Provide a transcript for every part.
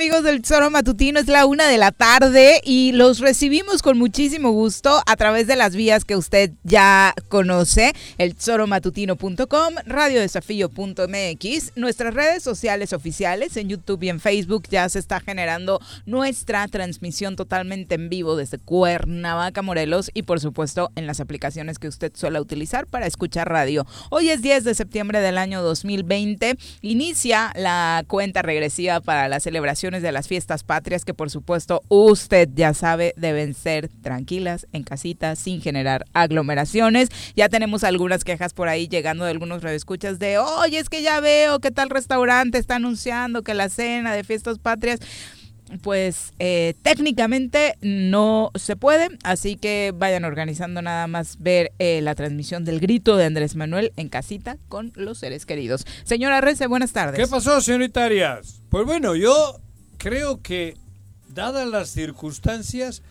amigos del Tesoro Matutino? Es la una de la tarde y los recibimos con muchísimo gusto a través de las vías que usted ya conoce, el tesoromatutino.com, radiodesafío.mx, nuestras redes sociales oficiales en YouTube y en Facebook ya se está generando nuestra transmisión totalmente en vivo desde Cuernavaca, Morelos y por supuesto en las aplicaciones que usted suele utilizar para escuchar radio. Hoy es 10 de septiembre del año 2020, inicia la cuenta regresiva para las de las fiestas patrias que por supuesto usted ya sabe deben ser tranquilas en casita sin generar aglomeraciones. Ya tenemos algunas quejas por ahí llegando de algunos radioescuchas de, oye, es que ya veo que tal restaurante está anunciando que la cena de fiestas patrias pues eh, técnicamente no se puede, así que vayan organizando nada más ver eh, la transmisión del grito de Andrés Manuel en casita con los seres queridos. Señora Rece, buenas tardes. ¿Qué pasó, señorita Arias? Pues bueno, yo creo que, dadas las circunstancias,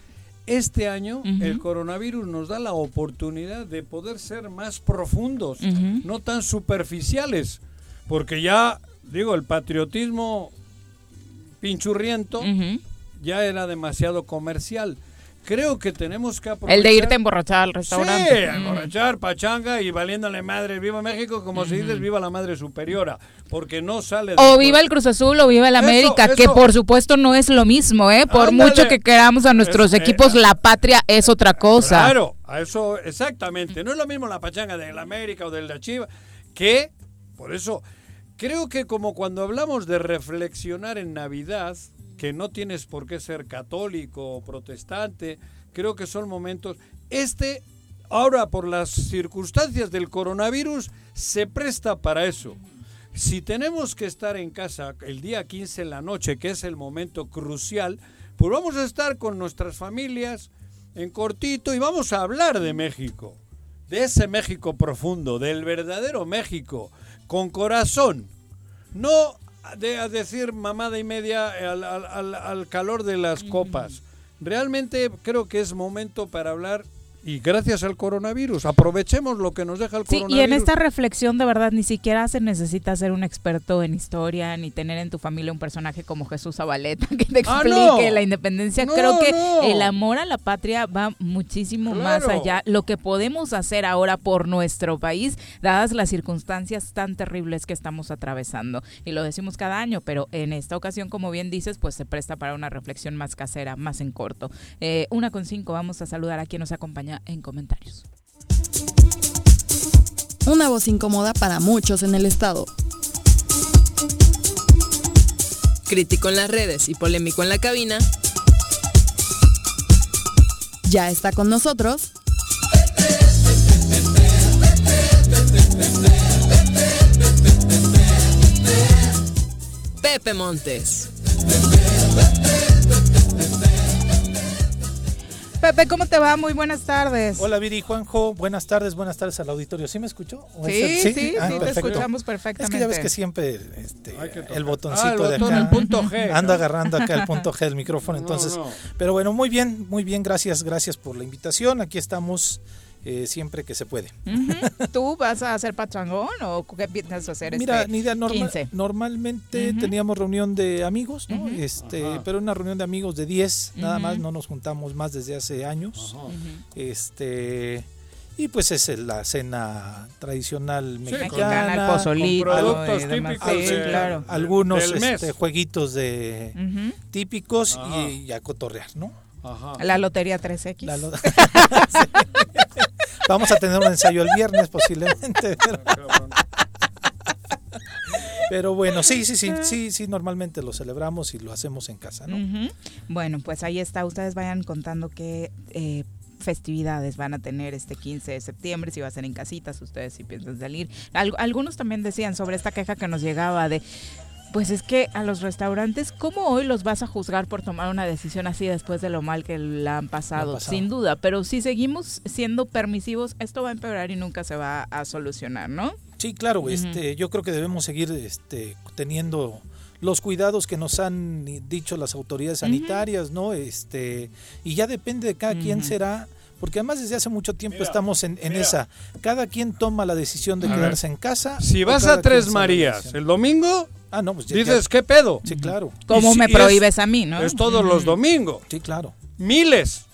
este año el coronavirus nos da la oportunidad de poder ser más profundos, no tan superficiales, porque ya, digo, el patriotismo pinchurriento ya era demasiado comercial. Creo que tenemos que aprovechar... El de irte a emborrachar al restaurante. Sí, emborrachar, pachanga y valiéndole madre, viva México, como si dices, viva la madre superiora, porque no sale... O de- viva el Cruz Azul o viva el Eso, América, que por supuesto no es lo mismo, ¿eh? Por Ándale. mucho que queramos a nuestros Es- eh, equipos, la patria es otra cosa. Claro, a eso, exactamente. No es lo mismo la pachanga del América o de la Chiva, que, por eso, creo que como cuando hablamos de reflexionar en Navidad, que no tienes por qué ser católico o protestante, creo que son momentos... Este, ahora por las circunstancias del coronavirus, se presta para eso. Si tenemos que estar en casa el día 15 en la noche, que es el momento crucial, pues vamos a estar con nuestras familias en cortito y vamos a hablar de México, de ese México profundo, del verdadero México, con corazón, no de a decir mamada y media al, al- al- al calor de las copas. Realmente creo que es momento para hablar y gracias al coronavirus, aprovechemos lo que nos deja el Sí, coronavirus. y en esta reflexión de verdad ni siquiera se necesita ser un experto en historia ni tener en tu familia un personaje como Jesús Zabaleta que te Ah, explique no. la independencia. No, Creo que no. el amor a la patria va muchísimo más allá. Lo que podemos hacer ahora por nuestro país, dadas las circunstancias tan terribles que estamos atravesando. Y lo decimos cada año, pero en esta ocasión, como bien dices, pues se presta para una reflexión más casera, más en corto. Eh, una con cinco, vamos a saludar a quien nos acompaña en comentarios. Una voz incómoda para muchos en el estado. Crítico en las redes y polémico en la cabina. Ya está con nosotros Pepe Montes. Pepe, ¿cómo te va? Muy buenas tardes. Hola Viri, Juanjo, buenas tardes, buenas tardes al auditorio. ¿Sí me escuchó? ¿O Sí, es sí, el- sí, Ah, te escuchamos Es perfectamente. que ya ves que siempre este, que el Ah, botoncito de acá el punto G, anda ¿no? agarrando acá el punto G del micrófono. No, Entonces, no. pero bueno, muy bien, muy bien, gracias, gracias por la invitación. Aquí estamos eh, siempre que se puede. ¿Tú vas a hacer pachangón o qué piensas hacer Mira, este Nidia, norma- 15? normalmente teníamos reunión de amigos, ¿no? Este, pero una reunión de amigos de 10, nada más, no nos juntamos más desde hace años. Este y pues es la cena tradicional Sí, Mexicana, el mexicana. pozolito Con productos y demás. típicos Sí, de- claro. algunos del mes. este, jueguitos de típicos y, y a cotorrear, ¿no? Ajá. La lotería 3X. La lo- Sí. Vamos a tener un ensayo el viernes posiblemente, pero, Cabrón. pero bueno, sí, sí, sí, sí, sí, normalmente lo celebramos y lo hacemos en casa, ¿no? Bueno, pues ahí está. Ustedes vayan contando qué eh, festividades van a tener este 15 de septiembre, si va a ser en casitas, ustedes si piensan salir. Al- algunos también decían sobre esta queja que nos llegaba de... Pues es que a los restaurantes, ¿cómo hoy los vas a juzgar por tomar una decisión así después de lo mal que la han pasado? pasado. Sin duda, pero si seguimos siendo permisivos, esto va a empeorar y nunca se va a solucionar, ¿no? Sí, claro, este, yo creo que debemos seguir este, teniendo los cuidados que nos han dicho las autoridades sanitarias, ¿no? Este, y ya depende de cada quien será, porque además desde hace mucho tiempo Mira, estamos en, en esa. Cada quien toma la decisión de A ver. quedarse en casa. Si vas a Tres Marías el domingo, Ah, no, pues ya- ya- dices, ¿qué pedo? Sí, claro. Si- me y es- prohíbes a mí, ¿no? Es todos los domingos. Sí, claro. Miles.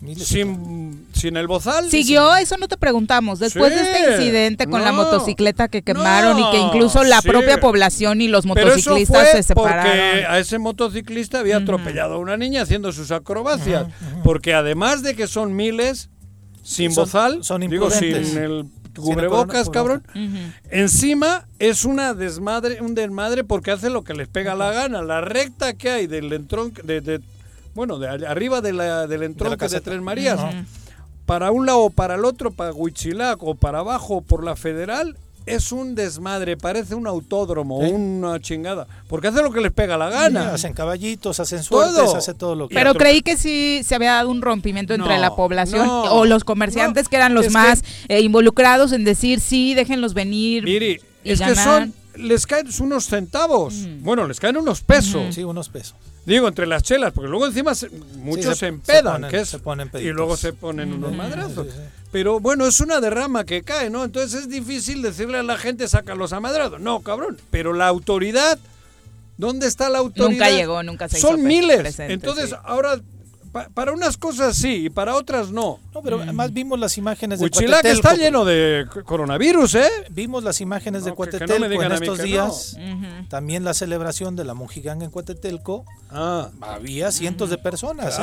Miles- Sin, sin el bozal. Siguió, eso no te preguntamos. Después de este incidente con la motocicleta que quemaron y que incluso la sí. propia población y los Pero eso motociclistas fue se porque separaron. a ese motociclista había atropellado a una niña haciendo sus acrobacias. Porque además de que son miles, sin Son- bozal, son digo, sin el cubrebocas, cabrón. Encima es una desmadre, un desmadre porque hace lo que les pega la gana. La recta que hay del entronque, de, de- bueno, de ar- arriba de la, del entronque de, caseta. Tres Marías, para un lado o para el otro, para Huitzilac o para abajo por la Federal, es un desmadre, parece un autódromo, Sí. una chingada. Porque hace lo que les pega la Sí, gana. hacen caballitos, hacen suertes, Todo. hace todo lo que Pero creí que sí se había dado un rompimiento entre No, la población no, o los comerciantes no, que eran los más eh, involucrados en decir sí, déjenlos venir. Miri, y es que son, les caen unos centavos. Bueno, les caen unos pesos. Sí, unos pesos. Digo, entre las chelas, porque luego encima se- muchos se- se, se empedan, ponen- que es, se ponen y luego se ponen unos madrazos. sí, sí. Pero bueno, es una derrama que cae, ¿no? Entonces es difícil decirle a la gente, sácalos a madrados. No, cabrón. Pero la autoridad, ¿dónde está la autoridad? Nunca llegó, nunca se hizo Son miles. presente, Entonces, sí. ahora, pa- para unas cosas sí y para otras no. No, pero además vimos las imágenes de Huichilac Cuatetelco, está lleno de coronavirus, ¿eh? Vimos las imágenes de No, que- que no Cuatetelco digan en estos días. También la celebración de la Mojiganga en Cuatetelco. Ah, Había cientos de personas. ¿eh?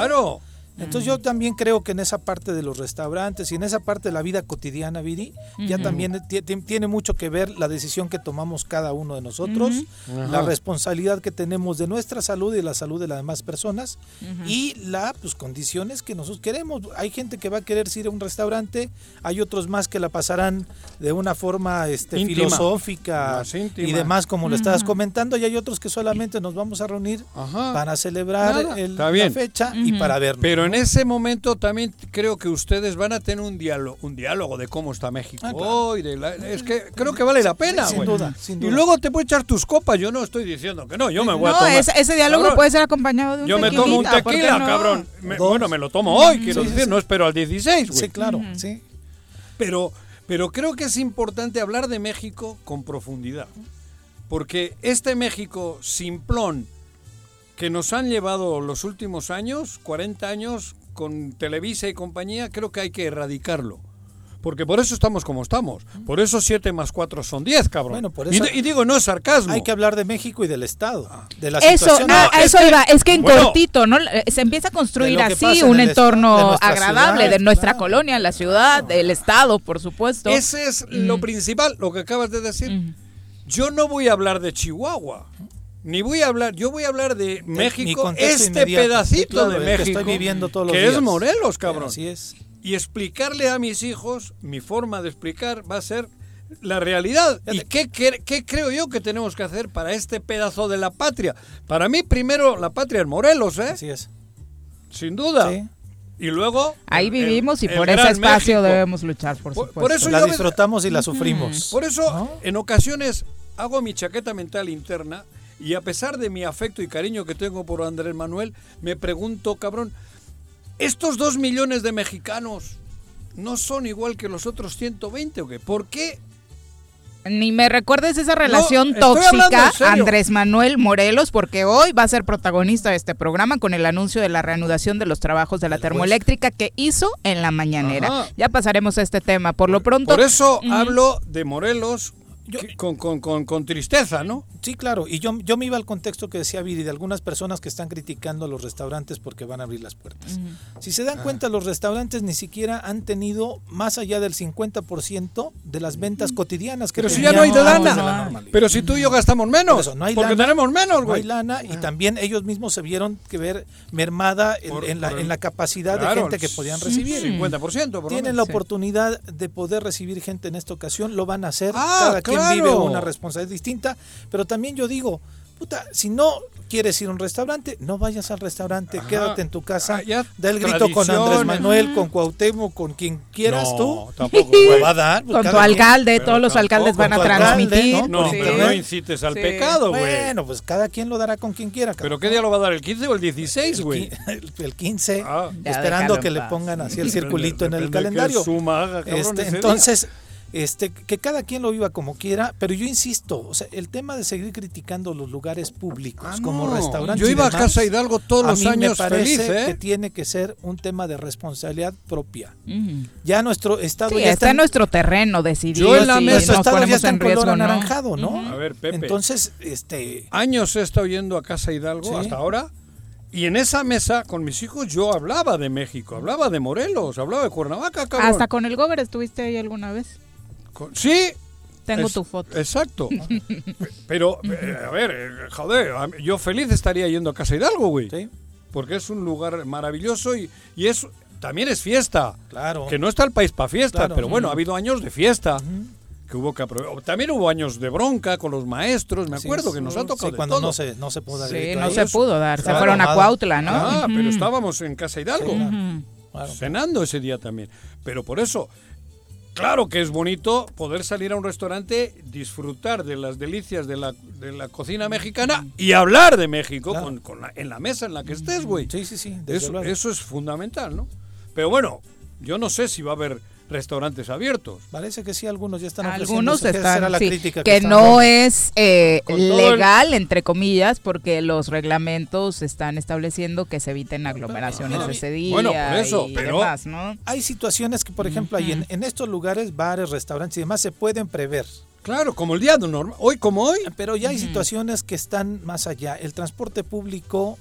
Entonces yo también creo que en esa parte de los restaurantes y en esa parte de la vida cotidiana, Viri, ya también ti- ti- tiene mucho que ver la decisión que tomamos cada uno de nosotros, la responsabilidad que tenemos de nuestra salud y la salud de las demás personas y las pues, condiciones que nosotros queremos. Hay gente que va a querer ir a un restaurante, hay otros más que la pasarán de una forma este, Íntima. filosófica Más íntima. y demás, como lo estabas comentando, y hay otros que solamente nos vamos a reunir Ajá. para celebrar el- la fecha y para vernos. Pero en ese momento también creo que ustedes van a tener un diálogo, un diálogo de cómo está México Ah, claro. hoy. de la- es que creo que vale la pena, Sin güey. duda, sin Y luego te puedes echar tus copas. Yo no estoy diciendo que no. Yo me voy a No, tomar. ese, ese diálogo Cabrón, puede ser acompañado de un Yo me tomo un tequilita, ¿por qué tequila, no? cabrón. Me- bueno, me lo tomo hoy, quiero Sí, decir. sí. No espero al 16, güey. Sí, claro, sí. Pero, pero creo que es importante hablar de México con profundidad. Porque este México simplón que nos han llevado los últimos años, 40 años, con Televisa y compañía, creo que hay que erradicarlo. Porque por eso estamos como estamos. Por eso 7 más 4 son 10, cabrón. Bueno, por Y eso- de- y, digo, no es sarcasmo. Hay que hablar de México y del Estado, de la Eso, situación. no, a es eso que- iba, es que en bueno. cortito, ¿no? Eh, Se empieza a construir así en un entorno agradable ciudad, de nuestra claro. colonia, la ciudad, del estado, por supuesto. Ese es lo Mm. principal, lo que acabas de decir. Yo no voy a hablar de Chihuahua. Ni voy a hablar, yo voy a hablar de México, este inmediato. pedacito claro, de el que México estoy viviendo todos los que días. es Morelos, cabrón. Así es. Y explicarle a mis hijos, mi forma de explicar va a ser la realidad. ¿Y qué, qué- qué creo yo que tenemos que hacer para este pedazo de la patria? Para mí, primero, la patria es Morelos, ¿eh? Así es. Sin duda. Sí. Y luego... Ahí el- vivimos y el por ese espacio México. debemos luchar, por Por- supuesto. por eso la yo- disfrutamos y la sufrimos. Por eso, ¿No? en ocasiones, hago mi chaqueta mental interna y a pesar de mi afecto y cariño que tengo por Andrés Manuel, me pregunto, cabrón, ¿estos dos millones de mexicanos no son igual que los otros 120 o qué? ¿Por qué? Ni me recuerdes esa relación tóxica. Andrés Manuel Morelos, porque hoy va a ser protagonista de este programa con el anuncio de la reanudación de los trabajos de la termoeléctrica que hizo en la mañanera. Ajá. Ya pasaremos a este tema. Por lo pronto, Por eso hablo de Morelos Yo- con, con- con- con tristeza, ¿no? Sí, claro. Y yo, yo me iba al contexto que decía Viri de algunas personas que están criticando a los restaurantes porque van a abrir las puertas. Si se dan Ah. cuenta, los restaurantes ni siquiera han tenido más allá del 50% de las ventas cotidianas que Pero si ya no hay de lana. la. Pero si tú y yo gastamos menos. Por eso, no hay porque lana, tenemos menos, No hay güey. lana y también ellos mismos se vieron que ver mermada en, Por- en la, el- en la capacidad Claro, de gente que podían recibir. 50%, por Tienen la oportunidad de poder recibir gente en esta ocasión, lo van a hacer. Ah, Cada quien claro. vive una responsabilidad distinta. Pero también yo digo, puta, si no quieres ir a un restaurante, no vayas al restaurante, Ajá. quédate en tu casa, Ah, ya, da el grito con Andrés. Manuel, con Cuauhtémoc, con quien quieras No, tú. tampoco, Lo güey. va a dar. pues, con tu quien. alcalde, pero todos los alcaldes van a alcalde, transmitir. ¿no? No, Sí. pero no incites al Sí. pecado, güey. Bueno, pues cada quien lo dará con quien quiera. ¿Pero qué día lo va a dar? ¿El 15 o el 16, El güey? El, el 15, Ah. Esperando que le pongan así el Depende- circulito en el calendario. suma cabrón, Este, día. Este, que cada quien lo viva como quiera, pero yo insisto, o sea, el tema de seguir criticando los lugares públicos Ah, como no. restaurantes. Yo y iba a Casa Hidalgo todos a los mí me años parece feliz, ¿eh? que tiene que ser un tema de responsabilidad propia. Ya nuestro estado Sí, ya está en nuestro terreno decidir Yo en la si mesa- estado ya está en en color riesgo o no. anaranjado, ¿no? A ver, Pepe. Entonces, este, Años he estado yendo a Casa Hidalgo Sí. hasta ahora. Y en esa mesa con mis hijos yo hablaba de México, hablaba de Morelos, hablaba de Cuernavaca, cabrón. Hasta con el Gober estuviste ahí alguna vez. Con- Sí. Tengo Es- tu foto. Exacto. Pero, eh, a ver, eh, joder, yo feliz estaría yendo a Casa Hidalgo, güey. sí, Porque es un lugar maravilloso y, y es también es fiesta. claro. Que no está el país para fiesta, Claro. pero bueno, ha habido años de fiesta. Que hubo que aprovechar. También hubo años de bronca con los maestros, me Sí, acuerdo que nos ha tocado sí, de cuando todo. no se, no se pudo dar Sí, no se ellos. pudo dar. Se fueron a. Cuautla, ¿no? Ah, pero estábamos en Casa Hidalgo, cenando ese día también. Pero por eso, claro que es bonito poder salir a un restaurante, disfrutar de las delicias de la, de la cocina mexicana y hablar de México Claro. con, con la- en la mesa en la que estés, güey. Sí, sí, sí, Eso, eso es fundamental, ¿no? Pero bueno, yo no sé si va a haber restaurantes abiertos. Parece que sí, algunos ya están. Algunos están, la sí, crítica que están no es eh, el- legal, entre comillas, porque los reglamentos están estableciendo que se eviten aglomeraciones ese día bueno, por eso, y pero- demás, ¿no? Hay situaciones que, por ejemplo, hay en, en estos lugares, bares, restaurantes y demás, se pueden prever. Claro, como el día de normal. Hoy como hoy. Pero ya hay situaciones que están más allá. El transporte público,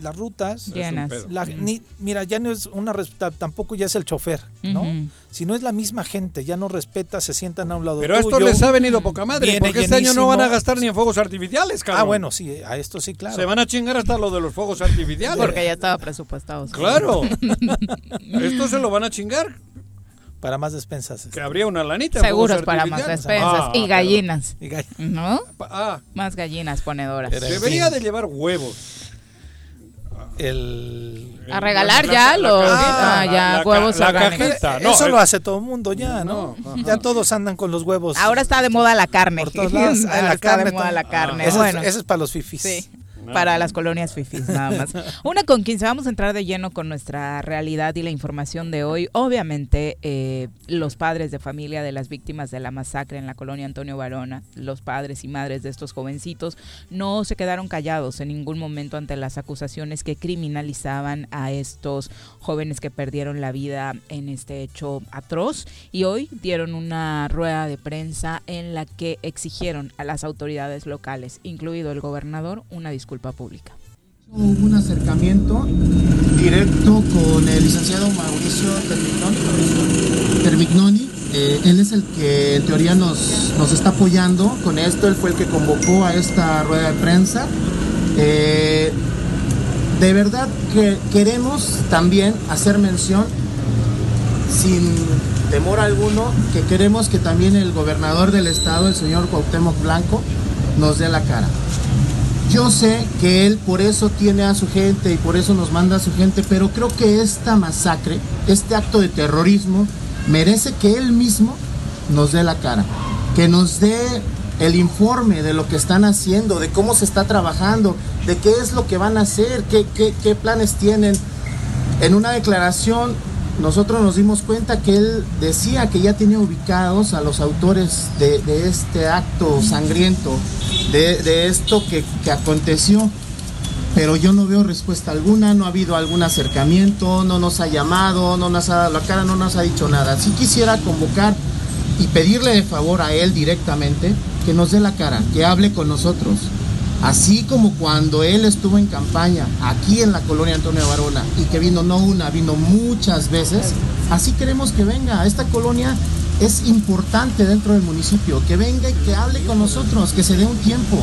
las rutas, Llenas. la- ni- mira, ya no es una tampoco ya es el chofer, ¿no? Si no es la misma gente, ya no respeta, se sientan a un lado Pero a estos les ha venido poca madre, porque este año no van a gastar ni en fuegos artificiales, cabrón. Ah, bueno, sí, a esto sí, claro. Se van a chingar hasta lo de los fuegos artificiales. Porque ya estaba presupuestado. sí. Claro. Esto se lo van a chingar. Para más despensas. Que habría una lanita. Seguros para más despensas Ah, y pero- gallinas, Y gall- ¿no? Ah, Más gallinas ponedoras. Debería de llevar huevos. El... A regalar La- ya los ah, huevos la cajita. No, Eso el- lo hace todo el mundo ya, ¿no? Ya todos andan con los huevos. Ahora está de moda la carne. por todos lados. Ah, la está carne, de moda todo. la carne. Ese, bueno. es, ese es para los fifis. Sí, para las colonias fifis nada más. Una con 15, vamos a entrar de lleno con nuestra realidad y la información de hoy. Obviamente, eh, los padres de familia de las víctimas de la masacre en la colonia Antonio Barona, los padres y madres de estos jovencitos, no se quedaron callados en ningún momento ante las acusaciones que criminalizaban a estos jóvenes que perdieron la vida en este hecho atroz y hoy dieron una rueda de prensa en la que exigieron a las autoridades locales, incluido el gobernador, una disculpa pública. Hubo un acercamiento directo con el licenciado Mauricio Termignoni. Termignoni. Eh, él es el que en teoría nos, nos está apoyando con esto. Él fue el que convocó a esta rueda de prensa. Eh, de verdad que queremos también hacer mención, sin temor alguno, que queremos que también el gobernador del estado, el señor Cuauhtémoc Blanco, nos dé la cara. Yo sé que él por eso tiene a su gente y por eso nos manda a su gente, pero creo que esta masacre, este acto de terrorismo, merece que él mismo nos dé la cara, que nos dé el informe de lo que están haciendo, de cómo se está trabajando, de qué es lo que van a hacer, qué, planes tienen. En una declaración nosotros nos dimos cuenta que él decía que ya tenía ubicados a los autores de, este acto sangriento, de, de esto que, que aconteció. Pero yo no veo respuesta alguna, no ha habido algún acercamiento, no nos ha llamado, no nos ha dado la cara, no nos ha dicho nada. Si quisiera convocar y pedirle de favor a él directamente que nos dé la cara, que hable con nosotros. Así como cuando él estuvo en campaña aquí en la colonia Antonio Barona y que vino no una, vino muchas veces, así queremos que venga. Esta colonia es importante dentro del municipio, que venga y que hable con nosotros, que se dé un tiempo.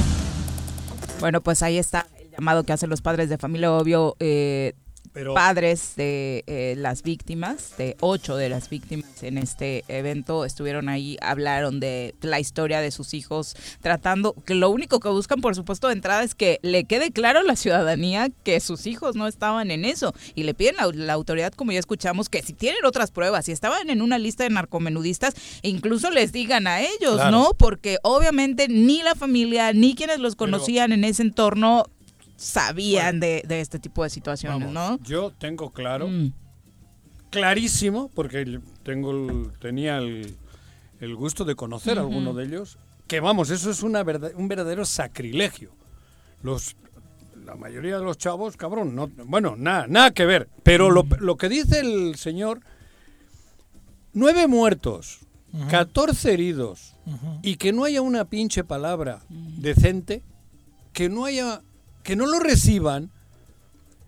Bueno, pues ahí está el llamado que hacen los padres de familia, obvio, eh, Pero- padres de eh, las víctimas, de ocho de las víctimas en este evento, estuvieron ahí, hablaron de la historia de sus hijos, tratando, que lo único que buscan, por supuesto, de entrada es que le quede claro a la ciudadanía que sus hijos no estaban en eso, y le piden a la autoridad, como ya escuchamos, que si tienen otras pruebas, si estaban en una lista de narcomenudistas, incluso les digan a ellos, Claro. ¿no? Porque obviamente ni la familia, ni quienes los conocían en ese entorno sabían de, de este tipo de situaciones, Vamos, ¿no? Yo tengo claro, Mm. clarísimo, porque tengo el- tenía el, el gusto de conocer a alguno de ellos, que vamos, eso es una verdad, un verdadero sacrilegio. Los, la mayoría de los chavos, cabrón, no, bueno, nada, nada que ver. Pero lo, lo que dice el señor, nueve muertos, 14 heridos, y que no haya una pinche palabra decente, que no haya, que no lo reciban.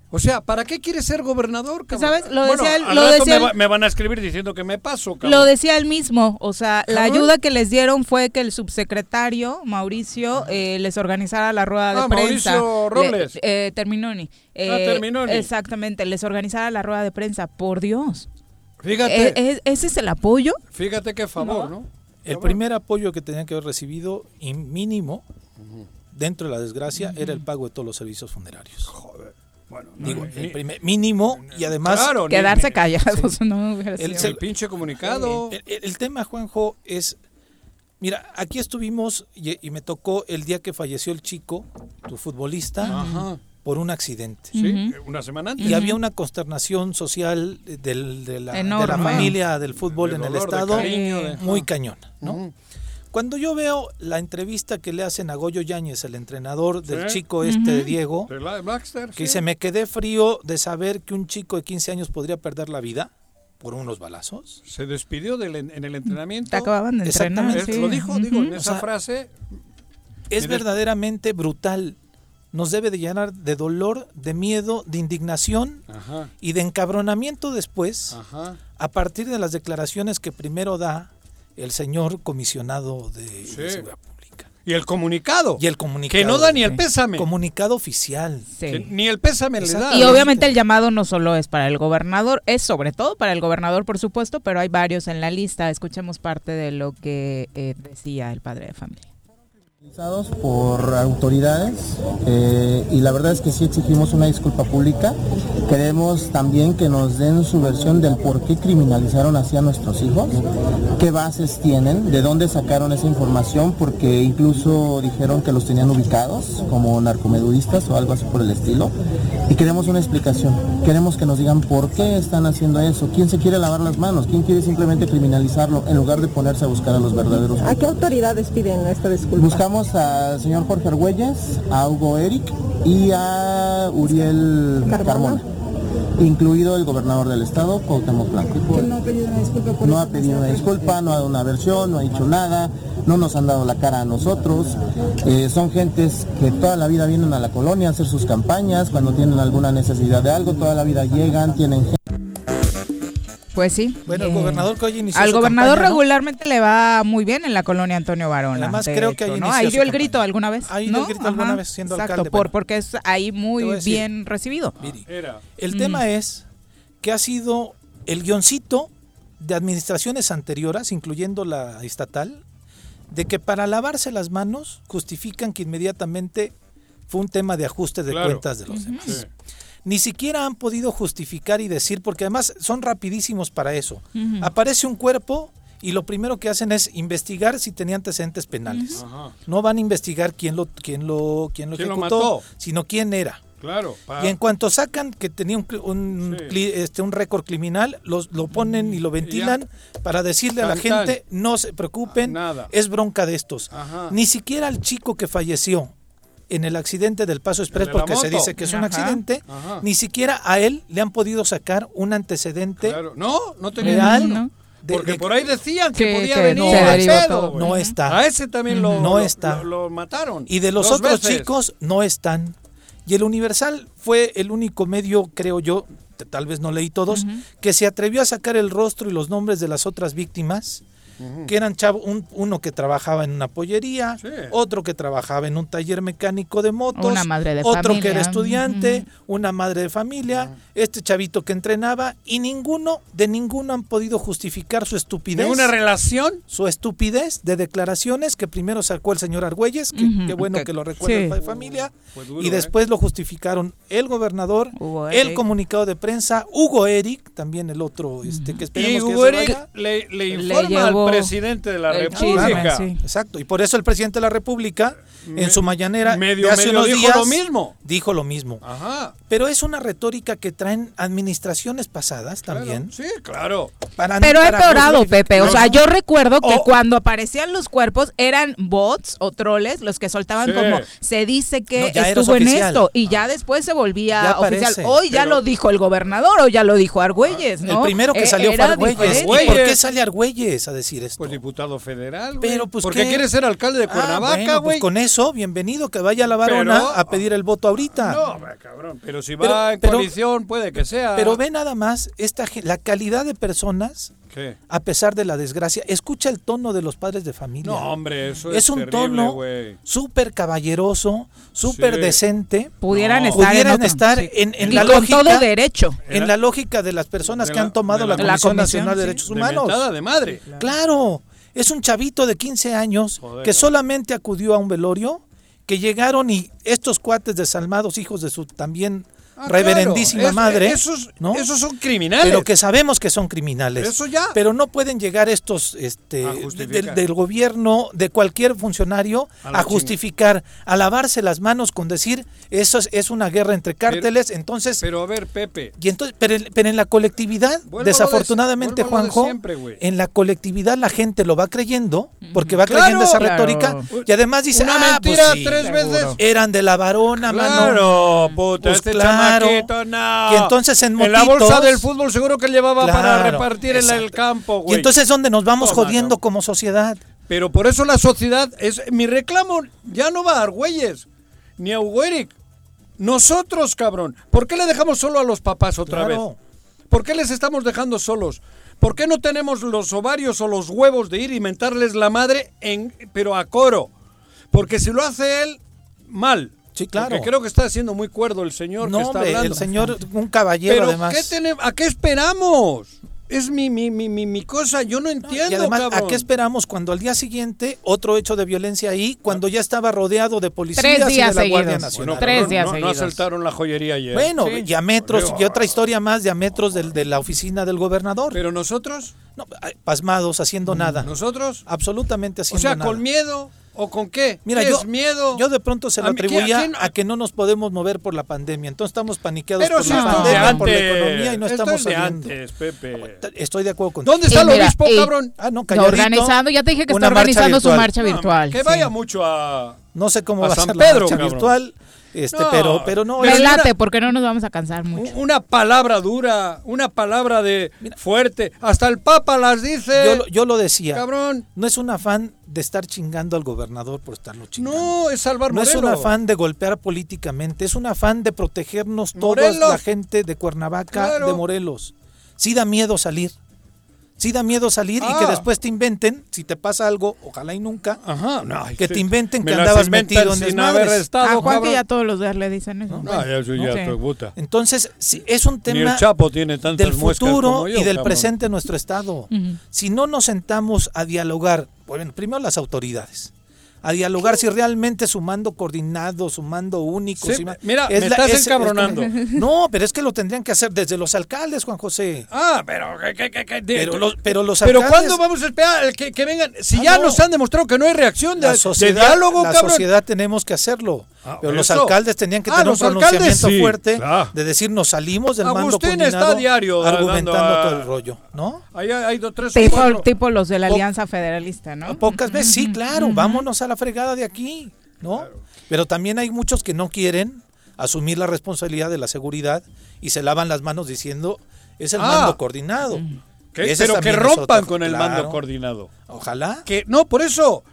O sea, ¿para qué quiere ser gobernador? cabrón? ¿Sabes? Lo Bueno, decía él- lo decía me, él- va- me van a escribir diciendo que me paso, cabrón. Lo decía él mismo, o sea, la ayuda que les dieron fue que el subsecretario Mauricio eh, les organizara la rueda de Ah, prensa. Mauricio Robles. Le- eh, Terminoni. Eh, Ah, Terminoni. Exactamente, les organizara la rueda de prensa. Por Dios. Fíjate, Eh, eh, ¿Ese es el apoyo? fíjate qué favor, ¿no? El primer apoyo que tenían que haber recibido, y mínimo, dentro de la desgracia, era el pago de todos los servicios funerarios. Joder. Bueno, no, Digo, ni- el primer mínimo y además Claro, Quedarse ni- callados, no El- el pinche comunicado. El, el- el tema, Juanjo, es. Mira, aquí estuvimos y, y me tocó el día que falleció el chico, tu futbolista, Ajá. por un accidente. Sí, una semana antes. Y había una consternación social del- de, la, de la familia del fútbol en el de estado cariño, de- muy cañona, ¿no? Cuando yo veo la entrevista que le hacen a Goyo Yáñez, el entrenador del Sí. chico este de Diego, De la- Baxter, que sí. se me quedé frío de saber que un chico de 15 años podría perder la vida por unos balazos. Se despidió del en el entrenamiento. Te acababan de entrenar. Exactamente. Es- sí. Lo dijo, digo, en esa O sea, frase. Es verdaderamente brutal. Nos debe de llenar de dolor, de miedo, de indignación Ajá, y de encabronamiento después ajá. a partir de las declaraciones que primero da el señor comisionado de. Seguridad Pública. Y el comunicado. Y el comunicado. Que no da ni el pésame. Comunicado oficial. Sí. Que ni el pésame le da. Y obviamente el llamado no solo es para el gobernador, es sobre todo para el gobernador, por supuesto, pero hay varios en la lista. Escuchemos parte de lo que eh, decía el padre de familia. Utilizados por autoridades eh, y la verdad es que sí exigimos una disculpa pública. Queremos también que nos den su versión del por qué criminalizaron así a nuestros hijos, qué bases tienen, de dónde sacaron esa información, porque incluso dijeron que los tenían ubicados como narcomedudistas o algo así por el estilo. Y queremos una explicación, queremos que nos digan por qué están haciendo eso, quién se quiere lavar las manos, quién quiere simplemente criminalizarlo en lugar de ponerse a buscar a los verdaderos ¿A qué autoridades piden esta disculpa? Buscamos al señor Jorge Argüelles, a Hugo Eric y a Uriel Carmona. Incluido el gobernador del estado, Cuauhtémoc Blanco. no ha pedido una disculpa por No ha esta pedido una masacre. disculpa, no ha dado una versión, no ha dicho nada, no nos han dado la cara a nosotros. Eh, son gentes que toda la vida vienen a la colonia a hacer sus campañas, cuando tienen alguna necesidad de algo, toda la vida llegan, tienen gente. Pues sí. Bueno, el gobernador que hoy inició Al su gobernador campaña, ¿no? regularmente le va muy bien en la colonia Antonio Varona. Además, de creo que ahí ¿no? inició Ahí su dio el campaña. grito alguna vez. Ahí dio ¿no? el grito alguna vez siendo Exacto, alcalde, por, bueno. porque es ahí muy voy a decir. bien recibido. Viri, Era. El Mm. tema es que ha sido el guioncito de administraciones anteriores, incluyendo la estatal, de que para lavarse las manos justifican que inmediatamente fue un tema de ajuste de Claro. cuentas de los demás. Sí. Ni siquiera han podido justificar y decir, porque además son rapidísimos para eso. Aparece un cuerpo y lo primero que hacen es investigar si tenía antecedentes penales. Ajá. No van a investigar quién lo, quién lo, quién lo ¿Quién lo ejecutó, mató? sino quién era. Claro. pa- Y en cuanto sacan que tenía un, un, Sí. este, un récord criminal, los, lo ponen y lo ventilan para decirle a la tan. gente, no se preocupen, Nada. es bronca de estos. Ajá. Ni siquiera al chico que falleció en el accidente del Paso Express, porque se dice que es un accidente, Ajá. ni siquiera a él le han podido sacar un antecedente Claro. No, no tenía real. No. de- Porque de- por ahí decían que, Que- podía que venir se pedo. No está. A ese también lo, No lo- está. lo- lo mataron. Y de los otros veces. chicos no están. Y el Universal fue el único medio, creo yo, tal vez no leí todos, que se atrevió a sacar el rostro y los nombres de las otras víctimas, que eran chavo, un- uno que trabajaba en una pollería, Sí. otro que trabajaba en un taller mecánico de motos, Una madre de otro que era estudiante, una madre de familia, este chavito que entrenaba, y ninguno, de ninguno han podido justificar su estupidez. ¿De una relación? su estupidez de declaraciones que primero sacó el señor Argüelles, que bueno que- que lo recuerda sí. el padre de familia, duro, y después lo justificaron el gobernador, Hugo el Eric. comunicado de prensa, Hugo Eric, también el otro, este, que Y esperemos que Hugo Eric le, le Le informa al presidente de la el República. chisme, sí. Exacto, y por eso el presidente de la República, en su mañanera, medio- de hace medio unos dijo días, lo mismo. dijo lo mismo. Ajá. Pero es una retórica que traen administraciones pasadas claro. también. Sí, claro. para- Pero ha empeorado, Pepe. O sea, yo recuerdo que cuando aparecían los cuerpos eran bots o troles los que soltaban Sí. como se dice que No, estuvo en esto y ya después se volvía Ya oficial. Hoy ya Pero- lo dijo el gobernador o ya lo dijo Argüelles, ¿no? El primero que Eh, salió fue Argüelles. diferente. ¿Y por qué sale Argüelles a decir esto? Pues diputado federal, güey. Pero, pues, Porque ¿qué? quiere ser alcalde de Ah, Cuernavaca, bueno, güey. pues con eso, bienvenido, que vaya a la varona Pero- a pedir el voto ahorita. No, cabrón. Pero si Pero- va en pero- coalición, puede que sea. Pero ve nada más esta la calidad de personas, ¿Qué? a pesar de la desgracia. Escucha el tono de los padres de familia. No, hombre, eso es, es un terrible, tono súper caballeroso, súper Sí. decente. Pudieran No. estar en Pudieran otro, estar sí. en, en y la con lógica, todo derecho. en la lógica de las personas de que han tomado de la, Comisión Nacional de sí. Derechos De Humanos. mentada de madre. Claro, es un chavito de 15 años Joder, que solamente acudió a un velorio, que llegaron y estos cuates desalmados, hijos de su también Ah, reverendísima claro. Es- madre, Esos, ¿no? esos son criminales. pero que sabemos que son criminales. Eso ya. Pero no pueden llegar estos este, de- del, gobierno, de cualquier funcionario, A justificar, a lavarse las manos con decir eso es, es una guerra entre cárteles. entonces, Pero a ver, Pepe. y entonces, pero, en- pero en la colectividad, Vuelvo desafortunadamente, de Juanjo, siempre, en la colectividad la gente lo va creyendo, porque va Claro. creyendo esa Claro. retórica, y además dice, Una "Ah, pues mentira sí, tres veces. eran de la varona, mano. Claro, puta, Pues este claro. No. Y entonces en la bolsa del fútbol seguro que llevaba para Claro, repartir en el campo, Y entonces es donde nos vamos Toma, jodiendo como sociedad. Pero por eso la sociedad es mi reclamo ya no va a Argüelles ni a Hugo Eric. Nosotros, cabrón. ¿Por qué le dejamos solo a los papás otra Claro. vez? ¿Por qué les estamos dejando solos? ¿Por qué no tenemos los ovarios o los huevos de ir y mentarles la madre en pero a coro? Porque si lo hace él mal. Sí, claro. Porque creo que está siendo muy cuerdo el señor No, que está hombre, hablando. el señor, un caballero Pero además. ¿qué tenemos? ¿a qué esperamos? Es mi, mi, mi, mi, mi cosa, yo no entiendo, y además, cabrón. ¿a qué esperamos cuando al día siguiente otro hecho de violencia ahí, cuando ya estaba rodeado de policías Tres y de la Guardia. Nacional? Bueno, Tres pero días no, no seguidos. asaltaron la joyería ayer. Bueno, Sí. diametros, Digo, y otra historia más, diametros del, de la oficina del gobernador. Pero nosotros, No, pasmados, haciendo nada. nosotros, Absolutamente o haciendo sea, nada. con miedo o con qué? Mira, ¿Qué yo, es miedo? yo de pronto se lo ¿A mí qué- atribuía a a, quién- que no nos podemos mover por la pandemia. Entonces estamos paniqueados Pero por si la pandemia, por la antes. economía y no estamos es de saliendo. antes, Pepe. Estoy de acuerdo contigo. ¿Dónde está el obispo, cabrón? Ah, no, Está calladito. organizando, ya te dije que está organizando su marcha virtual. Que sí. vaya mucho a... No sé cómo A va a ser Pedro, la marcha cabrón. virtual, este, No, pero, pero no. Me una- late, porque no nos vamos a cansar mucho. Una palabra dura, una palabra de fuerte. Hasta el Papa las dice. yo, lo- yo lo decía. Cabrón. No es un afán de estar chingando al gobernador por estarlo chingando. No, es salvar No es un afán de golpear políticamente, es un afán de protegernos toda la gente de Cuernavaca, Claro. de Morelos. Sí da miedo salir. Sí da miedo salir y Ah. que después te inventen, si te pasa algo, ojalá y nunca, Ajá, no, que sí. te inventen que andabas metido en desmadres. A Juan que ya todos los días le dicen eso. No, ya, eso ya Sí. te gusta. Entonces, sí, es un Ni el tema Chapo tiene tantas del futuro como yo, y del cabrón. presente de nuestro estado. Si no nos sentamos a dialogar, bueno, primero las autoridades, a dialogar si realmente su mando coordinado, su mando único. Sí, si ma- mira, es me la- estás es- es- encabronando. no, pero es que lo tendrían que hacer desde los alcaldes, Juan José. Ah, pero ¿qué- qué- qué- qué- de- Pero los, pero los Pero alcaldes- ¿cuándo vamos a esperar que, que vengan? Si Ah, ya no. nos han demostrado que no hay reacción de, la de sociedad, diálogo, la cabrón. sociedad tenemos que hacerlo. Ah, pero los alcaldes tenían que Ah, tener un pronunciamiento sí, fuerte claro. de decir nos salimos del mando Agustín está coordinado a diario argumentando a- todo el rollo, ¿no? Ahí hay, hay dos, tres o Tipo, cuatro. tipo los de la Po- Alianza Federalista, ¿no? Pocas veces, sí, claro, vámonos a la fregada de aquí, ¿no? Pero también hay muchos que no quieren asumir la responsabilidad de la seguridad y se lavan las manos diciendo es el Ah. mando coordinado. Que- pero que rompan otro- con el claro. mando coordinado. Ojalá. Que no, por eso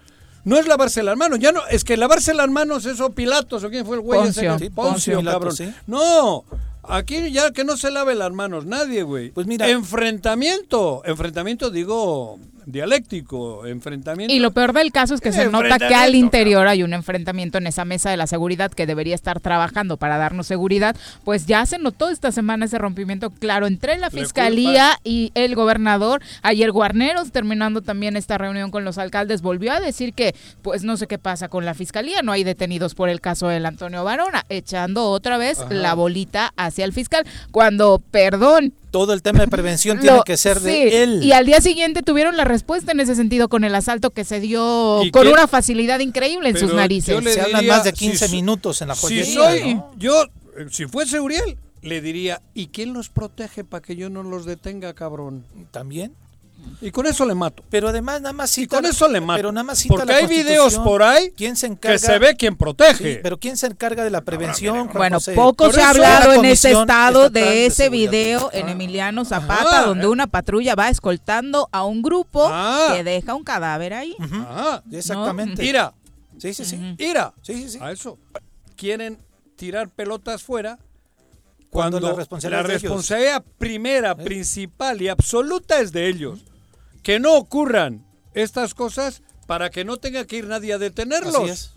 no es lavarse las manos, ya no, es que lavarse las manos eso Pilatos o quién fue el güey ese Poncio. que- Sí, Poncio, Poncio Pilatos, cabrón. sí. No, aquí ya que no se lave las manos nadie, güey. Pues mira- enfrentamiento, enfrentamiento digo dialéctico, enfrentamiento. Y lo peor del caso es que se nota que al interior hay un enfrentamiento en esa mesa de la seguridad que debería estar trabajando para darnos seguridad. Pues ya se notó esta semana ese rompimiento claro entre la Le fiscalía y el gobernador. Ayer Guarneros, terminando también esta reunión con los alcaldes, volvió a decir que pues no sé qué pasa con la fiscalía, no hay detenidos por el caso del Antonio Varona, echando otra vez la bolita hacia el fiscal. Cuando, perdón, Todo el tema de prevención tiene lo- que ser sí, de él. Y al día siguiente tuvieron la respuesta en ese sentido con el asalto que se dio ¿Y con qué? una facilidad increíble en Pero sus narices. yo le Se hablan más de si 15 so- minutos en la Si joyería. soy ¿no? yo, si fuese Uriel, le diría, ¿y quién los protege para que yo no los detenga, cabrón? También. Y con eso le mato. Pero además nada más Y cita con eso le mato. Pero nada más cita Porque la hay videos por ahí ¿Quién se encarga? que se ve quién protege. Sí, pero ¿quién se encarga de la prevención? Bueno, José? poco Por se ha hablado en ese Comisión estado de ese video en Emiliano Zapata, Ajá, donde eh. una patrulla va escoltando a un grupo Ah. que deja un cadáver ahí. Ah, Exactamente. mira, Sí, sí, sí. mira. Sí, sí, sí. A eso. Quieren tirar pelotas fuera Cuando cuando, la responsabilidad primera, principal y absoluta es de ellos. Que no ocurran estas cosas para que no tenga que ir nadie a detenerlos. Así es.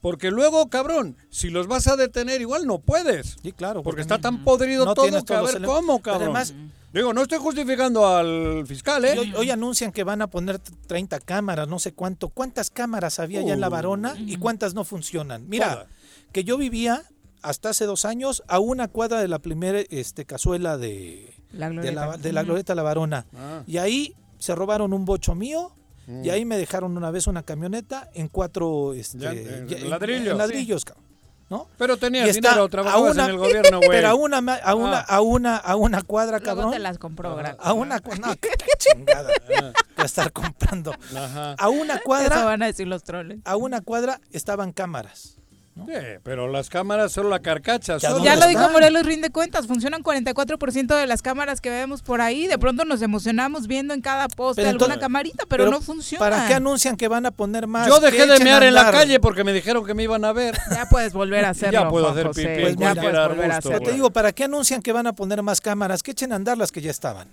Porque luego, cabrón, si los vas a detener igual no puedes. Sí, claro. Porque está tan no podrido todo que a ver cómo, cabrón. además- Digo, no estoy justificando al fiscal, ¿eh? Hoy, hoy anuncian que van a poner 30 cámaras, no sé cuánto. ¿Cuántas cámaras había ya en la. Varona y cuántas no funcionan? Mira, que yo vivía hasta hace dos años a una cuadra de la primera este, cazuela de La de glorieta. la, de la Glorieta La Varona. Ah. Y ahí se robaron un bocho mío. Mm. Y ahí me dejaron una vez una camioneta en cuatro este, Ya, en ya- en- ladrillos. en ladrillos, cabrón, ¿no? Pero tenías está dinero, a trabajabas una- en el gobierno, güey. Pero a una, ma- a una, Ah. a una, a una cuadra, Luego cabrón. te las compró, Gra- A una cuadra. No, qué chingada. Voy a estar comprando. Ajá. A una Eso cuadra, van a decir los troles. a una cuadra estaban cámaras. Sí, pero las cámaras solo la carcacha. Ya solo. ¿Dónde Ya lo dijo? Morelos Rinde Cuentas, funcionan 44% de las cámaras que vemos por ahí. De pronto nos emocionamos viendo en cada poste Pero alguna entonces- camarita, pero, no funciona. ¿Para qué anuncian que van a poner más? Yo dejé de mear en la calle porque me dijeron que me iban a ver. Ya puedes volver a hacerlo. Ya puedo Juan hacer José, pipí Pues ya puedes volver a Pero hacerlo. te digo, ¿para qué anuncian que van a poner más cámaras? Que echen a andar las que ya estaban.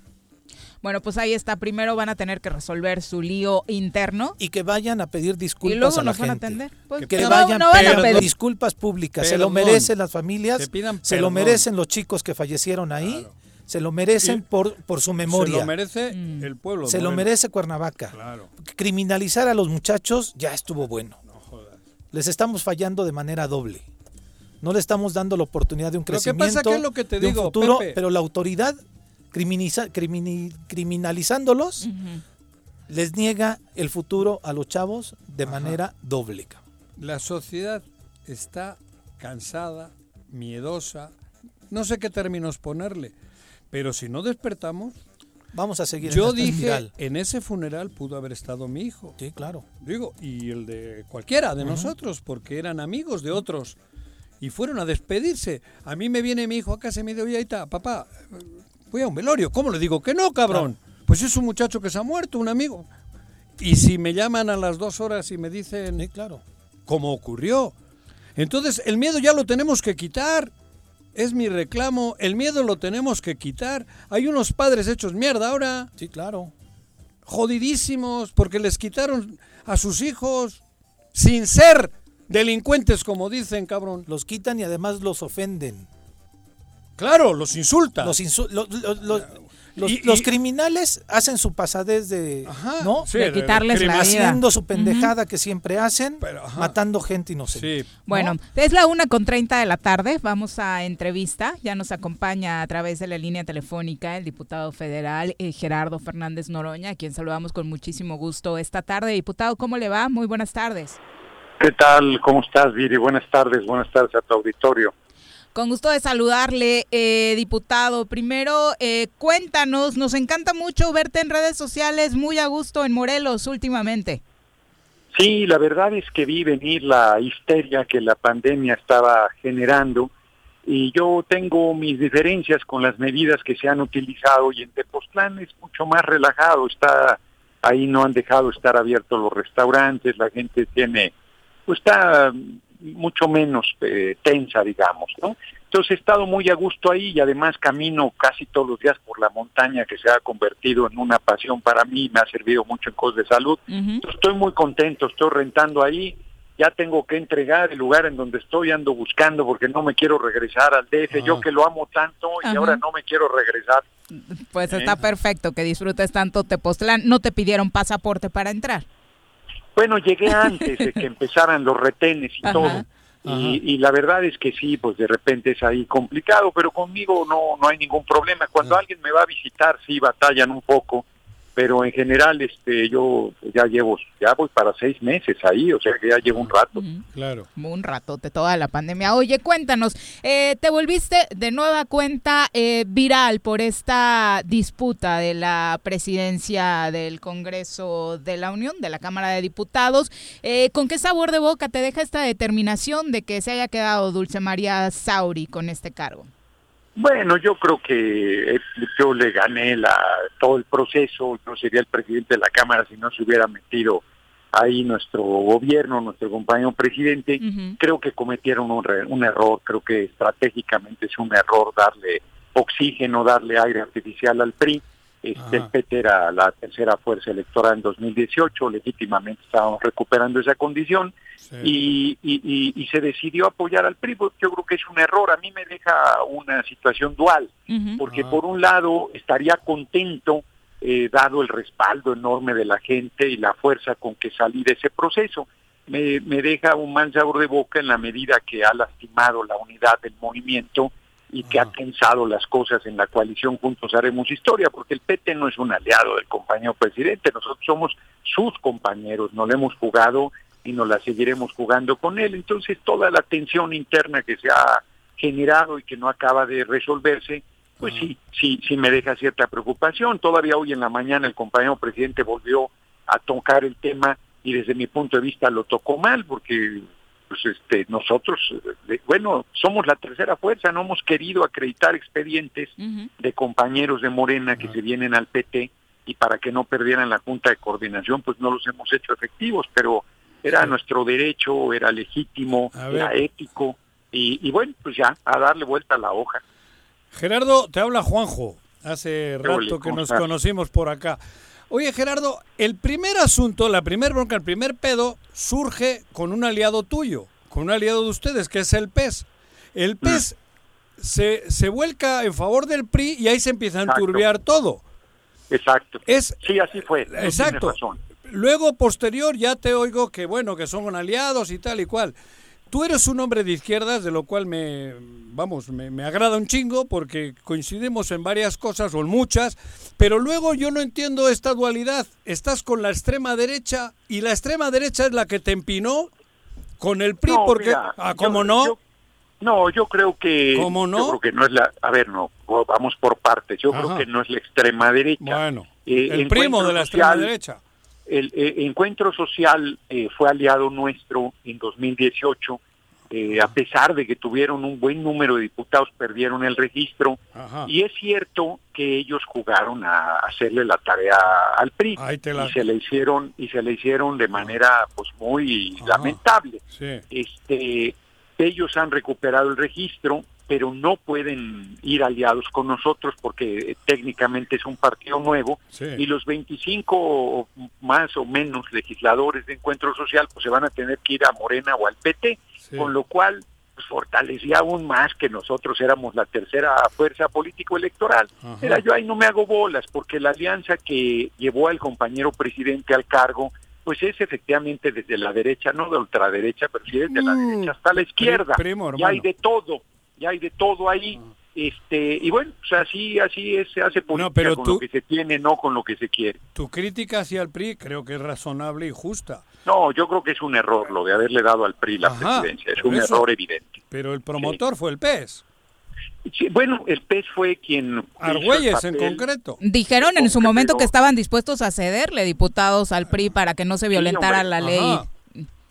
Bueno, pues ahí está. Primero van a tener que resolver su lío interno. Y que vayan a pedir disculpas Y luego a la nos van a gente. atender. Pues, que no, vayan no van a pedir. disculpas públicas. Se lo merecen las familias, se lo merecen los chicos que fallecieron ahí, se lo merecen por, por su Se memoria. lo merece Mm. el pueblo. Se lo merece Cuernavaca. Claro. Criminalizar a los muchachos ya estuvo bueno. Les estamos fallando de manera doble. No le estamos dando la oportunidad de un Lo que crecimiento, pasa que es lo que te de un digo, futuro, Pepe. pero la autoridad criminiza- crimini- criminalizándolos les niega el futuro a los chavos de manera doble. La sociedad está cansada, miedosa, no sé qué términos ponerle, pero si no despertamos, Vamos a seguir. yo esta dije, espiral. en ese funeral pudo haber estado mi hijo. Sí, claro. Digo, y el de cualquiera de nosotros, porque eran amigos de otros. Y fueron a despedirse. A mí me viene mi hijo a casa y me dice, oye, ahí está, papá, voy a un velorio. ¿Cómo le digo que no, cabrón? Pues es un muchacho que se ha muerto, un amigo. Y si me llaman a las dos horas y me dicen Sí, claro. cómo ocurrió. Entonces, el miedo ya lo tenemos que quitar. Es mi reclamo. El miedo lo tenemos que quitar. Hay unos padres hechos mierda ahora, Sí, claro. jodidísimos, porque les quitaron a sus hijos sin ser delincuentes, como dicen, cabrón. Los quitan y además los ofenden. Claro, los insultan. Los insu- lo- lo- lo- Los, Y- los y- criminales hacen su pasadez de, ¿no? sí, De quitarles la vida. Haciendo su pendejada que siempre hacen, ajá. matando gente inocente. Bueno, es la una con 30 de la tarde. Vamos a entrevista. Ya nos acompaña a través de la línea telefónica el diputado federal eh, Gerardo Fernández Noroña, a quien saludamos con muchísimo gusto esta tarde. Diputado, ¿cómo le va? Muy buenas tardes. ¿Qué tal? ¿Cómo estás, Viri? Buenas tardes, buenas tardes a tu auditorio. Con gusto de saludarle, eh, diputado. Primero, eh, cuéntanos, nos encanta mucho verte en redes sociales, muy a gusto en Morelos últimamente. Sí, la verdad es que vi venir la histeria que la pandemia estaba generando y yo tengo mis diferencias con las medidas que se han utilizado y en Tepoztlán es mucho más relajado, está ahí no han dejado estar abiertos los restaurantes, la gente tiene, pues está mucho menos eh, tensa, digamos, ¿no? Entonces he estado muy a gusto ahí y además camino casi todos los días por la montaña que se ha convertido en una pasión para mí, me ha servido mucho en cosas de salud. Entonces, estoy muy contento, estoy rentando ahí, ya tengo que entregar el lugar en donde estoy, ando buscando porque no me quiero regresar al DF, yo que lo amo tanto y Ajá. ahora no me quiero regresar. Pues Eh. está perfecto que disfrutes tanto Tepoztlán. No te pidieron pasaporte para entrar. Bueno, llegué antes de que empezaran los retenes y Ajá. todo. Y, y la verdad es que sí, pues de repente es ahí complicado, pero conmigo no, no hay ningún problema. Cuando alguien me va a visitar, sí batallan un poco, pero en general este yo ya llevo, ya voy para seis meses ahí, o sea que ya llevo un rato. Claro. Un ratote toda la pandemia. Oye, cuéntanos, eh, te volviste de nueva cuenta eh, viral por esta disputa de la presidencia del Congreso de la Unión, de la Cámara de Diputados. Eh, ¿Con qué sabor de boca te deja esta determinación de que se haya quedado Dulce María Sauri con este cargo? Bueno, yo creo que eh, yo le gané la, todo el proceso, yo sería el presidente de la Cámara si no se hubiera metido ahí nuestro gobierno, nuestro compañero presidente. Creo que cometieron un, un error, creo que estratégicamente es un error darle oxígeno, darle aire artificial al PRI. Este, el PT era la tercera fuerza electoral en 2018, legítimamente estábamos recuperando esa condición y, y- y- y se decidió apoyar al PRI. pues, Yo creo que es un error, a mí me deja una situación dual, porque por un lado estaría contento eh, dado el respaldo enorme de la gente y la fuerza con que salí de ese proceso. Me, me deja un mal sabor de boca en la medida que ha lastimado la unidad del movimiento y que ha tensado las cosas en la coalición Juntos Haremos Historia, porque el PT no es un aliado del compañero presidente, nosotros somos sus compañeros, no le hemos jugado y nos la seguiremos jugando con él. Entonces toda la tensión interna que se ha generado y que no acaba de resolverse, pues sí, sí, sí me deja cierta preocupación. Todavía hoy en la mañana el compañero presidente volvió a tocar el tema y desde mi punto de vista lo tocó mal porque pues este nosotros eh, bueno somos la tercera fuerza no hemos querido acreditar expedientes de compañeros de Morena que se vienen al PT y para que no perdieran la junta de coordinación pues no los hemos hecho efectivos pero era nuestro derecho era legítimo era ético y, y bueno pues ya a darle vuelta a la hoja Gerardo, te habla Juanjo. Hace rato que ¿cómo nos estás? conocimos por acá. Oye, Gerardo, el primer asunto, la primer bronca, el primer pedo, surge con un aliado tuyo, con un aliado de ustedes, que es el PES. El Mm. PES se, se vuelca en favor del PRI y ahí se empieza a enturbiar todo. exacto Es, sí así fue no Exacto. razón. Luego, posterior, ya te oigo que, bueno, que son aliados y tal y cual. Tú eres un hombre de izquierdas, de lo cual me, vamos, me, me agrada un chingo porque coincidimos en varias cosas o en muchas, pero luego yo no entiendo esta dualidad. Estás con la extrema derecha y la extrema derecha es la que te empinó con el PRI No, porque, mira, ah, yo- ¿cómo no? yo- No, yo creo que ¿Cómo no? yo creo que no es la, a ver, no, vamos por partes. Yo Ajá. creo que no es la extrema derecha. Bueno, Eh, el primo de la extrema derecha. El eh, Encuentro Social eh, fue aliado nuestro en 2018. eh, a pesar de que tuvieron un buen número de diputados, perdieron el registro. Ajá. Y es cierto que ellos jugaron a hacerle la tarea al PRI la- y se le hicieron y se le hicieron de manera pues muy lamentable. Sí. Este, ellos han recuperado el registro, pero no pueden ir aliados con nosotros porque eh, técnicamente es un partido nuevo Sí. y los 25 o más o menos legisladores de Encuentro Social pues se van a tener que ir a Morena o al PT, Sí. con lo cual pues fortalecía aún más que nosotros éramos la tercera fuerza político-electoral. Era yo ahí no me hago bolas, porque la alianza que llevó al compañero presidente al cargo, pues es efectivamente desde la derecha, no de ultraderecha, pero sí desde la derecha hasta la izquierda. Mm. primo, hermano. hay de todo, ya hay de todo ahí. Este, y bueno, pues así, así es, se hace política pero con tú- lo que se tiene, no con lo que se quiere. Tu crítica hacia el PRI creo que es razonable y justa. No, yo creo que es un error lo de haberle dado al PRI la Ajá, presidencia, es un eso. error evidente. Pero el promotor fue el PES. Sí, bueno, el PES fue quien... Argüelles en concreto. Dijeron en su momento que estaban dispuestos a cederle diputados al PRI para que no se violentara hombre. la ley. Ajá.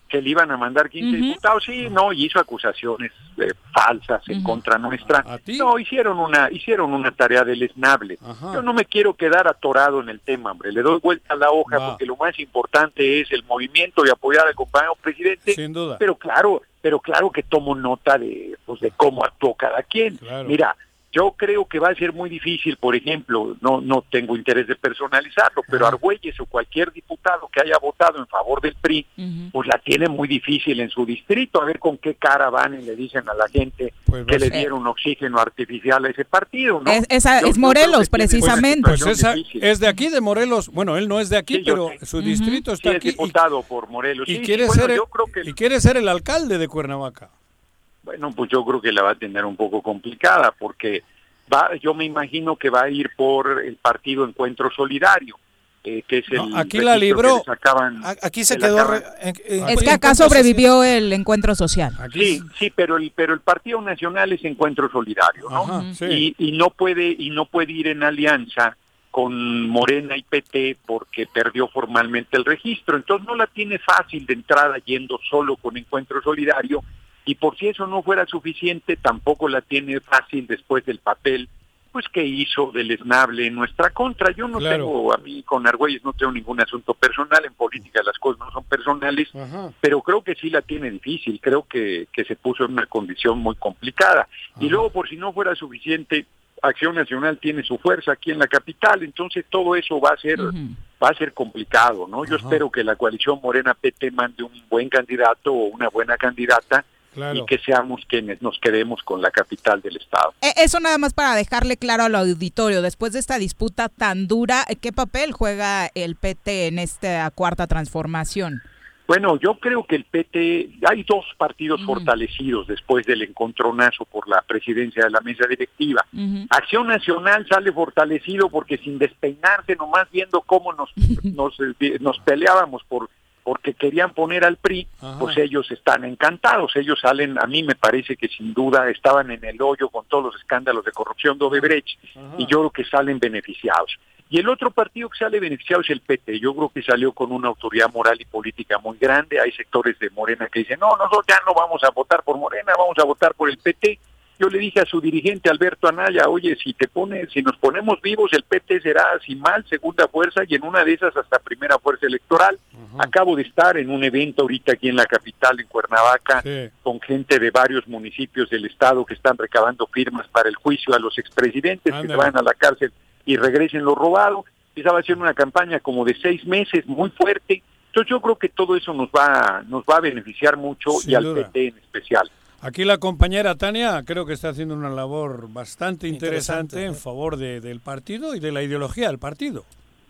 Que le iban a mandar 15 Ujú. diputados, sí, no, y hizo acusaciones eh, falsas en contra nuestra. No, hicieron una hicieron una tarea deleznable. Ajá. Yo no me quiero quedar atorado en el tema, hombre, le doy vuelta a la hoja Va. porque lo más importante es el movimiento y apoyar al compañero presidente. Sin duda. Pero claro, pero claro que tomo nota de pues de cómo actuó cada quien. Claro. Mira, yo creo que va a ser muy difícil, por ejemplo, no no tengo interés de personalizarlo, pero. Argüelles o cualquier diputado que haya votado en favor del PRI, pues la tiene muy difícil en su distrito, a ver con qué cara van y le dicen a la gente Pues que le dieron oxígeno artificial a ese partido, ¿no? Es- esa- es Morelos, precisamente. Pues esa es de aquí, de Morelos. Bueno, él no es de aquí, Sí, pero sé. su distrito Sí, está es aquí. y- diputado por Morelos. Y, Sí, sí, quiere bueno, ser el, yo creo que y quiere ser el alcalde de Cuernavaca. Bueno, pues yo creo que la va a tener un poco complicada porque va, yo me imagino que va a ir por el partido Encuentro Solidario, eh, que es No, el aquí la libró. que le sacaban- A- Aquí se que quedó... acaban- re- en- en- Es que acá sobrevivió el encuentro social. Aquí Sí, sí, pero el pero el Partido Nacional es Encuentro Solidario, ¿no? Ajá, sí. y, y no puede y no puede ir en alianza con Morena y PT porque perdió formalmente el registro. Entonces no la tiene fácil de entrada yendo solo con Encuentro Solidario y por si eso no fuera suficiente tampoco la tiene fácil después del papel pues que hizo deleznable en nuestra contra. Yo no Claro. tengo a mí con Argüelles no tengo ningún asunto personal en política las cosas no son personales Ajá. pero creo que sí la tiene difícil, creo que, que se puso en una condición muy complicada. Y luego, por si no fuera suficiente, Acción Nacional tiene su fuerza aquí en la capital, entonces todo eso va a ser va a ser complicado, ¿no? Yo Ajá. espero que la coalición Morena PT mande un buen candidato o una buena candidata Claro. y que seamos quienes nos quedemos con la capital del estado. Eh, Eso nada más para dejarle claro al auditorio, después de esta disputa tan dura, eh, ¿qué papel juega el PT en esta cuarta transformación? Bueno, yo creo que el PT, hay dos partidos fortalecidos después del encontronazo por la presidencia de la mesa directiva. Acción Nacional sale fortalecido porque sin despeinarse, nomás viendo cómo nos, nos, eh, nos peleábamos por porque querían poner al PRI, Ajá. pues ellos están encantados. Ellos salen, a mí me parece que sin duda estaban en el hoyo con todos los escándalos de corrupción de Odebrecht Ajá. y yo creo que salen beneficiados. Y el otro partido que sale beneficiado es el PT. Yo creo que salió con una autoridad moral y política muy grande. Hay sectores de Morena que dicen, no, nosotros ya no vamos a votar por Morena, vamos a votar por el PT. Yo le dije a su dirigente Alberto Anaya, oye, si te pones, si nos ponemos vivos, el PT será sin mal segunda fuerza y en una de esas hasta primera fuerza electoral. Acabo de estar en un evento ahorita aquí en la capital, en Cuernavaca, Sí. con gente de varios municipios del estado que están recabando firmas para el juicio a los expresidentes que Ándale. se van a la cárcel y regresen lo robado. Estaba haciendo una campaña como de seis meses, muy fuerte. Entonces yo creo que todo eso nos va, nos va a beneficiar mucho Sin y al duda. PT en especial. Aquí la compañera Tania creo que está haciendo una labor bastante interesante, Interesante, en favor de- del partido y de la ideología del partido.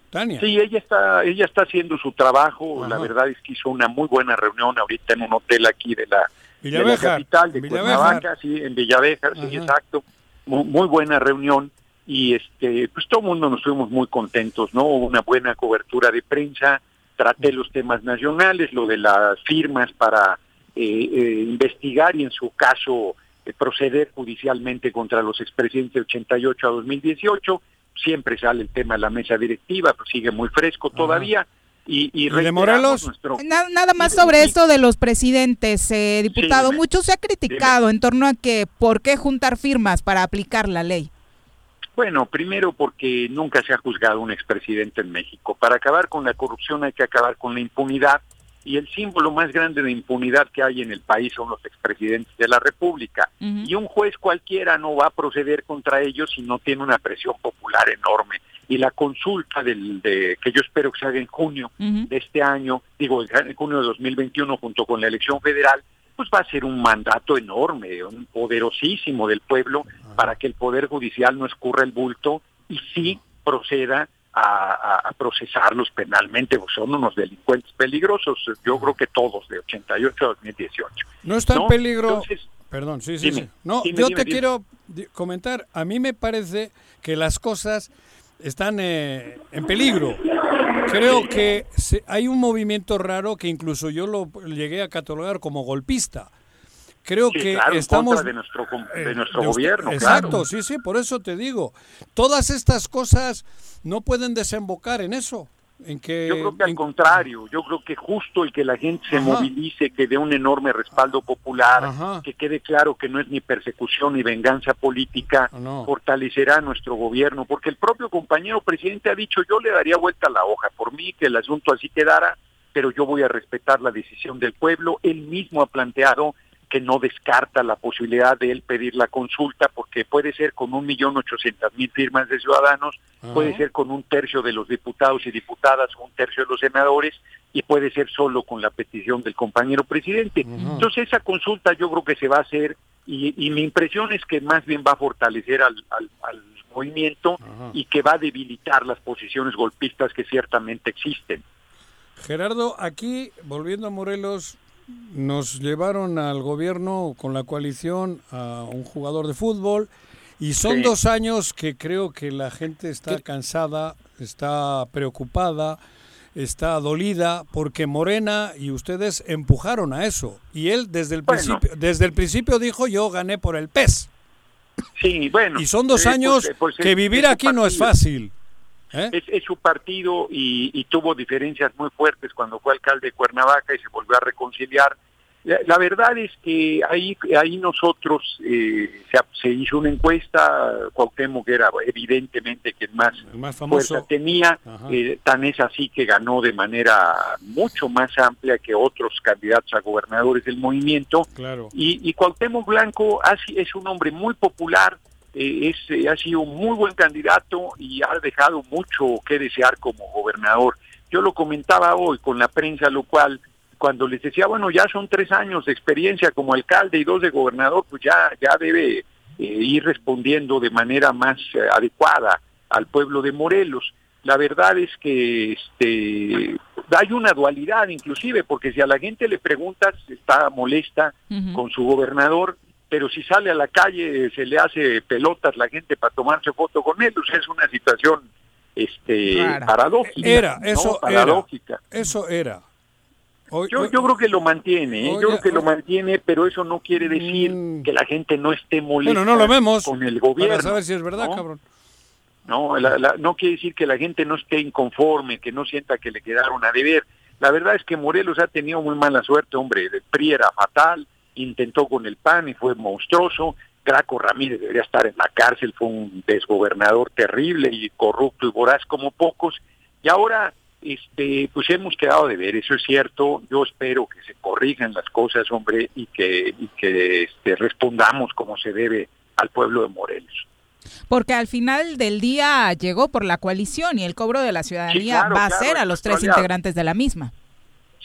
Tania. Sí, ella está, ella está haciendo su trabajo. La verdad es que hizo una muy buena reunión ahorita en un hotel aquí de la, de la capital de Villavejar. Cuernavaca, sí, en Villavejar, sí, exacto. Muy, muy buena reunión y este, pues todo el mundo nos fuimos muy contentos, ¿no? Hubo una buena cobertura de prensa. Traté los temas nacionales, lo de las firmas para investigar y en su caso eh, proceder judicialmente contra los expresidentes de 88 a 2018 siempre sale el tema de la mesa directiva, pues sigue muy fresco todavía. Y, y de reiteramos Morelos? nuestro- Na- Nada más sobre esto de los presidentes, eh, diputado. dime. Mucho se ha criticado en torno a que por qué juntar firmas para aplicar la ley. Bueno, primero porque nunca se ha juzgado un expresidente en México. Para acabar con la corrupción hay que acabar con la impunidad y el símbolo más grande de impunidad que hay en el país son los expresidentes de la República. Y un juez cualquiera no va a proceder contra ellos si no tiene una presión popular enorme. Y la consulta del, de, que yo espero que se haga en junio de este año, digo, en junio de 2021 junto con la elección federal, pues va a ser un mandato enorme, un poderosísimo del pueblo para que el Poder Judicial no escurra el bulto y sí proceda a, procesarlos penalmente, pues son unos delincuentes peligrosos, yo creo que todos, de 88 a 2018. No está en ¿no? peligro. Entonces, Perdón, sí, sí, Dime, sí. No, dime, yo dime, te quiero comentar. A mí me parece que las cosas están eh, en peligro. Creo que se- hay un movimiento raro que incluso yo lo llegué a catalogar como golpista. Creo Sí, que claro, en estamos contra de nuestro, de eh, nuestro gobierno, Exacto, claro. sí, sí, por eso te digo. Todas estas cosas no pueden desembocar en eso. En que, Yo creo que al en- contrario, yo creo que justo el que la gente se Ajá. movilice, que dé un enorme respaldo popular, Ajá. que quede claro que no es ni persecución ni venganza política, No. fortalecerá nuestro gobierno, porque el propio compañero presidente ha dicho yo le daría vuelta a la hoja, por mí que el asunto así quedara, pero yo voy a respetar la decisión del pueblo. Él mismo ha planteado que no descarta la posibilidad de él pedir la consulta, porque puede ser con un millón ochocientas mil firmas de ciudadanos, puede ser con un tercio de los diputados y diputadas, un tercio de los senadores, y puede ser solo con la petición del compañero presidente. Entonces esa consulta yo creo que se va a hacer y, y mi impresión es que más bien va a fortalecer al, al- al movimiento y que va a debilitar las posiciones golpistas que ciertamente existen. Gerardo, aquí, volviendo a Morelos, nos llevaron al gobierno con la coalición a un jugador de fútbol y son Sí. dos años que creo que la gente está cansada, está preocupada, está dolida porque Morena y ustedes empujaron a eso y él desde el Bueno. principio desde el principio dijo yo gané por el PES Sí, bueno. y son dos eh, años pues, eh, pues, que es- vivir aquí no es fácil. ¿Eh? Es, es su partido y, y tuvo diferencias muy fuertes cuando fue alcalde de Cuernavaca y se volvió a reconciliar. La, la verdad es que ahí, ahí nosotros eh, se, se hizo una encuesta, Cuauhtémoc era evidentemente quien más, más fuerza tenía, eh, tan es así que ganó de manera mucho más amplia que otros candidatos a gobernadores del movimiento. Claro. Y, y Cuauhtémoc Blanco es un hombre muy popular, eh, es, eh, ha sido un muy buen candidato y ha dejado mucho que desear como gobernador. Yo lo comentaba hoy con la prensa, lo cual cuando les decía, bueno, ya son tres años de experiencia como alcalde y dos de gobernador, pues ya, ya debe eh, ir respondiendo de manera más eh, adecuada al pueblo de Morelos. La verdad es que este, hay una dualidad inclusive, porque si a la gente le preguntas, está molesta con su gobernador, pero si sale a la calle eh, se le hace pelotas la gente para tomarse foto con él, o sea, es una situación este Rara. paradójica. Era, ¿no? eso paradójica. era. Eso era. Hoy- Yo, hoy- yo creo que lo mantiene, ¿eh? Yo creo que lo mantiene, pero eso no quiere decir que la gente no esté molesta Mm. Bueno, no lo vemos. con el gobierno. Para saber si es verdad, ¿no? cabrón. No, la- la- no quiere decir que la gente no esté inconforme, que no sienta que le quedaron a deber. La verdad es que Morelos ha tenido muy mala suerte, hombre. El PRI era fatal, intentó con el PAN y fue monstruoso. Graco Ramírez debería estar en la cárcel, fue un desgobernador terrible y corrupto y voraz como pocos. Y ahora, este, pues hemos quedado de ver, eso es cierto. Yo espero que se corrijan las cosas, hombre, y que, y que este, respondamos como se debe al pueblo de Morelos. Porque al final del día llegó por la coalición y el cobro de la ciudadanía claro, va a claro, ser a los tres aliado. integrantes de la misma.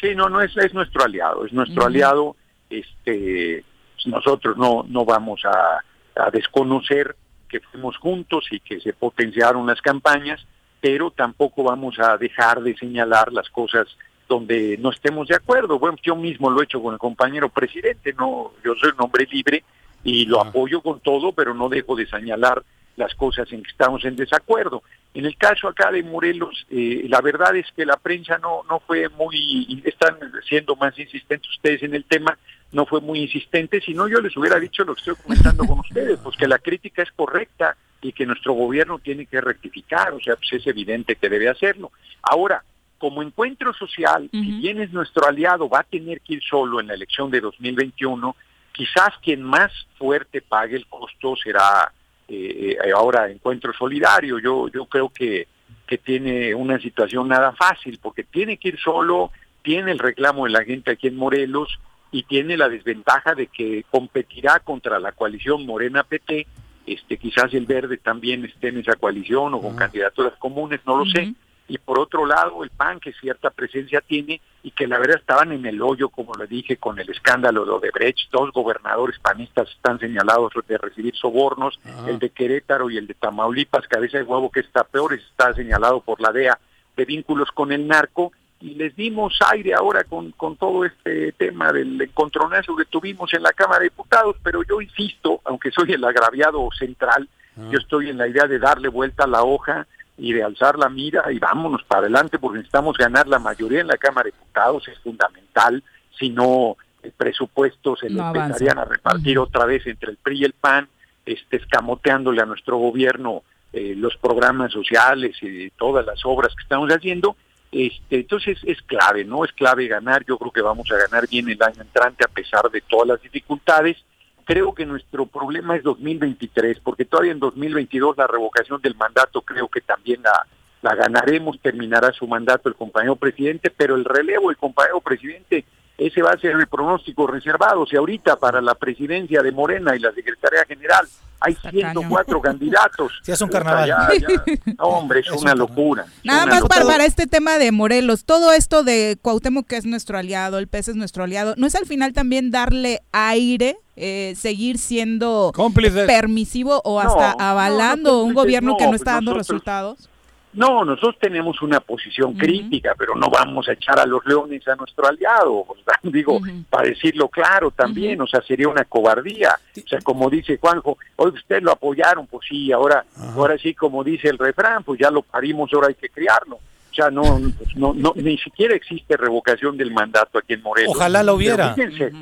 Sí, no, no es, es nuestro aliado, es nuestro aliado. Este, nosotros no, no vamos a, a desconocer que fuimos juntos y que se potenciaron las campañas, pero tampoco vamos a dejar de señalar las cosas donde no estemos de acuerdo. Bueno, yo mismo lo he hecho con el compañero presidente, no, yo soy un hombre libre y lo apoyo con todo, pero no dejo de señalar las cosas en que estamos en desacuerdo. En el caso acá de Morelos, eh, la verdad es que la prensa no, no fue muy, están siendo más insistentes ustedes en el tema, no fue muy insistente, si no yo les hubiera dicho lo que estoy comentando con ustedes, pues que la crítica es correcta y que nuestro gobierno tiene que rectificar, o sea, pues es evidente que debe hacerlo. Ahora, como encuentro social, si bien es nuestro aliado, va a tener que ir solo en la elección de 2021, quizás quien más fuerte pague el costo será eh, eh, ahora Encuentro Solidario. Yo, yo creo que, que tiene una situación nada fácil, porque tiene que ir solo, tiene el reclamo de la gente aquí en Morelos y tiene la desventaja de que competirá contra la coalición Morena-PT, este, quizás el Verde también esté en esa coalición o con candidaturas comunes, no lo sé, y por otro lado el PAN que cierta presencia tiene y que la verdad estaban en el hoyo, como le dije, con el escándalo de Odebrecht, dos gobernadores panistas están señalados de recibir sobornos, el de Querétaro y el de Tamaulipas, cabeza de huevo que está peor, está señalado por la DEA de vínculos con el narco, y les dimos aire ahora con, con todo este tema del encontronazo que tuvimos en la Cámara de Diputados, pero yo insisto, aunque soy el agraviado central, yo estoy en la idea de darle vuelta a la hoja y de alzar la mira y vámonos para adelante porque necesitamos ganar la mayoría en la Cámara de Diputados, es fundamental, si no el presupuesto se lo No avanza. empezarían a repartir otra vez entre el PRI y el PAN, este, escamoteándole a nuestro gobierno eh, los programas sociales y todas las obras que estamos haciendo. Este, entonces es clave, ¿no? Es clave ganar, yo creo que vamos a ganar bien el año entrante a pesar de todas las dificultades. Creo que nuestro problema es 2023, porque todavía en 2022 la revocación del mandato creo que también la, ganaremos, terminará su mandato el compañero presidente, pero el relevo del compañero presidente, ese va a ser el pronóstico reservado. Si ahorita para la presidencia de Morena y la Secretaría General hay 104 candidatos. Sí, es un carnaval. ya- ya- no, hombre, es, una locura. Nada Una más para, locura. para este tema de Morelos, todo esto de Cuauhtémoc que es nuestro aliado, el PES es nuestro aliado, ¿no es al final también darle aire, eh, seguir siendo Cómplices. permisivo o hasta no, avalando no, un gobierno que no, no está dando nosotros- resultados? No, nosotros tenemos una posición crítica, pero no vamos a echar a los leones a nuestro aliado. o sea, digo, para decirlo claro también, o sea, sería una cobardía. O sea, como dice Juanjo, hoy ustedes lo apoyaron, pues sí, ahora, ahora sí, como dice el refrán, pues ya lo parimos, ahora hay que criarlo. O sea, no, pues no, no, ni siquiera existe revocación del mandato aquí en Morelos. Ojalá lo Pero hubiera. fíjense,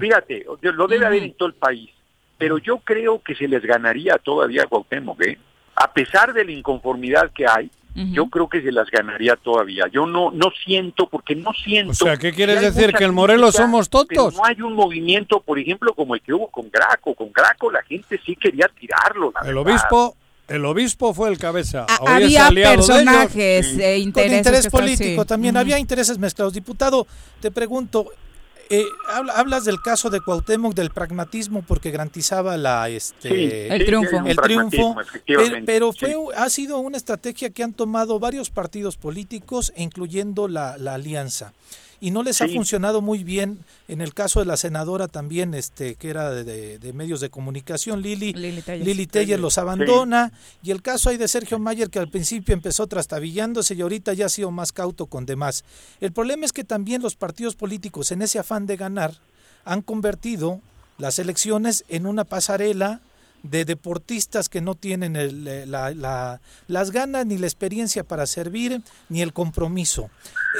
fíjate, lo debe haber en todo el país, pero yo creo que se les ganaría todavía a Cuauhtémoc, ¿eh? A pesar de la inconformidad que hay, yo creo que se las ganaría todavía. Yo no no siento, porque no siento... O sea, ¿qué quieres que decir? ¿Que en Morelos crítica, somos tontos? no hay un movimiento, por ejemplo, como el que hubo con Graco. Con Graco la gente sí quería tirarlo, la El verdad. obispo, el obispo fue el cabeza. Hoy había aliado de ellos. personajes, eh, Con intereses. interés que están- político sí. también, había intereses mezclados. Diputado, te pregunto, eh, habla- hablas del caso de Cuauhtémoc, del pragmatismo porque garantizaba la este Sí, El sí, triunfo. el triunfo, pero, sí. fue ha sido una estrategia que han tomado varios partidos políticos, incluyendo la, la alianza. Y no les ha funcionado muy bien en el caso de la senadora también, este, que era de, de- de medios de comunicación, Lili, Lili Telles. Lili Telles los abandona. Y el caso ahí de Sergio Mayer, que al principio empezó trastabillándose y ahorita ya ha sido más cauto con demás. El problema es que también los partidos políticos, en ese afán de ganar, han convertido las elecciones en una pasarela de deportistas que no tienen el, eh, la- la- las ganas ni la experiencia para servir ni el compromiso.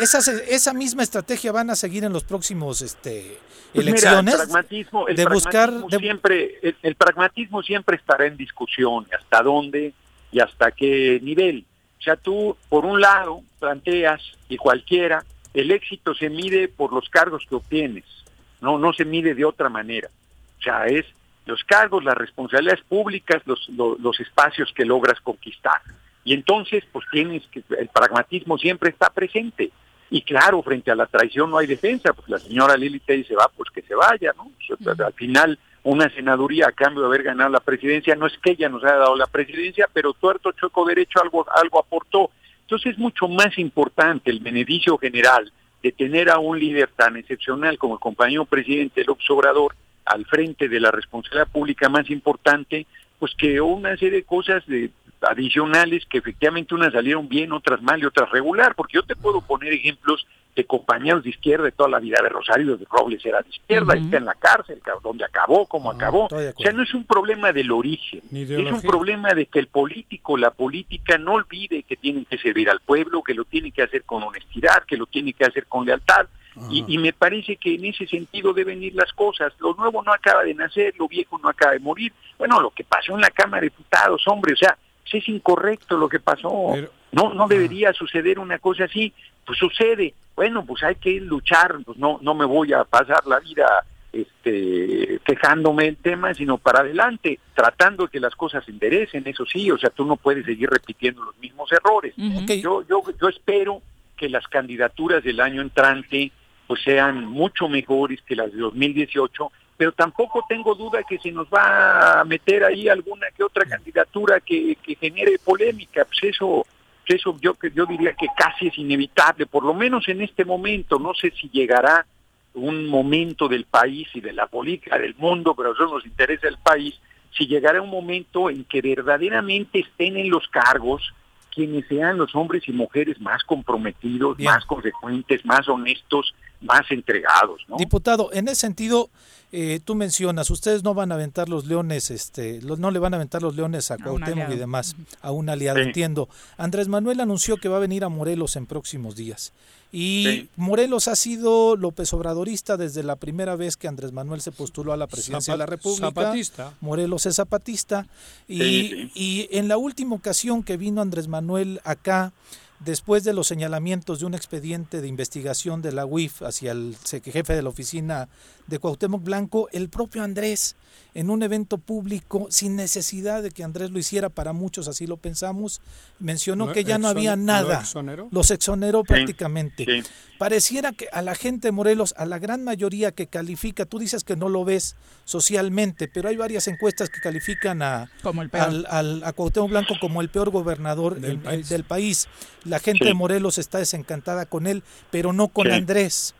Esas, esa misma estrategia van a seguir en los próximos este, Pues mira, elecciones. el pragmatismo, el de buscar- pragmatismo siempre, el, el pragmatismo siempre estará en discusión, hasta dónde y hasta qué nivel. O sea, tú, por un lado, planteas, y cualquiera, el éxito se mide por los cargos que obtienes, no, no se mide de otra manera. O sea, es los cargos, las responsabilidades públicas, los, lo- los espacios que logras conquistar. Y entonces, pues tienes que, el pragmatismo siempre está presente. Y claro, frente a la traición no hay defensa, pues la señora Lili Tellez se va, pues que se vaya, ¿no? O sea, Al final, una senaduría a cambio de haber ganado la presidencia, no es que ella nos haya dado la presidencia, pero tuerto, chueco, derecho, algo, algo aportó. Entonces es mucho más importante el beneficio general de tener a un líder tan excepcional como el compañero presidente López Obrador al frente de la responsabilidad pública más importante, pues que una serie de cosas de, adicionales que efectivamente unas salieron bien, otras mal y otras regular, porque yo te puedo poner ejemplos de compañeros de izquierda de toda la vida, de Rosario de Robles era de izquierda, Ujú. está en la cárcel, donde acabó, como acabó. estoy de O sea, no es un problema del origen, es un problema de que el político, la política no olvide que tienen que servir al pueblo, que lo tiene que hacer con honestidad, que lo tiene que hacer con lealtad. Y, y me parece que en ese sentido deben ir las cosas. Lo nuevo no acaba de nacer, lo viejo no acaba de morir. Bueno, lo que pasó en la Cámara de Diputados, hombre, o sea, es incorrecto lo que pasó. Pero- no, no debería suceder una cosa así. Pues sucede. Bueno, pues hay que luchar. Pues no, no me voy a pasar la vida este, quejándome del tema, sino para adelante, tratando de que las cosas se enderecen, eso sí, o sea, tú no puedes seguir repitiendo los mismos errores. Yo, yo, yo espero que las candidaturas del año entrante pues sean mucho mejores que las de 2018, pero tampoco tengo duda que se nos va a meter ahí alguna que otra candidatura que, que genere polémica, pues eso eso yo, yo diría que casi es inevitable, por lo menos en este momento, no sé si llegará un momento del país y de la política del mundo, pero eso nos interesa el país, si llegará un momento en que verdaderamente estén en los cargos quienes sean los hombres y mujeres más comprometidos, más consecuentes, más honestos, más entregados. ¿no? Diputado, en ese sentido, eh, tú mencionas, ustedes no van a aventar los leones, este, los, no le van a aventar los leones a Cuauhtémoc y demás, a un aliado, Sí. entiendo. Andrés Manuel anunció que va a venir a Morelos en próximos días. Y Morelos ha sido López Obradorista desde la primera vez que Andrés Manuel se postuló a la presidencia de la República. zapatista. Morelos es zapatista. Y, Sí, sí. y en la última ocasión que vino Andrés Manuel acá, después de los señalamientos de un expediente de investigación de la UIF hacia el jefe de la oficina de Cuauhtémoc Blanco, el propio Andrés, en un evento público, sin necesidad de que Andrés lo hiciera, para muchos así lo pensamos, mencionó ¿Lo que ya no había nada. exoneró? Los exoneró Sí, prácticamente. sí. Pareciera que a la gente de Morelos, a la gran mayoría que califica, tú dices que no lo ves socialmente, pero hay varias encuestas que califican a, Como el peor. al, al- a Cuauhtémoc Blanco como el peor gobernador Del en- país. del país. La gente Sí. de Morelos está desencantada con él, pero no con Sí. Andrés.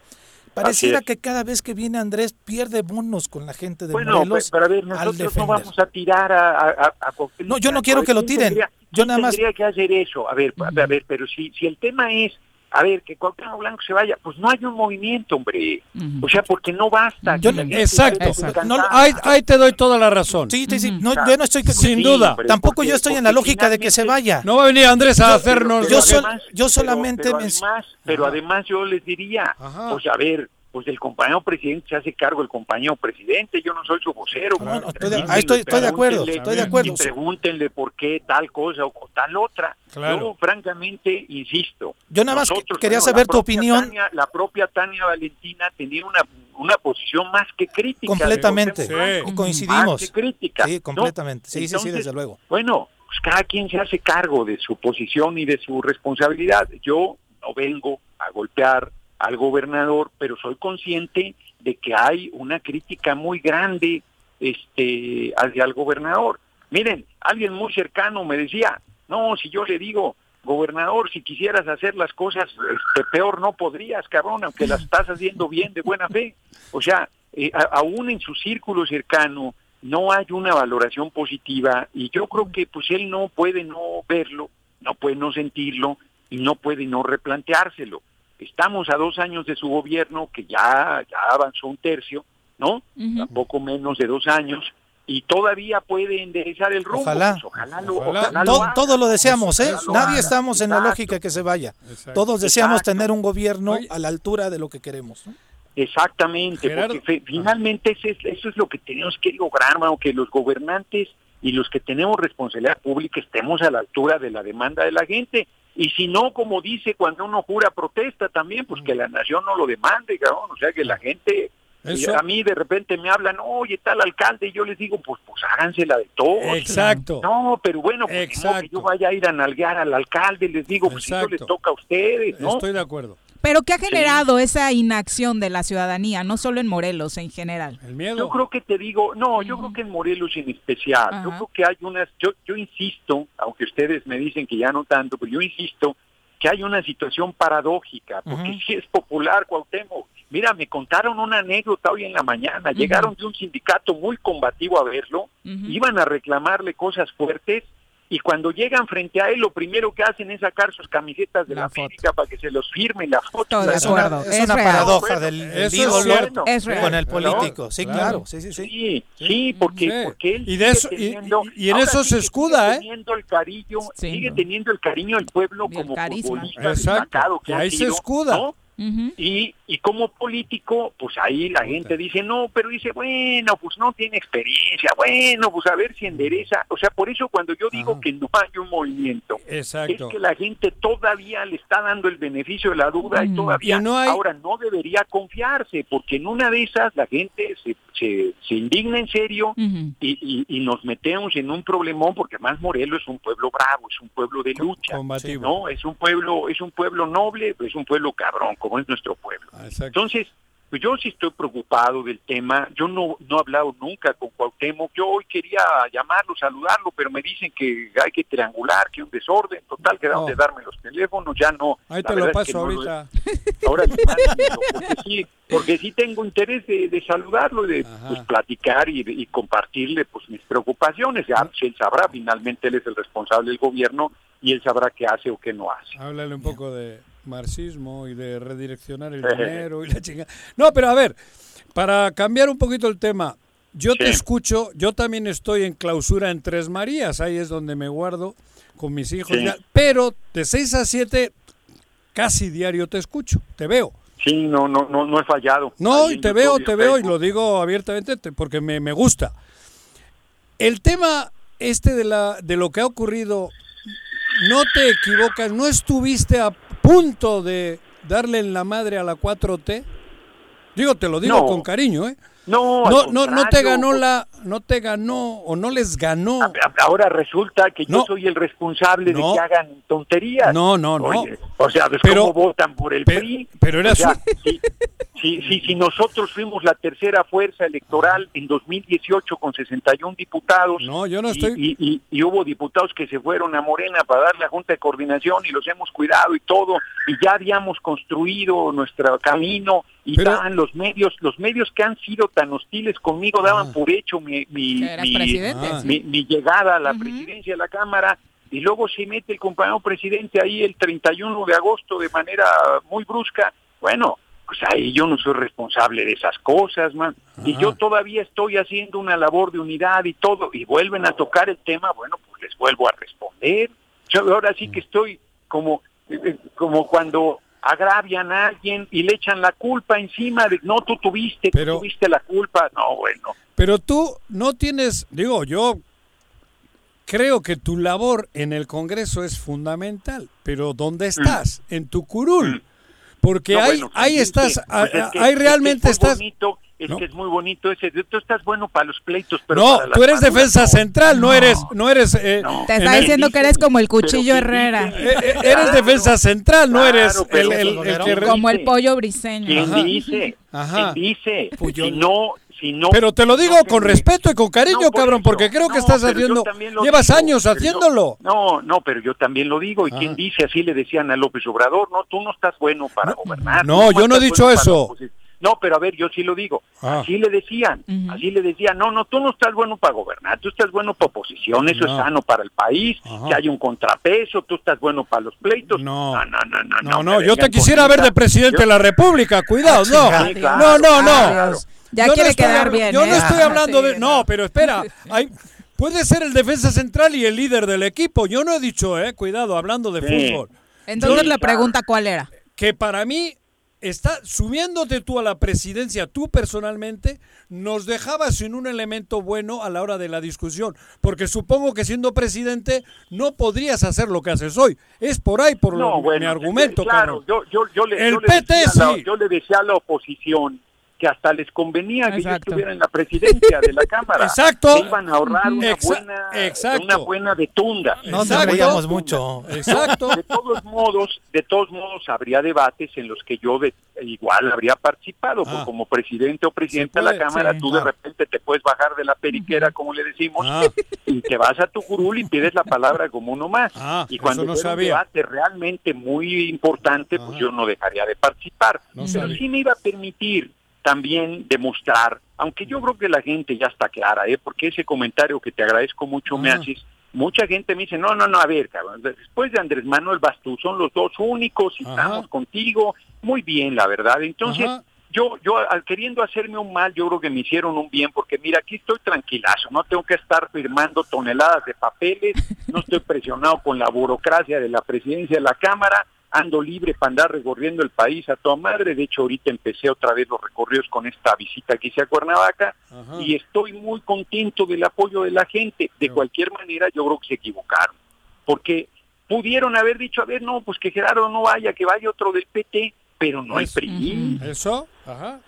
Pareciera es. que cada vez que viene Andrés pierde bonos con la gente de Bueno, Morelos. pe- pero a ver, nosotros no vamos a tirar a, No, yo no quiero que lo ¿Quién tiren. tendría- Yo nada más- tendría que hacer eso. A ver, a ver, a ver, pero si, si el tema es, a ver, que Cuauhtémoc Blanco se vaya, pues no hay un movimiento, hombre. O sea, porque no basta. Yo Exacto. No. Ahí, ahí te doy toda la razón. Sí, sí, sí. No, yo no estoy Sin Sí, duda. hombre, Tampoco porque- yo estoy en la lógica de que se vaya. No va a venir Andrés a hacernos... yo pero sol- además- yo pero- solamente pero, me- además, pero además yo les diría, Ajá. pues a ver, pues el compañero presidente se hace cargo el compañero presidente, yo no soy su vocero. No, no, estoy de- ahí estoy- estoy de acuerdo, estoy de acuerdo. y pregúntenle por qué tal cosa o, tal otra. Claro. Yo francamente insisto. Yo nada más nosotros, quería bueno, saber tu opinión. Tania- la propia Tania Valentina tenía una, una posición más que crítica. Completamente. Sí. Coincidimos. Más que crítica. Sí, ¿no? completamente. Sí, sí, sí, Entonces, desde luego. Bueno, pues cada quien se hace cargo de su posición y de su responsabilidad. Yo no vengo a golpear al gobernador, pero soy consciente de que hay una crítica muy grande este hacia el gobernador. Miren, alguien muy cercano me decía, no, si yo le digo, gobernador, si quisieras hacer las cosas este, peor no podrías, cabrón, aunque las estás haciendo bien de buena fe. O sea, eh, aún en su círculo cercano no hay una valoración positiva y yo creo que pues él no puede no verlo, no puede no sentirlo y no puede no replanteárselo. Estamos a dos años de su gobierno que ya, ya avanzó un tercio, ¿no? Tampoco menos de dos años y todavía puede enderezar el rumbo. Ojalá. Pues, ojalá lo, Ojalá. ojalá lo Todo, haga. todo lo deseamos, ¿eh? Lo Nadie haga. estamos en la lógica que se vaya. Exacto. Todos deseamos Exacto. tener un gobierno Oye. a la altura de lo que queremos. ¿no? Exactamente, Gerardo. porque fe- finalmente ese es- eso es lo que tenemos que lograr, mano, que los gobernantes y los que tenemos responsabilidad pública estemos a la altura de la demanda de la gente. Y si no, como dice cuando uno jura protesta también, pues que la nación no lo demande, cabrón. O sea, que la gente... Eso- a mí de repente me hablan, oye, tal alcalde, y yo les digo, pues pues hágansela de todo. Exacto. No, pero bueno, pues Exacto. que yo vaya a ir a nalguear al alcalde, les digo, pues eso les Exacto. toca a ustedes, ¿no? Estoy de acuerdo. Pero ¿qué ha generado esa inacción de la ciudadanía, no solo en Morelos, en general? El miedo. Yo creo que te digo, no, yo creo que en Morelos en especial, yo creo que hay unas, yo, yo insisto, aunque ustedes me dicen que ya no tanto, pero yo insisto que hay una situación paradójica, porque si es popular Cuauhtémoc. Mira, me contaron una anécdota hoy en la mañana, llegaron de un sindicato muy combativo a verlo, iban a reclamarle cosas fuertes y cuando llegan frente a él lo primero que hacen es sacar sus camisetas de La la. América para que se los firmen la foto. De Es una, acuerdo, es es una real. paradoja del, del Eso es ídolo cierto. Es real. con el ¿no? político. Sí, Claro. claro. Sí, sí, sí. Sí, sí, porque, Sí. porque él Y de eso- y- teniendo- y- y en ahora eso se sigue- escuda, sigue ¿eh? teniendo el cariño, Sí. sigue teniendo el cariño del pueblo Y el como carisma. futbolista Exacto. destacado que Y ha ahí se escuda. ¿no? Y, y como político, pues ahí la gente dice, no, pero dice, bueno, pues no tiene experiencia, bueno, pues a ver si endereza. O sea, por eso cuando yo digo Ajá. que no hay un movimiento, Exacto. es que la gente todavía le está dando el beneficio de la duda y Mm. todavía Y no hay- ahora no debería confiarse, porque en una de esas la gente se, se, se indigna en serio y- y nos metemos en un problemón, porque más Morelos es un pueblo bravo, es un pueblo de lucha, Combativo. ¿no? Es un pueblo, es un pueblo noble, es un pueblo cabrón, como es nuestro pueblo. Ah. Entonces, pues yo sí estoy preocupado del tema. Yo no, no he hablado nunca con Cuauhtémoc. Yo hoy quería llamarlo, saludarlo, pero me dicen que hay que triangular, que un desorden. Total, quedaron No. de darme los teléfonos, ya no. Ahí te lo verdad es que paso no ahorita. Ahora porque sí, porque sí tengo interés de, de saludarlo, de pues, platicar y, de- y compartirle pues mis preocupaciones. Ya él sabrá, finalmente él es el responsable del gobierno y él sabrá qué hace o qué no hace. Háblale un poco de marxismo y de redireccionar el dinero y la chingada. No, pero a ver, para cambiar un poquito el tema, yo te escucho, yo también estoy en clausura en Tres Marías, ahí es donde me guardo con mis hijos, Sí. ya, pero de 6 a 7 casi diario te escucho, te veo. Sí, no, no, no, no he fallado. No, y te YouTube veo, te veo y lo digo abiertamente te- porque me, me gusta. El tema este de, la, de lo que ha ocurrido, no te equivocas, no estuviste a punto de darle en la madre a la 4T. Digo, te lo digo No. con cariño, ¿eh? No, no, no, no te ganó pues- la, no te ganó o no les ganó. Ahora resulta que yo soy el responsable No. de que hagan tonterías. No, no, no. Oye, o sea, pues Pero- cómo votan por el PRI. pero era O sea, su- si, si, si nosotros fuimos la tercera fuerza electoral en 2018 con 61 diputados. No, yo no y- estoy- Y, y- y hubo diputados que se fueron a Morena para dar la Junta de Coordinación y los hemos cuidado y todo. Y ya habíamos construido nuestro camino y Pero- daban los medios, los medios que han sido tan hostiles conmigo daban por hecho mi, mi, mi- Ah. mi, mi llegada a la presidencia de la Cámara y luego se mete el compañero presidente ahí el 31 de agosto de manera muy brusca. Bueno, pues ahí yo no soy responsable de esas cosas, man. Y yo todavía estoy haciendo una labor de unidad y todo, y vuelven a tocar el tema, bueno, pues les vuelvo a responder. Yo ahora sí que estoy como, eh, como cuando agravian a alguien y le echan la culpa encima de, no, tú tuviste, tú Pero- tuviste la culpa. No, bueno. Pero tú no tienes, digo, yo creo que tu labor en el Congreso es fundamental, pero ¿dónde estás? En tu curul. Porque. No, ahí, bueno, ahí estás, pues es que- ahí es que realmente es muy estás... bonito, es No. que es muy bonito ese. Tú estás bueno para los pleitos, pero No, para tú eres defensa no. central, no, eres, no eres... eh, Te está el- diciendo que eres como el cuchillo Herrera. eh, eh, eres defensa central, no Claro, eres pero- el, el- el que... Como el pollo briseño. ¿Quién Ajá. dice? Ajá. ¿Quién dice? Puyol. Si no, si no. Pero te lo digo no con respeto y con cariño, No, por cabrón, eso. porque creo que No, estás pero yo haciendo... también lo Llevas digo, años yo- haciéndolo. no, no, pero yo también lo digo. ¿Y Ajá. quién dice? Así le decían a López Obrador, no, tú no estás bueno para gobernar. no, yo no he dicho bueno eso. No, pero a ver, yo sí lo digo. Ah. Así le decían, así le decían, no, no, tú no estás bueno para gobernar, tú estás bueno para oposición, eso No. es sano para el país, Ajá. que hay un contrapeso, tú estás bueno para los pleitos. No. no, no, no. No, No, no, yo te quisiera ver de presidente yo- de la República, cuidado, no. Ah, Sí, claro, No, no, no. claro. Ya Yo no quiere estoy quedar habla- bien. Yo no ¿eh? estoy hablando Sí, de... No, pero espera, hay... Puede ser el defensa central y el líder del equipo. Yo no he dicho, eh, cuidado, hablando de Sí. fútbol. Entonces Sí, la claro. pregunta cuál era. Que para mí está subiéndote tú a la presidencia, tú personalmente, nos dejaba sin un elemento bueno a la hora de la discusión. Porque supongo que siendo presidente no podrías hacer lo que haces hoy. Es por ahí, por lo, No, bueno, mi argumento, claro, cabrón. yo, yo, yo le, El yo le PT decía a la- sí. yo le decía a la oposición que hasta les convenía que yo estuviera en la presidencia de la Cámara. Exacto. Se iban a ahorrar una Exa- buena, exacto. una buena de tunda. No nos Exacto. reíamos mucho. Exacto. De todos modos, de todos modos habría debates en los que yo de- igual habría participado, Ah. porque como presidente o presidente Se de la Cámara, sí. tú de Ah. repente te puedes bajar de la periquera, como le decimos, Ah. y te vas a tu curul y pides la palabra como uno más. Ah, y cuando no un debate realmente muy importante, pues yo no dejaría de participar. No Pero sabía. sí me iba a permitir también demostrar, aunque yo creo que la gente ya está clara, ¿eh? porque ese comentario que te agradezco mucho me Ajá. haces, mucha gente me dice, no, no, no, a ver, cabrón, después de Andrés Manuel Bastú, son los dos únicos y estamos contigo, muy bien, la verdad. Entonces, Ajá. yo, yo al queriendo hacerme un mal, yo creo que me hicieron un bien, porque mira, aquí estoy tranquilazo, no tengo que estar firmando toneladas de papeles, no estoy presionado con la burocracia de la presidencia de la Cámara, ando libre para andar recorriendo el país a toda madre, de hecho ahorita empecé otra vez los recorridos con esta visita que hice a Cuernavaca, Ajá. y estoy muy contento del apoyo de la gente. De cualquier manera, yo creo que se equivocaron, porque pudieron haber dicho, a ver, no, pues que Gerardo no vaya, que vaya otro del PT, pero no el PRI. Eso, ajá.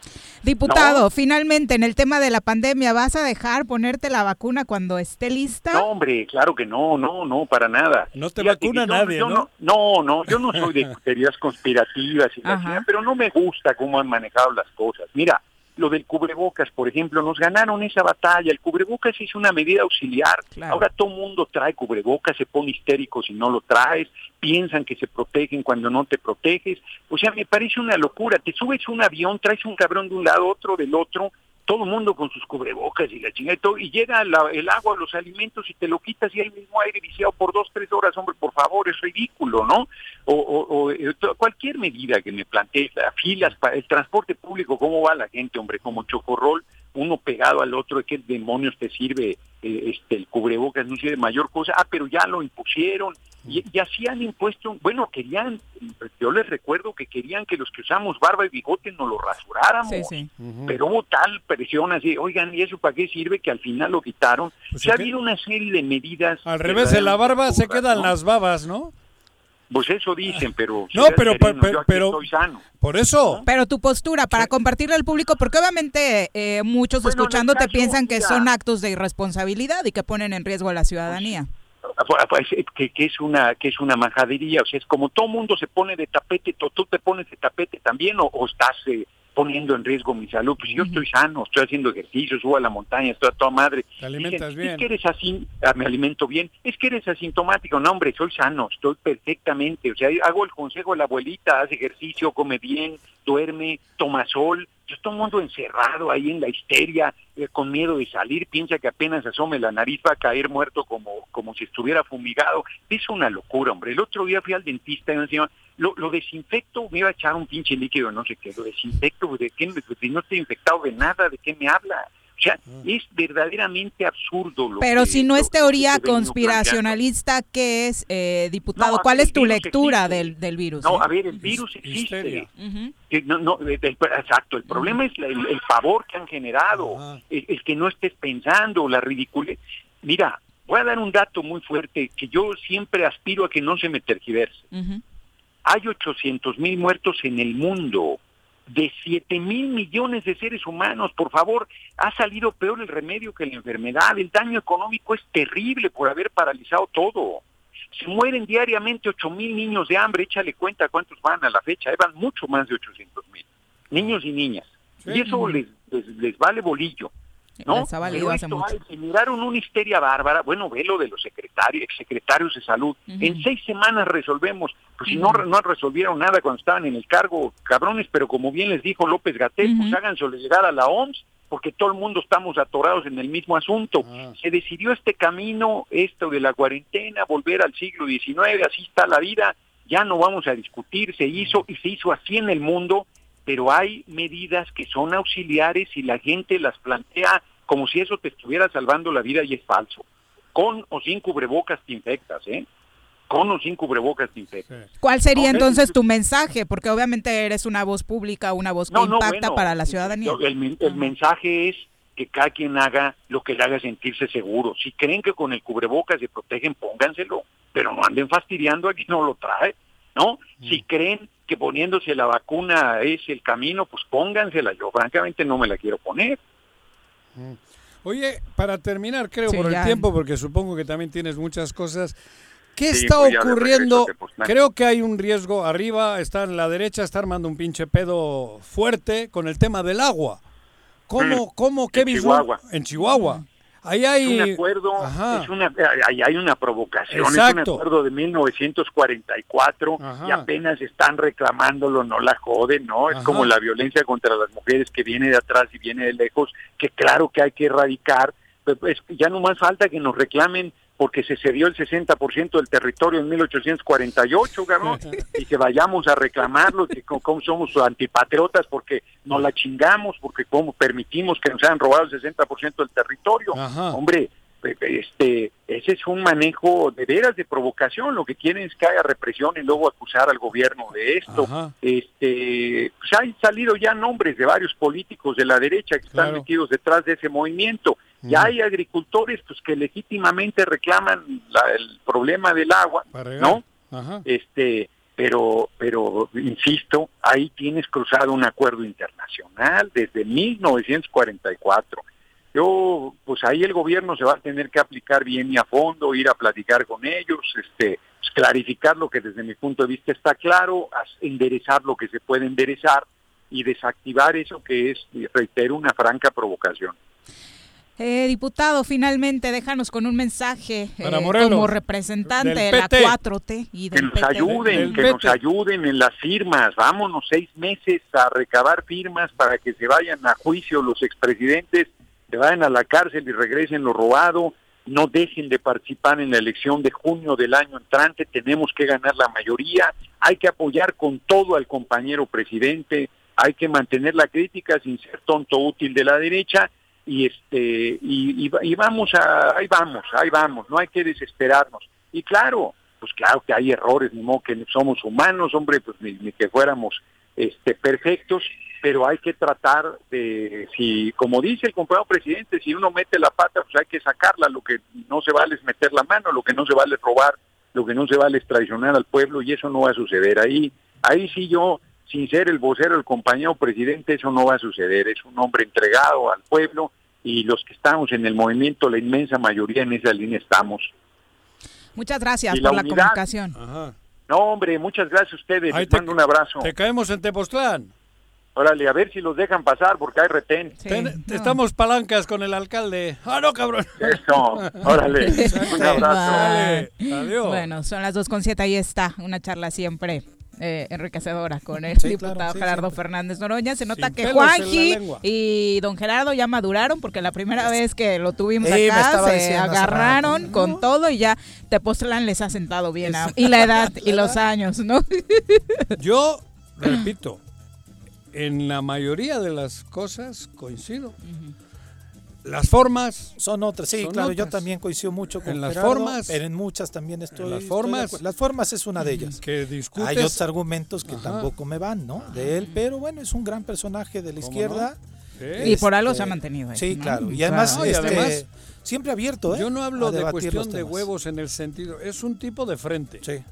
Diputado, No. finalmente en el tema de la pandemia, ¿vas a dejar ponerte la vacuna cuando esté lista? No, hombre, claro que no, no, no, para nada. No te Fíjate vacuna yo- nadie, yo ¿no? No, no, yo no soy de teorías conspirativas, y la pero no me gusta cómo han manejado las cosas. Mira, lo del cubrebocas, por ejemplo, nos ganaron esa batalla. El cubrebocas es una medida auxiliar. Claro. Ahora todo mundo trae cubrebocas, se pone histérico si no lo traes, piensan que se protegen cuando no te proteges. O sea, me parece una locura. Te subes un avión, traes un cabrón de un lado, otro del otro, todo el mundo con sus cubrebocas y la chingada y todo, y llega la- el agua, los alimentos y te lo quitas y hay mismo aire viciado por dos, tres horas, hombre, por favor, es ridículo, ¿no? O, o- o, eh, cualquier medida que me plantees, las filas, para el transporte público, ¿cómo va la gente, hombre? Como chocorrol, uno pegado al otro, ¿qué demonios te sirve eh, este el cubrebocas? No sirve mayor cosa, ah, pero ya lo impusieron, y, y así han impuesto, bueno, querían, yo les recuerdo que querían que los que usamos barba y bigote nos lo rasuráramos. Sí, sí. Pero hubo tal presión así, oigan, ¿y eso para qué sirve? Que al final lo quitaron. Pues Se ha habido una serie de medidas. Al revés de la barba se quedan las babas, ¿no? Pues eso dicen, pero... No, pero- sereno, pero- yo aquí pero- estoy sano. Por eso. Pero tu postura para compartirle al público, porque obviamente eh, muchos Bueno, en escuchándote caso, piensan que mira. son actos de irresponsabilidad y que ponen en riesgo a la ciudadanía. Pues, que, que es una que es una majadería, o sea, es como todo mundo se pone de tapete, tú, tú te pones de tapete también o, o estás eh, poniendo en riesgo mi salud. Pues yo estoy sano, estoy haciendo ejercicio, subo a la montaña, estoy a toda madre. Te alimentas Dicen, bien. Es que eres así, ah, me alimento bien, es que eres asintomático. No, hombre, soy sano, estoy perfectamente. O sea, hago el consejo de la abuelita, haz ejercicio, come bien, duerme, toma sol. Yo todo el mundo encerrado ahí en la histeria, eh, con miedo de salir, piensa que apenas asome la nariz va a caer muerto como, como si estuviera fumigado. Es una locura, hombre. El otro día fui al dentista y me decía, lo, lo desinfecto, me iba a echar un pinche líquido, no sé qué, lo desinfecto, ¿de qué? Si no estoy infectado de nada, ¿de qué me habla? O sea, es verdaderamente absurdo lo Pero que- si no es que teoría conspiracionalista, ¿qué es, eh, diputado? No, ¿Cuál es tu lectura existe. del, del virus? No, eh? a ver, el virus existe. Que no, no, el- el- exacto, el problema es la- el, el favor que han generado, el, el que no estés pensando, la ridiculez. Mira, voy a dar un dato muy fuerte que yo siempre aspiro a que no se me tergiverse. Hay 800 mil muertos en el mundo, de 7 mil millones de seres humanos. Por favor, ha salido peor el remedio que la enfermedad. El daño económico es terrible por haber paralizado todo. Se mueren diariamente 8 mil niños de hambre. Échale cuenta cuántos van a la fecha. eh, Van mucho más de 800 mil. Niños y niñas. Sí. Y eso les, les, les vale bolillo. ¿No? Pero hace mucho. hay- generaron una histeria bárbara. Bueno, ve lo de los secretarios, exsecretarios de salud. En seis semanas resolvemos. Pues si no, no resolvieron nada cuando estaban en el cargo, cabrones, pero como bien les dijo López Gatel, pues háganselo llegar a la OMS, porque todo el mundo estamos atorados en el mismo asunto. Ah. Se decidió este camino, esto de la cuarentena, volver al siglo XIX, así está la vida, ya no vamos a discutir, se hizo y se hizo así en el mundo, pero hay medidas que son auxiliares y la gente las plantea como si eso te estuviera salvando la vida y es falso. Con o sin cubrebocas te infectas, ¿eh? Con o sin cubrebocas te infectas. ¿Cuál sería Ok. entonces tu mensaje? Porque obviamente eres una voz pública, una voz que No, no, impacta bueno, para la ciudadanía. El, el mensaje es que cada quien haga lo que le haga sentirse seguro. Si creen que con el cubrebocas se protegen, pónganselo, pero no anden fastidiando a quien no lo trae, ¿no? Si creen que poniéndose la vacuna es el camino, pues póngansela. Yo francamente no me la quiero poner. Oye, para terminar, creo Sí, por ya. el tiempo, porque supongo que también tienes muchas cosas. ¿Qué Sí, está pues ocurriendo? Tepoztlán. Creo que hay un riesgo arriba, está en la derecha, está armando un pinche pedo fuerte con el tema del agua. ¿Cómo, Mm, cómo, qué en Chihuahua. En Chihuahua. Ahí Es hay... un acuerdo, Ajá. es una, ahí hay una provocación, es un Exacto. acuerdo de 1944 Ajá. y apenas están reclamándolo, no la joden, ¿no? Es Ajá. como la violencia contra las mujeres que viene de atrás y viene de lejos, que claro que hay que erradicar, pero es que ya no más falta que nos reclamen porque se cedió el 60% del territorio en 1848, cabrón, y que vayamos a reclamarlo, que co- cómo somos antipatriotas porque nos la chingamos, porque cómo permitimos que nos hayan robado el 60% del territorio. Ajá. Hombre, este, ese es un manejo de veras de provocación, lo que quieren es que haya represión y luego acusar al gobierno de esto. Ajá. Este, pues han salido ya nombres de varios políticos de la derecha que están metidos detrás de ese movimiento. Ya Ujú. hay agricultores pues que legítimamente reclaman la- el problema del agua. ¿no? Ajá. Este, pero, pero insisto, ahí tienes cruzado un acuerdo internacional desde 1944. Yo, pues ahí el gobierno se va a tener que aplicar bien y a fondo, ir a platicar con ellos, este, pues, clarificar lo que desde mi punto de vista está claro, enderezar lo que se puede enderezar y desactivar eso que es, reitero, una franca provocación. Eh, diputado, finalmente déjanos con un mensaje eh, Morelos, como representante del de la PT. 4T y que del nos PT. ayuden, Del que nos ayuden en las firmas. Vámonos seis meses a recabar firmas para que se vayan a juicio los expresidentes, se vayan a la cárcel y regresen lo robado. No dejen de participar en la elección de junio del año entrante. Tenemos que ganar la mayoría. Hay que apoyar con todo al compañero presidente. Hay que mantener la crítica sin ser tonto útil de la derecha y este y, vamos a ahí vamos ahí vamos no hay que desesperarnos. Y claro pues claro que hay errores ni modo que somos humanos hombre pues ni, ni que fuéramos este perfectos pero hay que tratar de si como dice el compañero presidente si uno mete la pata pues hay que sacarla lo que no se vale es meter la mano lo que no se vale es robar lo que no se vale es traicionar al pueblo y eso no va a suceder. Ahí ahí sí yo sin ser el vocero el compañero presidente eso no va a suceder. Es un hombre entregado al pueblo y los que estamos en el movimiento la inmensa mayoría en esa línea estamos Muchas gracias Y la por la unidad. comunicación. Ajá. no hombre muchas gracias a ustedes Ahí les te- mando un abrazo Te caemos en Tepoztlán. órale a ver si los dejan pasar porque hay retén Sí, Ten- no. Estamos palancas con el alcalde. Ah, no, cabrón. eso órale un abrazo Vale. Adiós. Bueno, son las 2.7, ahí está, una charla siempre eh, enriquecedora con el Sí, diputado claro, sí, Gerardo siempre. Fernández Noroña. Se nota Sin que Juanji y don Gerardo ya maduraron porque la primera vez que lo tuvimos acá se agarraron rato. con todo y ya Tepoztlán les ha sentado bien. a- y la edad y los años, ¿no? Yo repito, en la mayoría de las cosas coincido. Las formas, Son otras, sí, Son claro, yo también coincido mucho con En las Gerardo, formas- pero en muchas también estoy. en las estoy de formas- las formas es una de ellas. que discutes. Hay otros argumentos que Ajá. tampoco me van, ¿no? De él, pero bueno, es un gran personaje de la ¿Cómo izquierda. Sí. Y por algo Este, se ha mantenido ahí, Sí, ¿no? claro. Y Claro. además, No, y este, además- siempre abierto, ¿eh? Yo no hablo de cuestión de huevos en el sentido, es un tipo de frente. Sí.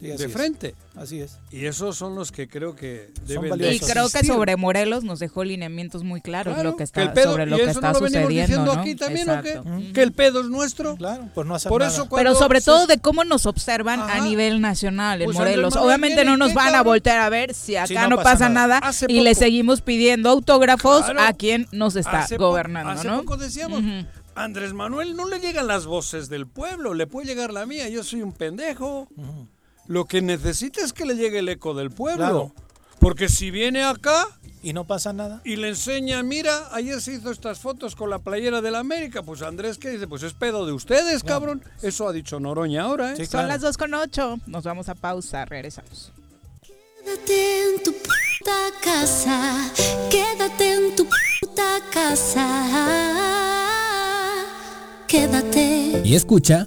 Sí, así de es. frente. Así es. Y esos son los que creo que deben valiosos. Y de creo que sobre Morelos nos dejó lineamientos muy claros Claro, lo que que está el pedo- sobre lo y que eso está no lo venimos sucediendo, diciendo ¿no? aquí también, ¿o qué? Exacto. Que el pedo es nuestro. Claro, por no hacer Por nada. eso Pero sobre se- todo de cómo nos observan Ajá. a nivel nacional en Pues Andrés Morelos. Manuel Obviamente no nos van a voltear a ver si acá no, no pasa, pasa nada, y le seguimos pidiendo autógrafos Claro. a quien nos está Hace gobernando, hace ¿no? poco decíamos. Andrés Manuel no le llegan las voces del pueblo, le puede llegar la mía, yo soy un pendejo. Lo que necesita es que le llegue el eco del pueblo. Claro. Porque si viene acá Y no pasa nada. y le enseña, mira, ayer se hizo estas fotos con la playera de la América, pues Andrés, ¿qué dice? Pues es pedo de ustedes, cabrón. Eso ha dicho Noroña ahora, ¿eh? Sí, Son las 2 con 8. Nos vamos a pausa, regresamos. Quédate en tu puta casa, quédate en tu puta casa, quédate. Y escucha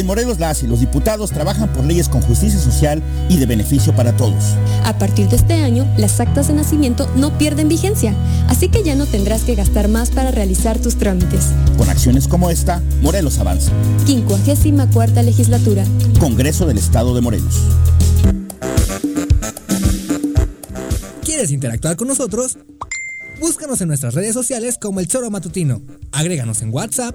En Morelos las y los diputados trabajan por leyes con justicia social y de beneficio para todos. A partir de este año, las actas de nacimiento no pierden vigencia, así que ya no tendrás que gastar más para realizar tus trámites. Con acciones como esta, Morelos avanza. 54 legislatura. Congreso del Estado de Morelos. ¿Quieres interactuar con nosotros? Búscanos en nuestras redes sociales como El Choro Matutino. Agréganos en WhatsApp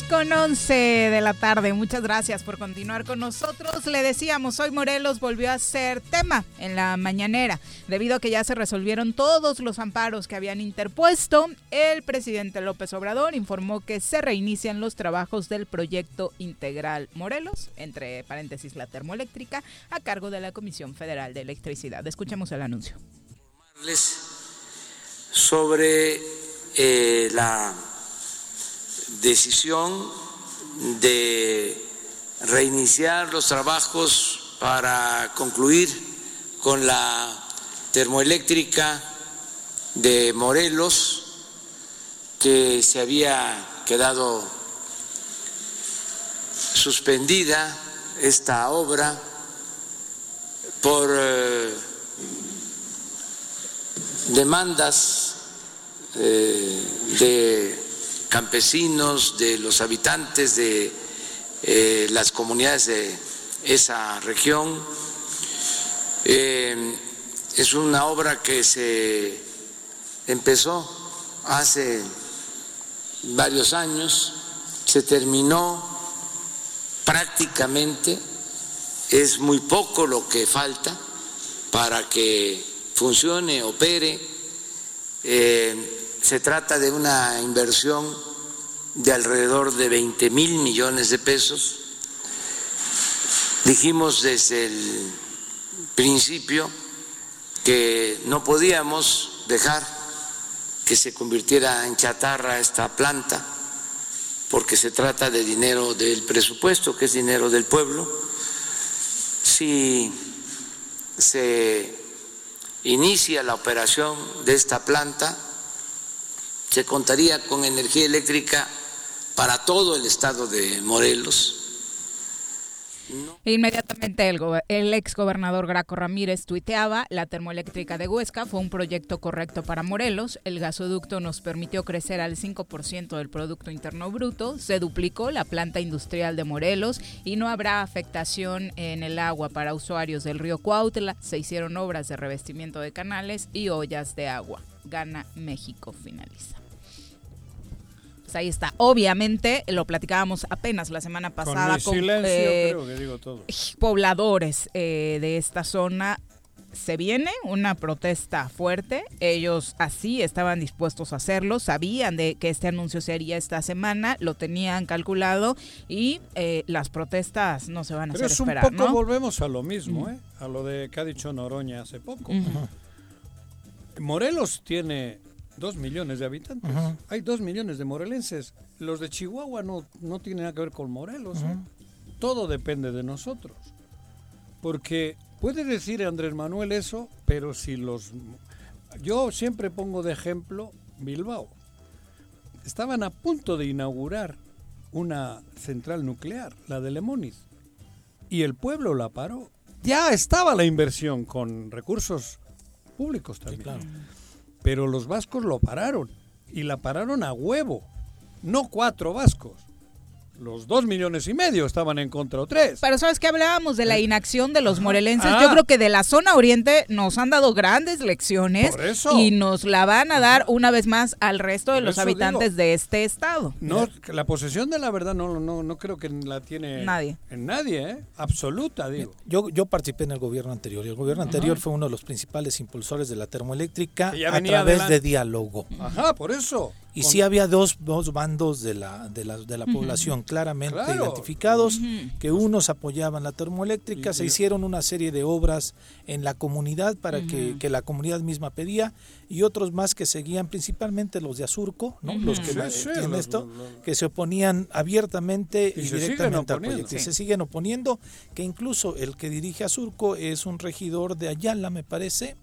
Con 11 de la tarde. Muchas gracias por continuar con nosotros. Le decíamos, hoy Morelos volvió a ser tema en la mañanera. Debido a que ya se resolvieron todos los amparos que habían interpuesto, el presidente López Obrador informó que se reinician los trabajos del proyecto integral Morelos, entre paréntesis la termoeléctrica, a cargo de la Comisión Federal de Electricidad. Escuchemos el anuncio. Sobre eh, la decisión de reiniciar los trabajos para concluir con la termoeléctrica de Morelos, que se había quedado suspendida esta obra por eh, demandas eh, de campesinos, de los habitantes de eh, las comunidades de esa región. Eh, es una obra que se empezó hace varios años, se terminó prácticamente, es muy poco lo que falta para que funcione, opere. Eh, se trata de una inversión de alrededor de 20 mil millones de pesos. Dijimos desde el principio que no podíamos dejar que se convirtiera en chatarra esta planta, porque se trata de dinero del presupuesto, que es dinero del pueblo. Si se inicia la operación de esta planta, se contaría con energía eléctrica para todo el estado de Morelos. Inmediatamente el, el ex gobernador Graco Ramírez tuiteaba, la termoeléctrica de Huesca fue un proyecto correcto para Morelos, el gasoducto nos permitió crecer al 5% del Producto Interno Bruto, se duplicó la planta industrial de Morelos y no habrá afectación en el agua para usuarios del río Cuautla, se hicieron obras de revestimiento de canales y ollas de agua. Gana México, finaliza. Pues ahí está. Obviamente, lo platicábamos apenas la semana pasada con, silencio, eh, creo que digo todo. pobladores eh, de esta zona. Se viene una protesta fuerte. Ellos así estaban dispuestos a hacerlo. Sabían de que este anuncio se haría esta semana. Lo tenían calculado. Y eh, las protestas no se van a Pero hacer es un esperar, poco ¿no? volvemos a lo mismo. A lo de que ha dicho Noroña hace poco. Morelos tiene dos millones de habitantes. Hay dos millones de morelenses. Los de Chihuahua no, no tienen nada que ver con Morelos. ¿eh? Todo depende de nosotros. Porque puede decir Andrés Manuel eso, pero si los... Yo siempre pongo de ejemplo Bilbao. Estaban a punto de inaugurar una central nuclear, la de Lemonis, y el pueblo la paró. Ya estaba la inversión con recursos públicos también. Pero los vascos lo pararon y la pararon a huevo. No cuatro vascos. Los dos millones y medio estaban en contra o tres. Pero sabes que hablábamos de la inacción de los morelenses. Ah. Yo creo que de la zona oriente nos han dado grandes lecciones Por eso. y nos la van a dar una vez más al resto de Por los habitantes digo. de este estado. No, la posesión de la verdad no, no, no creo que la tiene Nadie. En nadie, ¿eh? Absoluta, digo. Yo, yo participé en el gobierno anterior y el gobierno anterior fue uno de los principales impulsores de la termoeléctrica a través adelante. de diálogo. Ajá, por eso. Y Con- sí había dos, dos bandos de la, de la, de la población claramente Claro. identificados, que unos apoyaban la termoeléctrica, se hicieron una serie de obras en la comunidad para que, que la comunidad misma pedía, y otros más que seguían, principalmente los de Azurco, ¿no? Los que Sí, la- sí, tienen los- esto, que se oponían abiertamente y, Y directamente al proyecto. Y Sí. se siguen oponiendo, que incluso el que dirige Azurco es un regidor de Ayala, me parece,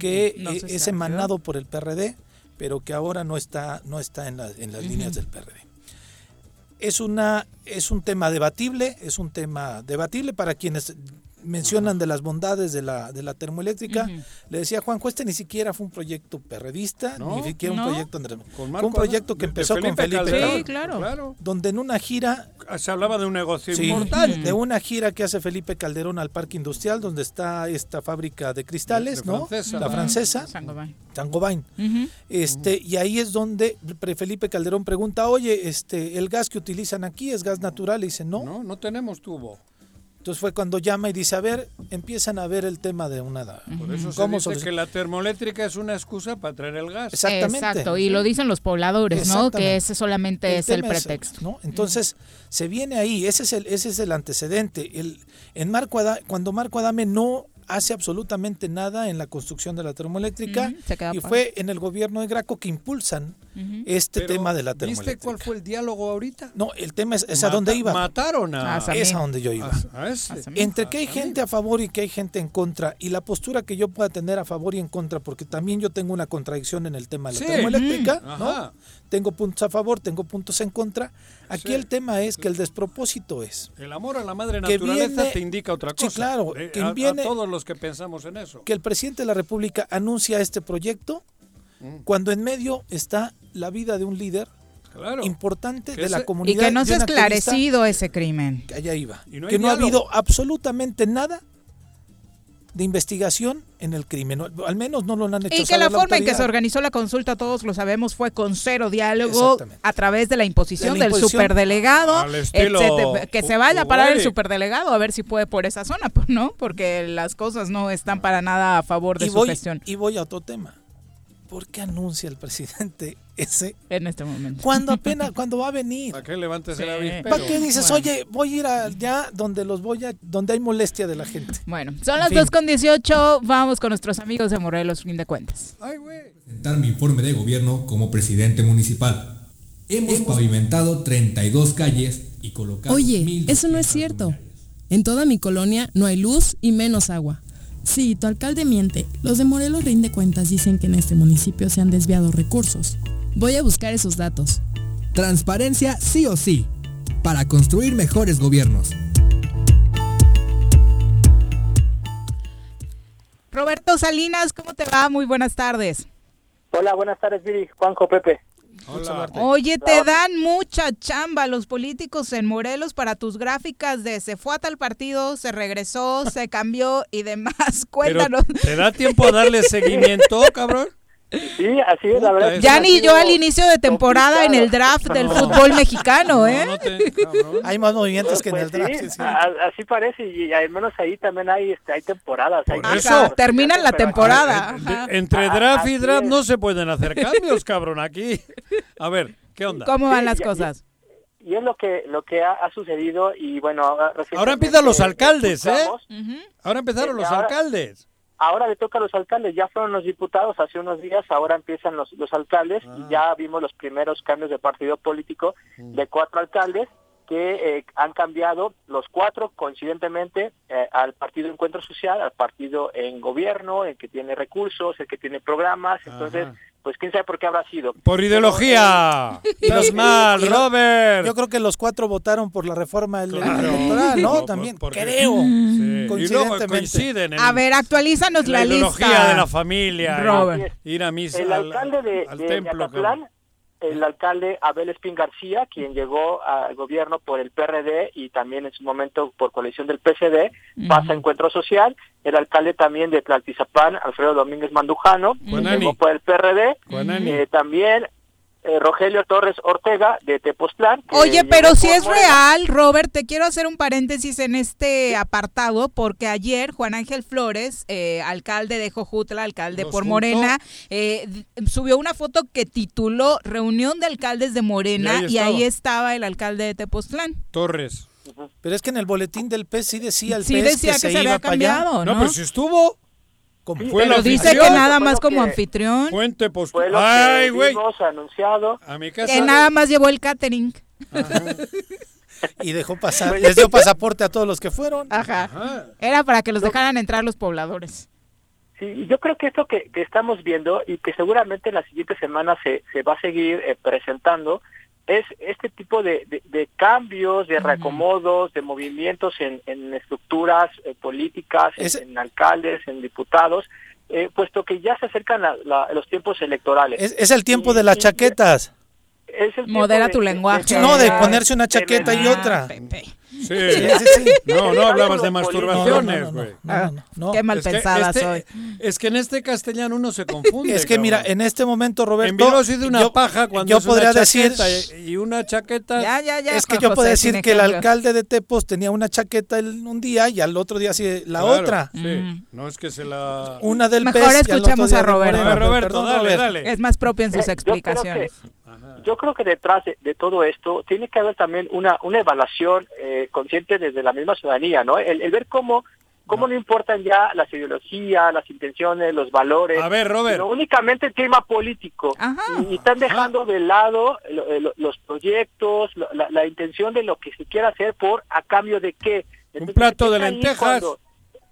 que no eh, sé es emanado por el PRD, pero que ahora no está, no está en, la- en las líneas del PRD. Es, una, es un tema debatible, es un tema debatible para quienes mencionan de las bondades de la, de la termoeléctrica. Le decía Juanjo, este ni siquiera fue un proyecto perredista, No, ni siquiera no. un proyecto Andrés- Con Fue un proyecto que de- de empezó con Felipe Calderón. Sí, claro. Claro. donde en una gira Se hablaba de un negocio Sí, importante. de una gira que hace Felipe Calderón al Parque Industrial, donde está esta fábrica de cristales, De- de ¿no? francesa. La francesa. Sangobain. Sangobain. Este, y ahí es donde Felipe Calderón pregunta, oye, este, el gas que utilizan aquí es gas natural, y dice, no. No, no tenemos tubo. Entonces fue cuando llama y dice, a ver, empiezan a ver el tema de una... Por eso se ¿Cómo dice solucion- que la termoeléctrica es una excusa para traer el gas. Exactamente. Exacto, y lo dicen los pobladores, ¿no? Que ese solamente es el pretexto. ¿no? Entonces, se viene ahí, ese es el, ese es el antecedente. El, en Marco Ada- cuando Marco Adame no hace absolutamente nada en la construcción de la termoeléctrica y fue en el gobierno de Graco que impulsan este Pero, tema de la ¿Viste termoeléctrica. cuál fue el diálogo ahorita? No, el tema es, es a dónde iba. Mataron a... es a donde yo iba. A, a. Entre que hay gente a favor y que hay gente en contra, y la postura que yo pueda tener a favor y en contra, porque también yo tengo una contradicción en el tema de la Sí. termoeléctrica. ¿no? Tengo puntos a favor, tengo puntos en contra. Aquí Sí. el tema es que el despropósito es El amor a la madre Que naturaleza viene- te indica otra Sí, cosa. claro, Eh, que a, a viene- todos los que pensamos en eso. que el presidente de la República anuncia este proyecto Mm. cuando en medio está la vida de un líder Claro. importante de la comunidad. Y que no se ha esclarecido ese crimen. que allá iba. Y no que no ha habido absolutamente nada de investigación en el crimen. Al menos no lo han hecho Y que la forma en que se organizó la consulta, todos lo sabemos, fue con cero diálogo a través de la imposición De la del superdelegado, etcétera. Que se vaya a parar el superdelegado a ver si puede por esa zona, pues, ¿no? Porque las cosas no están para nada a favor de y su voy, gestión y voy a otro tema. ¿Por qué anuncia el presidente ese en este momento. cuando apenas cuando va a venir? ¿Para qué levantes el avispero? ¿Para qué dices, Bueno. oye, voy a ir allá donde los voy a, donde hay molestia de la gente? Bueno, son las fin. 2 con 18, vamos con nuestros amigos de Morelos, fin de cuentas. Ay, güey. presentar mi informe de gobierno como presidente municipal. Hemos pavimentado 32 calles y colocado Oye, 1,200 eso no es cierto. En toda mi colonia no hay luz y menos agua. Sí, tu alcalde miente. Los de Morelos Rinde Cuentas dicen que en este municipio se han desviado recursos. Voy a buscar esos datos. Transparencia sí o sí, para construir mejores gobiernos. Roberto Salinas, ¿cómo te va? Muy buenas tardes. Hola, buenas tardes, Viri, Juanjo, Pepe. Oye, te dan mucha chamba los políticos en Morelos para tus gráficas de se fue a tal partido, se regresó, se cambió y demás. Pero, Cuéntanos. ¿Te da tiempo a darle seguimiento, cabrón? Sí, así es, la verdad. es Ya ni yo al inicio de temporada en el complicado. draft del fútbol mexicano, ¿eh? Hay más movimientos que en el Pues draft. sí, sí, así parece, y al menos ahí también hay, este, hay temporadas. hay eso. Terminan la temporada. Ajá. entre Ah, draft y draft es. no se pueden hacer cambios, cabrón, aquí. A ver, ¿qué onda? ¿Cómo van Sí, las cosas? Y es lo que lo que ha, ha sucedido y bueno, ahora, Ahora empiezan los alcaldes, ¿eh? escuchamos- Ahora empezaron Eh, los ahora- alcaldes. Ahora le toca a los alcaldes, ya fueron los diputados hace unos días, ahora empiezan los, los alcaldes Ah. y ya vimos los primeros cambios de partido político Mm. de cuatro alcaldes que eh, han cambiado los cuatro coincidentemente eh, al partido Encuentro Social, al partido en gobierno, el que tiene recursos, el que tiene programas, entonces pues quién sabe por qué habrá sido. Por ideología. Estás mal, y lo- Robert. Yo creo que los cuatro votaron por la reforma del Claro. electoral, ¿no? Por- También, porque- creo. Sí. Y luego Coincidentemente. coinciden en A ver, actualízanos la, la, ideología lista. de la familia. Robert. Ir a misa El al, alcalde de, al de templo. Acatlán, el alcalde Abel Espín García, quien llegó al gobierno por el PRD y también en su momento por coalición del PCD, pasa a Encuentro Social. El alcalde también de Tlaltizapán, Alfredo Domínguez Mandujano, llegó por el PRD. Eh, también eh, Rogelio Torres Ortega de Tepoztlán. Oye, pero si es Morena. real, Robert, te quiero hacer un paréntesis en este apartado, porque ayer Juan Ángel Flores, eh, alcalde de Jojutla, alcalde por juntó. Morena, eh, subió una foto que tituló Reunión de Alcaldes de Morena Y y ahí estaba. el alcalde de Tepoztlán. Torres. Pero es que en el boletín del PES sí decía el Sí PES decía que, que se, se iba había para allá. cambiado, No, ¿no? pero si estuvo. Como- Sí, Fue pero la Dice que nada más como que- anfitrión, Fuente. Fue Ay, güey. anunciado. A mi casa. que nada más llevó el catering. Y dejó pasar, les dio pasaporte a todos los que fueron. Ajá. Ajá. Era para que los dejaran entrar los pobladores. Sí, yo creo que esto que, que estamos viendo y que seguramente en las siguientes semanas se, se va a seguir eh, presentando es este tipo de, de- de cambios, de reacomodos, de movimientos en, en estructuras eh, políticas, en- Es- en, alcaldes, en diputados, eh, puesto que ya se acercan la- la- los tiempos electorales. Es, es el tiempo Y- de las chaquetas. es el Modera de- tu de- lenguaje. No, de ponerse una chaqueta y otra. Pepe. Sí. Sí, sí, sí. No, no hablabas de masturbaciones, no, no, güey. no, no, no, no. Qué mal Es pensada este- soy. Es que en este castellano uno se confunde. Es que mira, cabrón. en este momento, Roberto. en de una yo- paja cuando yo es una podría decir. chaqueta y una chaqueta. Ya, ya, ya. Es que yo José, puedo decir que el alcalde de Tepos tenía una chaqueta el- un día y al otro día sí la Claro, otra. Sí. Mm. No es que se la. Una del Mejor escuchemos día a Roberto. Ver, Roberto, Perdón, dale, dale. Es más propio en sus Eh, yo creo que- explicaciones. Yo creo que detrás de, de todo esto tiene que haber también una, una evaluación eh, consciente desde la misma ciudadanía, ¿no? El, el ver cómo, cómo no. importan ya las ideologías, las intenciones, los valores, A ver, Robert. sino únicamente el clima político. Ajá. Y, y están dejando de lado lo- eh, lo- los proyectos, lo- la, la intención de lo que se quiera hacer por a cambio de qué. Un plato de es lentejas. cuando-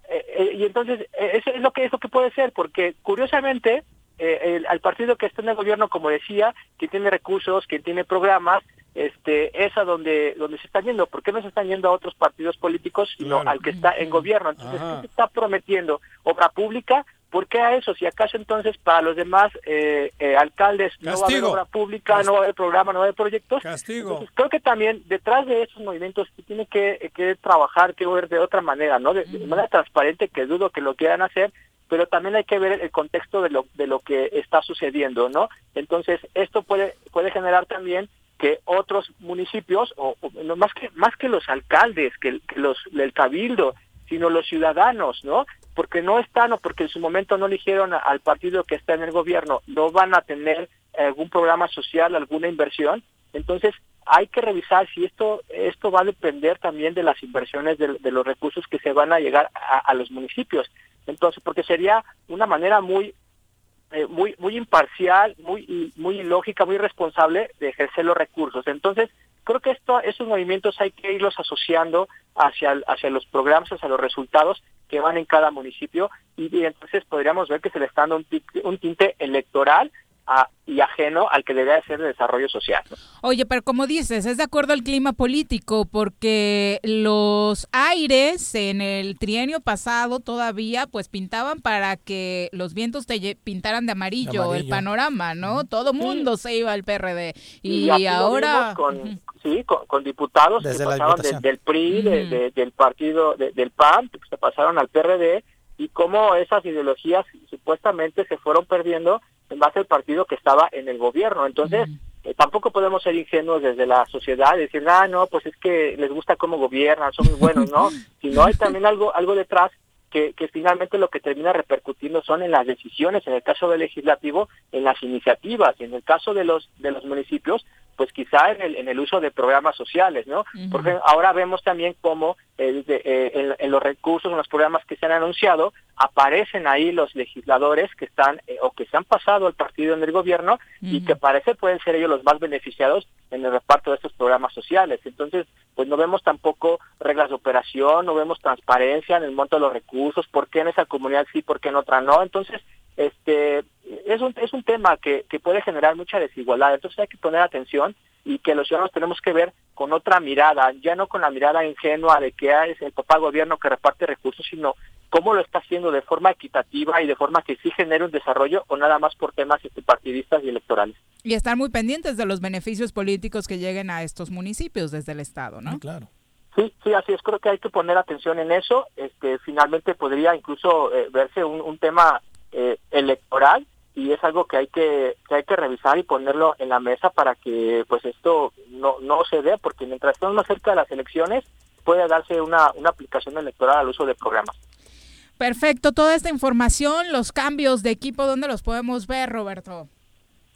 eh, eh, y entonces eh, eso es lo que eso que puede ser porque curiosamente eh, el- al partido que está en el gobierno como decía que tiene recursos que tiene programas este es a donde donde se están yendo ¿por qué no se están yendo a otros partidos políticos sino Claro. al que está en gobierno entonces. ¿qué se está prometiendo obra pública ¿Por qué a eso? Si acaso entonces para los demás eh, eh, alcaldes no va a haber obra pública, no va a haber programa, no va a haber proyectos, Castigo. entonces, creo que también detrás de esos movimientos se tiene que, que trabajar, que ver de otra manera, ¿no? De, de manera transparente, que dudo que lo quieran hacer, pero también hay que ver el contexto de lo, de lo que está sucediendo, ¿no? Entonces, esto puede, puede generar también que otros municipios, o, o más que más que los alcaldes, que, los el cabildo, sino los ciudadanos, ¿no? Porque no están o porque en su momento no eligieron al partido que está en el gobierno, no van a tener algún programa social, alguna inversión. Entonces, hay que revisar si esto esto va a depender también de las inversiones de, de los recursos que se van a llegar a, a los municipios. Entonces, porque sería una manera muy eh, muy muy imparcial, muy muy ilógica, muy responsable de ejercer los recursos. Entonces, creo que esto esos movimientos hay que irlos asociando hacia hacia los programas, hacia los resultados que van en cada municipio y, entonces podríamos ver que se le está dando un, un tinte electoral a- y ajeno al que debería ser de desarrollo social. ¿no? Oye, pero como dices, es de acuerdo al clima político, porque los aires en el trienio pasado todavía pues pintaban para que los vientos te pintaran de amarillo, De amarillo. el panorama, ¿no? Todo mundo se iba al PRD. Y, ahora... con, sí, con, con diputados Desde que pasaban de- del PRI, de- de- del partido, de- del PAN, que se pasaron al PRD, y cómo esas ideologías supuestamente se fueron perdiendo en base al partido que estaba en el gobierno. Entonces, eh, tampoco podemos ser ingenuos desde la sociedad y decir, ah, no, pues es que les gusta cómo gobiernan, son muy buenos, ¿no? Sino hay también algo, algo detrás que, que finalmente lo que termina repercutiendo son en las decisiones, en el caso del legislativo, en las iniciativas, y en el caso de los de los municipios, pues quizá en el, en el uso de programas sociales, ¿no? Porque ahora vemos también cómo eh, de- eh, en, en los recursos, en los programas que se han anunciado, aparecen ahí los legisladores que están eh, o que se han pasado al partido en el gobierno y que parece pueden ser ellos los más beneficiados en el reparto de estos programas sociales. Entonces, pues no vemos tampoco reglas de operación, no vemos transparencia en el monto de los recursos, por qué en esa comunidad sí, por qué en otra no. Entonces, este es un, es un tema que, que puede generar mucha desigualdad. Entonces hay que poner atención y que los ciudadanos tenemos que ver con otra mirada, ya no con la mirada ingenua de que ah, es el papá gobierno que reparte recursos, sino cómo lo está haciendo de forma equitativa y de forma que sí genere un desarrollo o nada más por temas este, partidistas y electorales. Y estar muy pendientes de los beneficios políticos que lleguen a estos municipios desde el Estado, ¿no? claro. Sí, sí, así es. Creo que hay que poner atención en eso. Este, finalmente podría incluso eh, verse un, un tema eh, electoral y es algo que hay que, que hay que revisar y ponerlo en la mesa para que pues esto no, no se dé, porque mientras estemos más cerca de las elecciones puede darse una, una aplicación electoral al uso de programas. Perfecto, toda esta información, los cambios de equipo, ¿dónde los podemos ver, Roberto?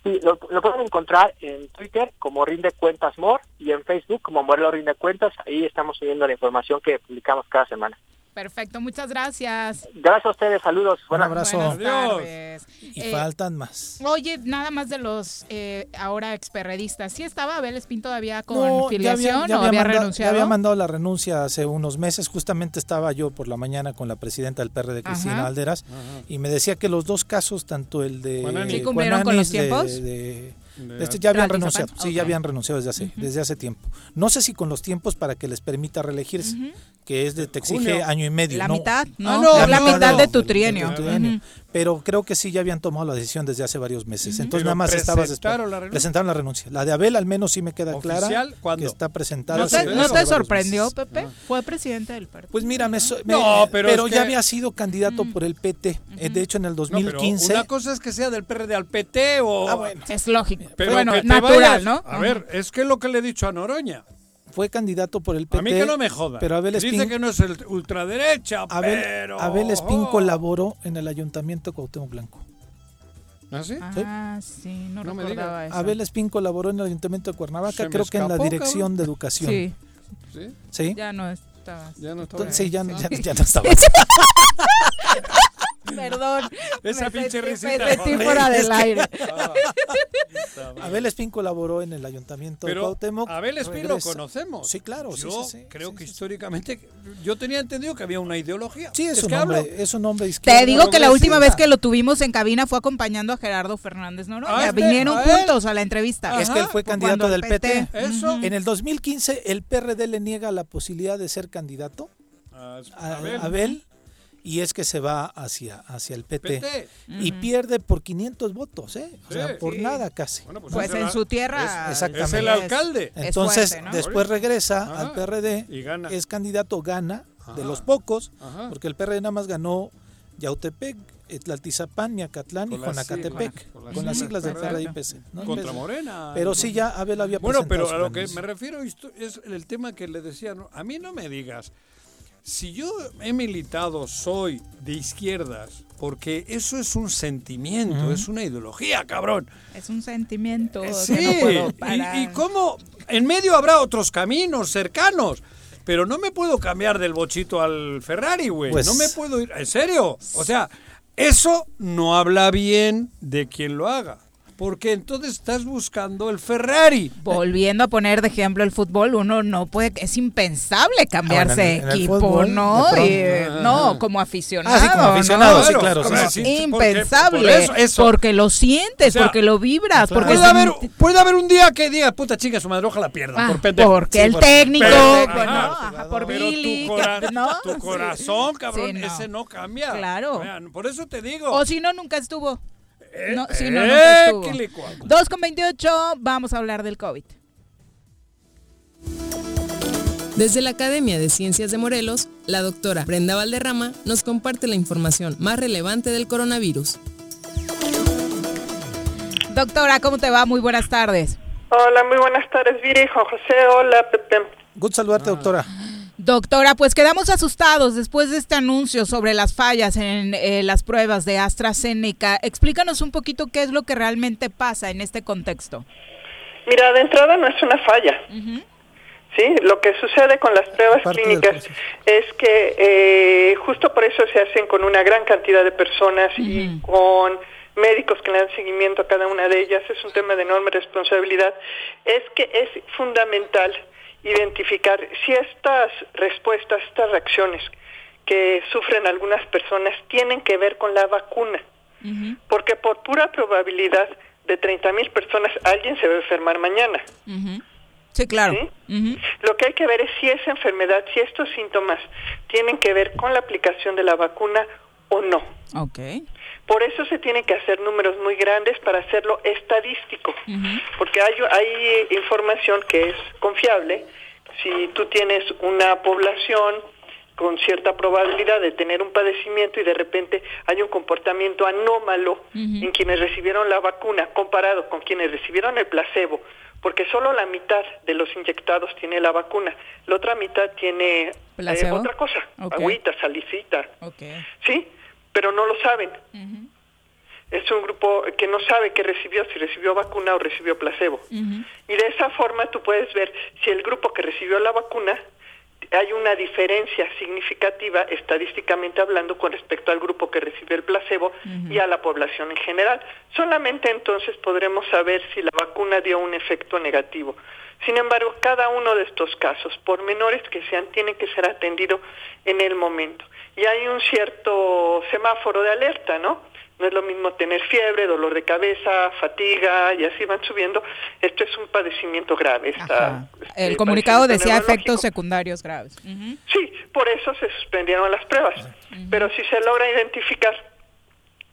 Sí, lo, lo pueden encontrar en Twitter como Rinde Cuentas More y en Facebook como Morelos Rinde Cuentas. Ahí estamos subiendo la información que publicamos cada semana. Perfecto, muchas gracias. Gracias a ustedes, saludos. Un abrazo. Buenas tardes. Y Eh, faltan más. Oye, nada más de los eh, ahora experredistas. ¿Sí estaba Abel Espín todavía con No, filiación ya o había mandado, ya renunciado? había mandado la renuncia hace unos meses. Justamente estaba yo por la mañana con la presidenta del PRD, Cristina Ajá. Valderas, y me decía que los dos casos, tanto el de. ¿Sí cumplieron con los tiempos? de- De- de este, ya habían renunciado, sí, ya habían renunciado desde hace, desde hace tiempo. No sé si con los tiempos para que les permita reelegirse, que es de, te exige año y medio. La no. mitad, ¿no? Ah, no, la mitad de tu trienio. Pero creo que sí ya habían tomado la decisión desde hace varios meses. Entonces Pero nada más estabas presentaron la renuncia. presentaron la renuncia. La de Abel al menos sí me queda ¿Oficial? clara ¿Cuándo? que está presentada. ¿No te, no sorprendió, meses. Pepe? Fue presidente del partido. Pues mira, me so- me- No, pero ya que- había sido candidato por el PT. Eh, De hecho, en el No, pero 2015. una cosa es que sea del PRD al PT o... Ah, bueno. Es lógico. Pero bueno, natural, vayas- ¿no? A ver, es que es lo que le he dicho a Noroña. Fue candidato por el PT. A mí que no me joda. Pero Abel Dice Espín, que no es el ultraderecha, Abel, pero... Abel Espín colaboró en el ayuntamiento de Cuauhtémoc Blanco. ¿Ah, sí? Ah, sí, no, No me recordaba eso. Abel Espín colaboró en el ayuntamiento de Cuernavaca, me creo que en la dirección cabrón. de educación. Sí, ¿Sí? ¿Sí? ya no estaba. Ya no estaba. Entonces, sí, ya, ya, ya no estaba. Perdón. Esa me pinche risita, Me sentí joder. fuera Es del aire. Abel Espín colaboró en el ayuntamiento de Cuauhtémoc. Abel Espín lo conocemos. Sí, claro. Yo sí, sí, creo sí, que sí. históricamente... Yo tenía entendido que había una ideología. Sí, es, un hombre, es un hombre de izquierda. Te digo que la última vez que lo tuvimos en cabina fue acompañando a Gerardo Fernández Noroña. Ah, ¿es de- Vinieron a juntos a la entrevista. Es que él fue candidato del el PT. Eso. En el 2015, el PRD le niega la posibilidad de ser candidato Ah, a Abel. Abel, y es que se va hacia, hacia el PT. PT. Y pierde por 500 votos, ¿eh? O Sí. sea, por Sí. nada casi. Bueno, pues, Pues en su tierra. Es- exactamente. Es el alcalde. es Entonces, fuerte, ¿no? después regresa Ajá. al PRD, Y gana. es candidato, gana, de los pocos, Ajá. porque el PRD nada más ganó Yautepec, Tlaltizapán, Miacatlán y Juanacatepec, con las con las siglas del PRD y. PC. ¿no? Contra. Morena. Pero sí, ya Abel había Bueno, pero a lo que me refiero esto es el tema que le decía, ¿no? a mí no me digas, si yo he militado, soy de izquierdas, porque eso es un sentimiento, es una ideología, cabrón. Es un sentimiento Sí, que no puedo parar. y, y cómo en medio habrá otros caminos cercanos. Pero no me puedo cambiar del bochito al Ferrari, güey. Pues- no me puedo ir. ¿En serio? O sea, eso no habla bien de quien lo haga. Porque entonces estás buscando el Ferrari. Volviendo a poner de ejemplo el fútbol, uno no puede, es impensable cambiarse Ah, de bueno, en el equipo, fútbol, ¿no? de pronto. Y, no, como aficionado. Ah, sí, como aficionado, ¿no? sí, claro, sí, sí. porque- Impensable. por eso- eso. Porque lo sientes, O sea, porque lo vibras, claro. porque Puede haber, un- puede haber un día que diga, puta chica, su madre, ojalá pierda. Ah, por pendejo. porque Sí, el por- técnico, pero- bueno, ajá. ajá, por Pero Billy, tu, cora- ¿no? tu Sí. corazón, cabrón, Sí, no. ese no cambia. Claro. Vean, por eso te digo. O si no, nunca estuvo. Eh, No, si eh, no. 2 con 28, vamos a hablar del COVID. Desde la Academia de Ciencias de Morelos, la doctora Brenda Valderrama nos comparte la información más relevante del coronavirus. Doctora, ¿cómo te va? Muy buenas tardes. Hola, muy buenas tardes, Viri, Juan José, hola, Pepe. Good saludarte, doctora. Doctora, pues quedamos asustados después de este anuncio sobre las fallas en eh, las pruebas de AstraZeneca. Explícanos un poquito qué es lo que realmente pasa en este contexto. Mira, de entrada no es una falla. Sí, lo que sucede con las pruebas Parte clínicas es que eh, justo por eso se hacen con una gran cantidad de personas y con médicos que le dan seguimiento a cada una de ellas. Es un tema de enorme responsabilidad. Es que es fundamental identificar si estas respuestas, estas reacciones que sufren algunas personas tienen que ver con la vacuna. Porque por pura probabilidad de 30 mil personas alguien se va a enfermar mañana. Sí, claro. ¿sí? Lo que hay que ver es si esa enfermedad, si estos síntomas tienen que ver con la aplicación de la vacuna o no. Ok. Por eso se tienen que hacer números muy grandes para hacerlo estadístico, porque hay, hay información que es confiable. Si tú tienes una población con cierta probabilidad de tener un padecimiento y de repente hay un comportamiento anómalo en quienes recibieron la vacuna comparado con quienes recibieron el placebo, porque solo la mitad de los inyectados tiene la vacuna, la otra mitad tiene eh, otra cosa, agüita, salicita, Ok. ¿sí? Pero no lo saben. Es un grupo que no sabe qué recibió, si recibió vacuna o recibió placebo. Y de esa forma tú puedes ver si el grupo que recibió la vacuna hay una diferencia significativa estadísticamente hablando con respecto al grupo que recibió el placebo y a la población en general. Solamente entonces podremos saber si la vacuna dio un efecto negativo. Sin embargo, cada uno de estos casos, por menores que sean, tiene que ser atendido en el momento. Y hay un cierto semáforo de alerta, ¿no? No es lo mismo tener fiebre, dolor de cabeza, fatiga y así van subiendo. Esto es un padecimiento grave. Está, El este, comunicado padecimiento decía efectos secundarios graves. Sí, por eso se suspendieron las pruebas. Pero si se logra identificar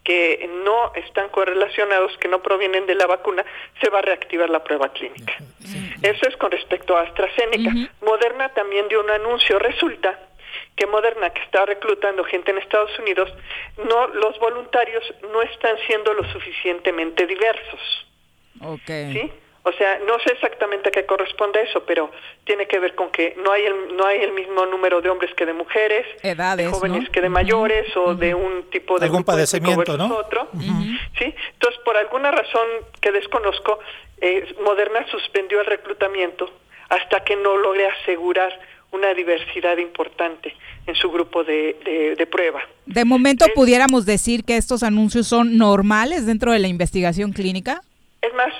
que no están correlacionados, que no provienen de la vacuna, se va a reactivar la prueba clínica. Eso es con respecto a AstraZeneca. Moderna también dio un anuncio. Resulta que Moderna, que está reclutando gente en Estados Unidos, no, los voluntarios no están siendo lo suficientemente diversos. Ok. ¿sí? O sea, no sé exactamente a qué corresponde eso, pero tiene que ver con que no hay el, no hay el mismo número de hombres que de mujeres, Edades, de jóvenes ¿no? que de mayores o de un tipo de Algún padecimiento, ¿no? otro, ¿sí? Entonces, por alguna razón que desconozco, eh, Moderna suspendió el reclutamiento hasta que no logre asegurar una diversidad importante en su grupo de, de- de prueba. De momento pudiéramos decir que estos anuncios son normales dentro de la investigación clínica. Es más,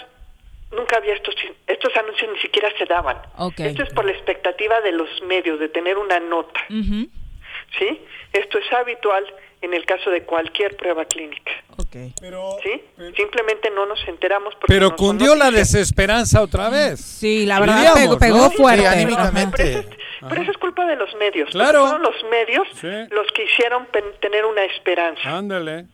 nunca había estos, estos anuncios ni siquiera se daban. Ok. Esto es por la expectativa de los medios de tener una nota. ¿sí? Esto es habitual en el caso de cualquier prueba clínica. ¿Sí? Simplemente no nos enteramos porque Pero no cundió la desesperanza otra vez. Sí, la verdad Diríamos, pegó, pegó ¿no? fuerte. Sí, Pero anímicamente. eso, es, pero eso es culpa de los medios. Claro. porque Fueron los medios los que hicieron pen- tener una esperanza. Ándale.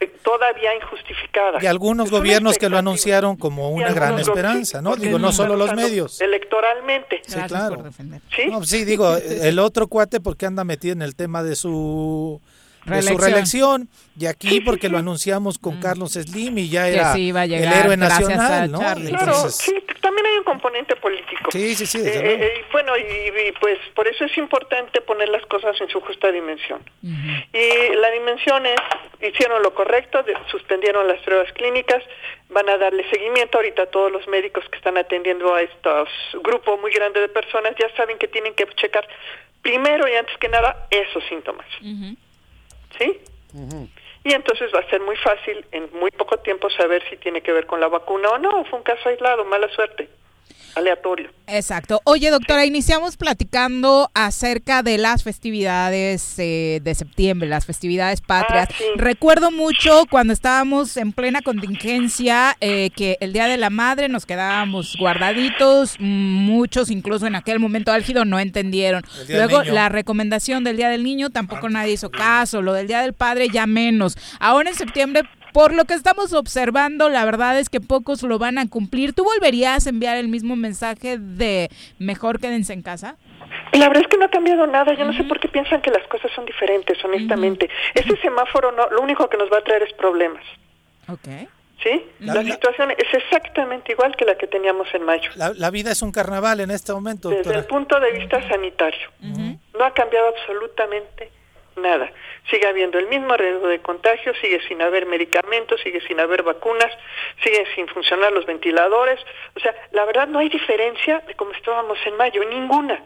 eh, Todavía injustificada. Y algunos Es gobiernos que lo anunciaron como una gran esperanza, ¿no? Digo, no solo los medios. Electoralmente. Sí, claro. ¿Sí? No, sí, digo, el otro cuate porque anda metido en el tema de su de su Reelección. y aquí porque lo anunciamos con Carlos Slim y ya era sí iba a el llegar héroe nacional, ¿no? Claro, sí, también hay un componente político. Sí, sí, sí, Eh, desde eh, eh, bueno, y, y, pues por eso es importante poner las cosas en su justa dimensión. Y la dimensión es, hicieron lo correcto, de- suspendieron las pruebas clínicas, van a darle seguimiento ahorita a todos los médicos que están atendiendo a estos grupo muy grande de personas, ya saben que tienen que checar primero y antes que nada esos síntomas. ¿Sí? Y entonces va a ser muy fácil en muy poco tiempo saber si tiene que ver con la vacuna o no, fue un caso aislado, mala suerte, aleatorio. Exacto. Oye, doctora, iniciamos platicando acerca de las festividades eh, de septiembre, las festividades patrias. Recuerdo mucho cuando estábamos en plena contingencia eh, que el Día de la Madre nos quedábamos guardaditos, muchos incluso en aquel momento álgido no entendieron. Luego la recomendación del Día del Niño tampoco nadie hizo caso, lo del Día del Padre ya menos. Ahora en septiembre por lo que estamos observando, la verdad es que pocos lo van a cumplir. ¿Tú volverías a enviar el mismo mensaje de mejor quédense en casa? La verdad es que no ha cambiado nada, yo no sé por qué piensan que las cosas son diferentes, honestamente. Ese semáforo no, lo único que nos va a traer es problemas. Ok. ¿Sí? La- situación es exactamente igual que la que teníamos en mayo. La, la vida es un carnaval en este momento, Desde el punto de vista sanitario. No ha cambiado absolutamente nada. Sigue habiendo el mismo riesgo de contagio, sigue sin haber medicamentos, sigue sin haber vacunas, siguen sin funcionar los ventiladores. O sea, la verdad no hay diferencia de cómo estábamos en mayo, ninguna.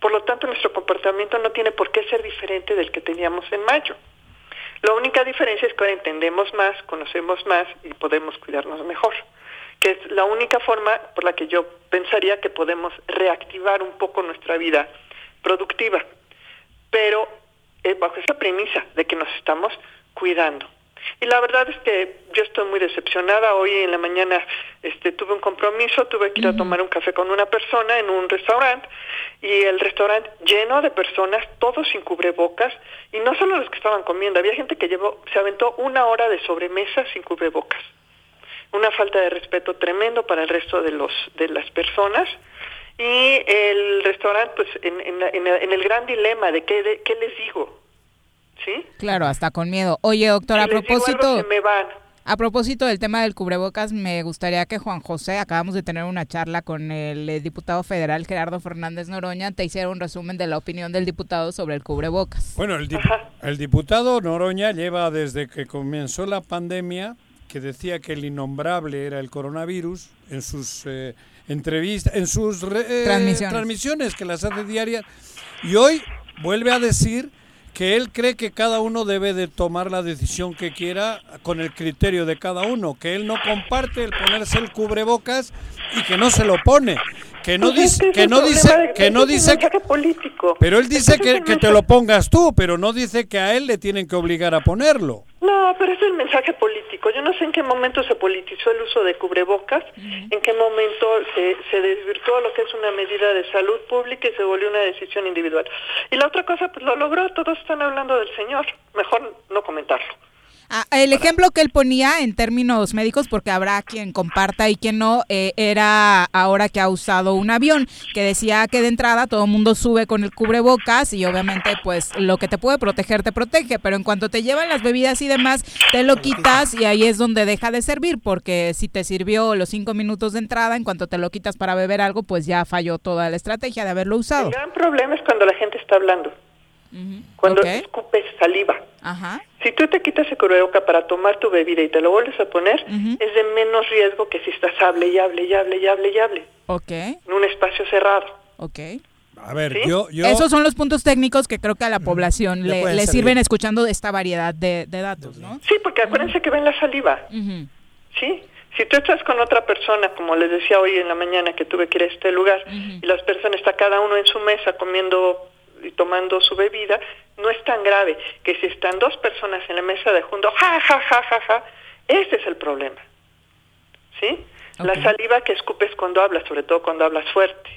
Por lo tanto, nuestro comportamiento no tiene por qué ser diferente del que teníamos en mayo. La única diferencia es que ahora entendemos más, conocemos más y podemos cuidarnos mejor, que es la única forma por la que yo pensaría que podemos reactivar un poco nuestra vida productiva, pero eh, bajo esa premisa de que nos estamos cuidando. Y la verdad es que yo estoy muy decepcionada. Hoy en la mañana este, tuve un compromiso, tuve que ir a tomar un café con una persona en un restaurante y el restaurante lleno de personas, todos sin cubrebocas y no solo los que estaban comiendo, había gente que llevó, se aventó una hora de sobremesa sin cubrebocas. Una falta de respeto tremendo para el resto de los de las personas y el restaurante pues en, en, en- en el gran dilema de qué, de qué les digo, ¿sí? Claro, hasta con miedo. Oye, doctor, a propósito... me van. A propósito del tema del cubrebocas, me gustaría que Juan José, acabamos de tener una charla con el eh, diputado federal Gerardo Fernández Noroña, te hiciera un resumen de la opinión del diputado sobre el cubrebocas. Bueno, el, dip- el diputado Noroña lleva desde que comenzó la pandemia, que decía que el innombrable era el coronavirus, en sus eh, entrevistas, en sus re- eh, Transmisiones. transmisiones que las hace diarias, y hoy vuelve a decir que él cree que cada uno debe de tomar la decisión que quiera con el criterio de cada uno, que él no comparte el ponerse el cubrebocas y que no se lo pone, que no Pues es dice, es que no dice, de- que no dice mensaje político. pero él dice que, que te lo pongas tú, pero no dice que a él le tienen que obligar a ponerlo. No, pero es el mensaje político. Yo no sé en qué momento se politizó el uso de cubrebocas, en qué momento se, se desvirtuó lo que es una medida de salud pública y se volvió una decisión individual. Y la otra cosa, pues lo logró, todos están hablando del señor. Mejor no comentarlo. Ah, el ejemplo que él ponía en términos médicos, porque habrá quien comparta y quien no, eh, era ahora que ha usado un avión, que decía que de entrada todo el mundo sube con el cubrebocas y obviamente pues lo que te puede proteger te protege, pero en cuanto te llevan las bebidas y demás, te lo quitas y ahí es donde deja de servir, porque si te sirvió los cinco minutos de entrada, en cuanto te lo quitas para beber algo, pues ya falló toda la estrategia de haberlo usado. El gran problema es cuando la gente está hablando, cuando Ok. escupes saliva. Ajá. Si tú te quitas el cubreboca para tomar tu bebida y te lo vuelves a poner, es de menos riesgo que si estás hable y hable y hable y hable y hable Ok, en un espacio cerrado. ok. A ver, yo, yo Esos son los puntos técnicos que creo que a la población Le le, sirven escuchando esta variedad de, de datos, ¿no? Sí, porque acuérdense que ven la saliva. ¿sí? Si tú estás con otra persona, como les decía hoy en la mañana que tuve que ir a este lugar, y las personas está cada uno en su mesa comiendo tomando su bebida, no es tan grave que si están dos personas en la mesa de junto, ja, ja, ja, ja, ja, ese es el problema. ¿Sí? La saliva que escupes cuando hablas, sobre todo cuando hablas fuerte.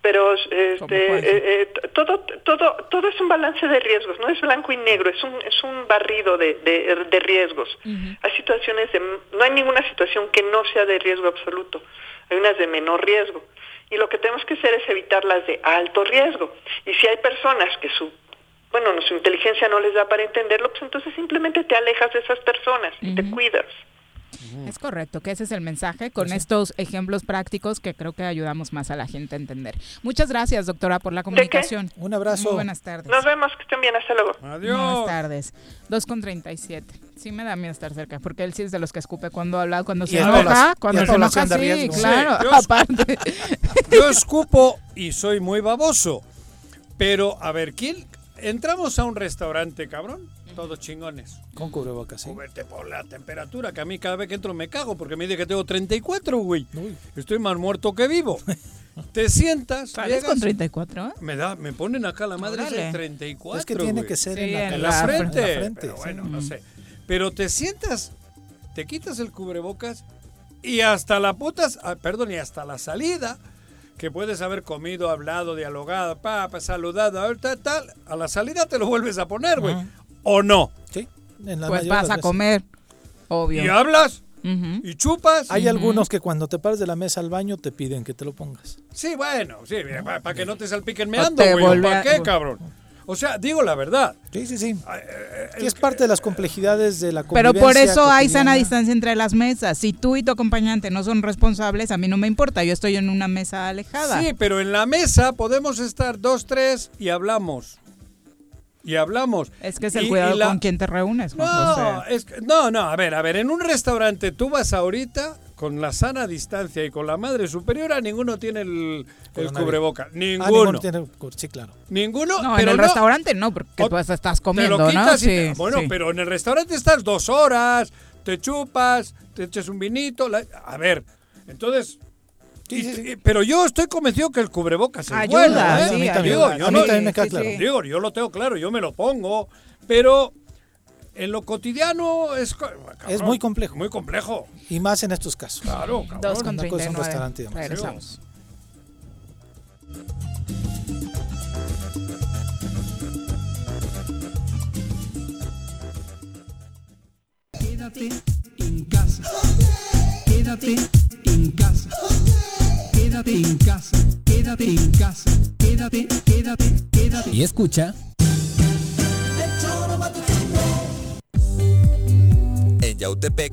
Pero este, eh, eh, todo, todo, todo es un balance de riesgos, no es blanco y negro, es un, es un barrido de, de, de riesgos. Hay situaciones de, no hay ninguna situación que no sea de riesgo absoluto, hay unas de menor riesgo. Y lo que tenemos que hacer es evitar las de alto riesgo. Y si hay personas que su, bueno, su inteligencia no les da para entenderlo, pues entonces simplemente te alejas de esas personas y te cuidas. Es correcto, que ese es el mensaje con estos ejemplos prácticos que creo que ayudamos más a la gente a entender. Muchas gracias, doctora, por la comunicación. Un abrazo. Muy buenas tardes. Nos vemos, que estén bien, hasta luego. Buenas tardes. 2 con 37. Sí me da miedo estar cerca, porque él sí es de los que escupe cuando habla, cuando se enoja, cuando se enoja, sí, claro, Sí, yo- aparte. Yo escupo y soy muy baboso. Pero, a ver, ¿quién? Entramos a un restaurante, cabrón. Todos chingones. Con cubrebocas, sí. Cuberte por la temperatura, que a mí cada vez que entro me cago porque me dice que tengo 34, güey. Estoy más muerto que vivo. Te sientas, ¿Sales con 34? eh? Me da, me ponen acá la madre de 34. Es que tiene güey. que ser en la en la en frente. la frente, pero sí. bueno, no sé. Pero te sientas, te quitas el cubrebocas y hasta la putas, ah, perdón, y hasta la salida, que puedes haber comido, hablado, dialogado, pa, pa, saludado, tal, tal, a la salida te lo vuelves a poner, güey. ¿O no? Sí. En la Pues vas a veces. comer, obvio. Y hablas y chupas. Hay algunos que cuando te pares de la mesa al baño te piden que te lo pongas. Sí, bueno, sí, para que no te salpiquen meando, güey. ¿Para a- qué, cabrón? O sea, digo la verdad. Sí, sí, sí. Y es parte de las complejidades de la Pero convivencia por eso hay sana distancia entre las mesas. Si tú y tu acompañante no son responsables, a mí no me importa. Yo estoy en una mesa alejada. Sí, pero en la mesa podemos estar dos, tres y hablamos. Y hablamos. Es que es el Y- cuidado y la- con quien te reúnes, Juan No, José. es que- no, no, a ver, a ver, en un restaurante tú vas ahorita con la sana distancia y con la madre superiora, ninguno tiene el, el cubreboca. Ah, Ninguno. tiene- sí, claro. Ninguno. No, en pero el no- restaurante no, porque pues estás te comiendo, lo quitas ¿no? y te- bueno, sí. pero en el restaurante estás dos horas, te chupas, te echas un vinito. la- a ver, entonces. Y- y- pero yo estoy convencido que el cubrebocas es Ayuda, bueno. ¿eh? sí, Digo, ayuda. yo A mí no- también me queda sí, claro. sí. Digo, yo lo tengo claro, yo me lo pongo, pero en lo cotidiano es, cabrón, Es muy complejo. Muy complejo. Y más en estos casos. Claro, cabrón. Dos con Una cosa es un 39. restaurante, digamos. Regresamos. Quédate en casa. Quédate en casa. Quédate en casa. Quédate en casa. Quédate, quédate, quédate. Y escucha. En Yautepec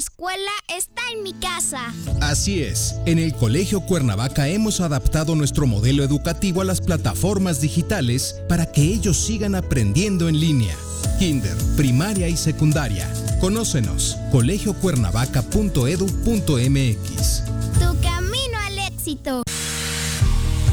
Escuela está en mi casa. Así es, en el Colegio Cuernavaca hemos adaptado nuestro modelo educativo a las plataformas digitales para que ellos sigan aprendiendo en línea. Kinder, primaria y secundaria. Conócenos, colegiocuernavaca.edu.mx. Tu camino al éxito.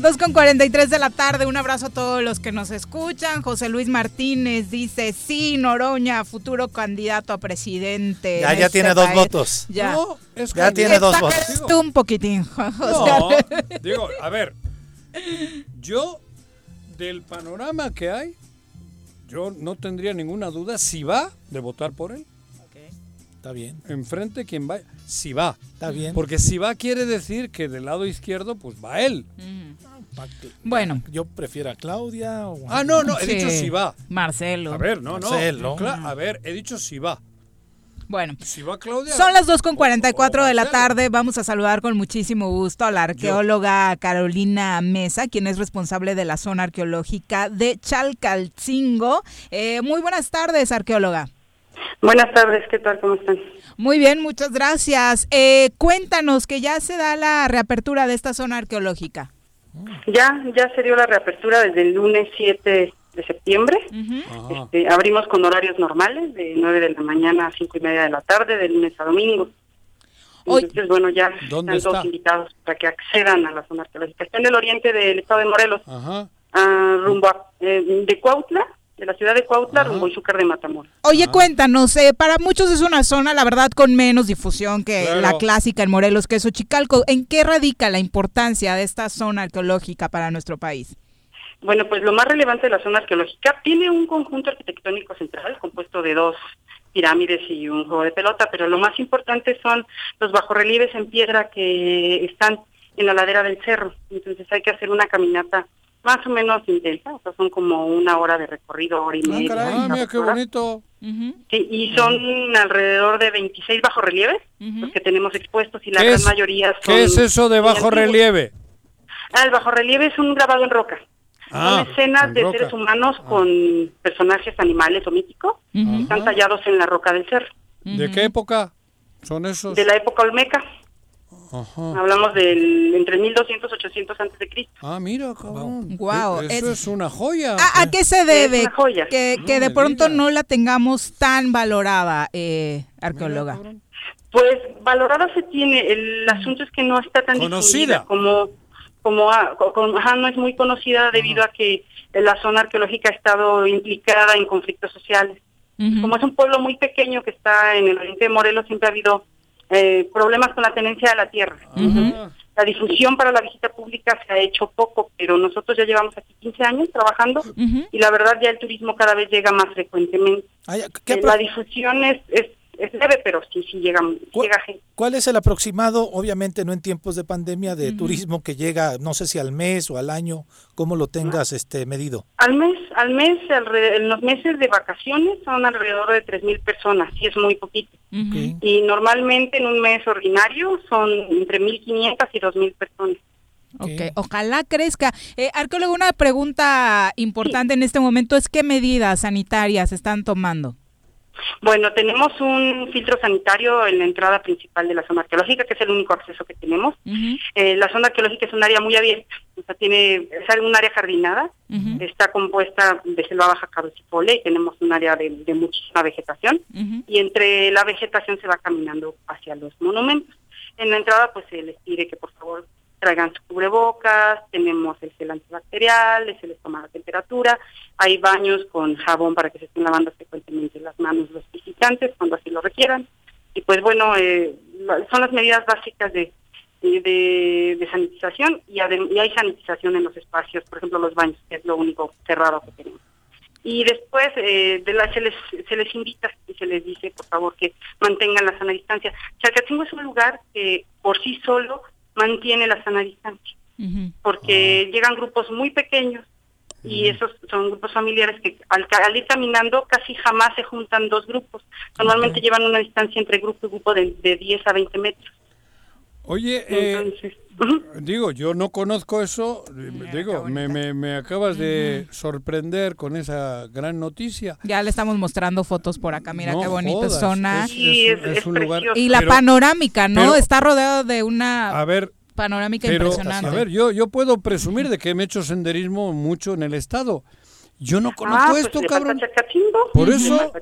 Dos con 43 de la tarde, un abrazo a todos los que nos escuchan. José Luis Martínez dice, sí, Noroña, futuro candidato a presidente. Ya, ya este tiene dos país". votos. Ya, No, es Ya tiene dos votos. tú un poquitín, José. No, digo, a ver, yo del panorama que hay, yo no tendría ninguna duda si va de votar por él. Está bien. Enfrente quien vaya, si va. Está bien. Porque si va quiere decir que del lado izquierdo pues va él. Bueno. Yo prefiero a Claudia. o a- Ah, no, no, he Sí. dicho si va. Marcelo. A ver, no, no. Marcelo. A ver, he dicho si va. Bueno. Si va Claudia. Son las 2 con 44 de la tarde. Vamos a saludar con muchísimo gusto a la arqueóloga Carolina Mesa, quien es responsable de la zona arqueológica de Chalcalcingo. Eh, muy buenas tardes, arqueóloga. Buenas tardes, ¿qué tal? ¿Cómo están? Muy bien, muchas gracias. Eh, cuéntanos que ya se da la reapertura de esta zona arqueológica. Ya, ya se dio la reapertura desde el lunes 7 de septiembre. Ajá. Este, abrimos con horarios normales, de 9 de la mañana a 5 y media de la tarde, de lunes a domingo. Entonces, bueno, ya ¿Dónde están todos está? invitados para que accedan a la zona arqueológica. Está en el oriente del estado de Morelos, Ajá. ah, rumbo a, eh, de Cuautla, de la ciudad de Cuautla, rumbo Izúcar de Matamoros. Oye, cuéntanos, eh, para muchos es una zona, la verdad, con menos difusión que Claro. la clásica en Morelos, que es Xochicalco. ¿En qué radica la importancia de esta zona arqueológica para nuestro país? Bueno, pues lo más relevante de la zona arqueológica tiene un conjunto arquitectónico central compuesto de dos pirámides y un juego de pelota, pero lo más importante son los bajorrelieves en piedra que están en la ladera del cerro. Entonces hay que hacer una caminata más o menos intensa, o sea, son como una hora de recorrido, hora y Ah, media. caray, cada mira qué bonito. Sí, y son alrededor de 26 bajorrelieves los que tenemos expuestos y la ¿Qué gran es- mayoría son... ¿Qué es eso de muy bajo antiguos. relieve? Ah, el bajorrelieve es un grabado en roca. Ah, Son escenas en de roca. seres humanos con personajes animales o míticos. Ujú. Están tallados en la roca del cerro. ¿De qué época son esos? De la época olmeca. Ajá. Hablamos del entre 1200 y 800 antes de Cristo. Ah, mira, cabrón. Guau, Eh, Eso es- es, una joya. ¿A, a qué se debe una joya. que, que No de me pronto no la tengamos tan valorada, eh, arqueóloga? Pues valorada se tiene. El asunto es que no está tan Conocida. como como ah, co- con- ajá, no es muy conocida debido a que la zona arqueológica ha estado implicada en conflictos sociales. Como es un pueblo muy pequeño que está en el oriente de Morelos, siempre ha habido eh, problemas con la tenencia de la tierra. La difusión para la visita pública se ha hecho poco, pero nosotros ya llevamos aquí 15 años trabajando y la verdad ya el turismo cada vez llega más frecuentemente. ¿qué Eh, la difusión es, es, es leve, pero sí, sí llega, llega gente. ¿Cuál es el aproximado, obviamente no en tiempos de pandemia, de turismo que llega, no sé si al mes o al año, cómo lo tengas este medido? Al mes, al mes, en los meses de vacaciones son alrededor de 3.000 personas, sí es muy poquito. Y normalmente en un mes ordinario son entre 1.500 y 2.000 personas. Ok, ojalá crezca. Eh, arqueólogo, una pregunta importante en este momento es qué medidas sanitarias están tomando. Bueno, tenemos un filtro sanitario en la entrada principal de la zona arqueológica, que es el único acceso que tenemos. Eh, la zona arqueológica es un área muy abierta, o sea, tiene, es un área jardinada, está compuesta de selva baja caducifole y tenemos un área de, de muchísima vegetación y entre la vegetación se va caminando hacia los monumentos. En la entrada pues se les pide que por favor traigan su cubrebocas, tenemos el gel antibacterial, se les toma la temperatura, hay baños con jabón para que se estén lavando frecuentemente las manos los visitantes cuando así lo requieran. Y pues bueno, eh, son las medidas básicas de, de, de- sanitización y, y hay sanitización en los espacios, por ejemplo los baños, que es lo único cerrado que tenemos. Y después eh, de la, se, les, se les invita y se les dice, por favor, que mantengan la sana distancia. Chalcatingo es un lugar que por sí solo mantiene la sana distancia, porque llegan grupos muy pequeños y esos son grupos familiares que al, al ir caminando casi jamás se juntan dos grupos. Normalmente llevan una distancia entre grupo y grupo de, de 10 a 20 metros. Oye, eh, digo, yo no conozco eso, digo, me, me, me acabas de sorprender con esa gran noticia. Ya le estamos mostrando fotos por acá, mira No qué bonita jodas, zona. es- Sí, es- es es un lugar- Y la pero- panorámica, ¿no? pero- Está rodeado de una A ver, panorámica pero, impresionante. a ver, yo, yo puedo presumir de que me he hecho senderismo mucho en el estado. Yo no conozco Ah, pues esto, cabrón. Por eso-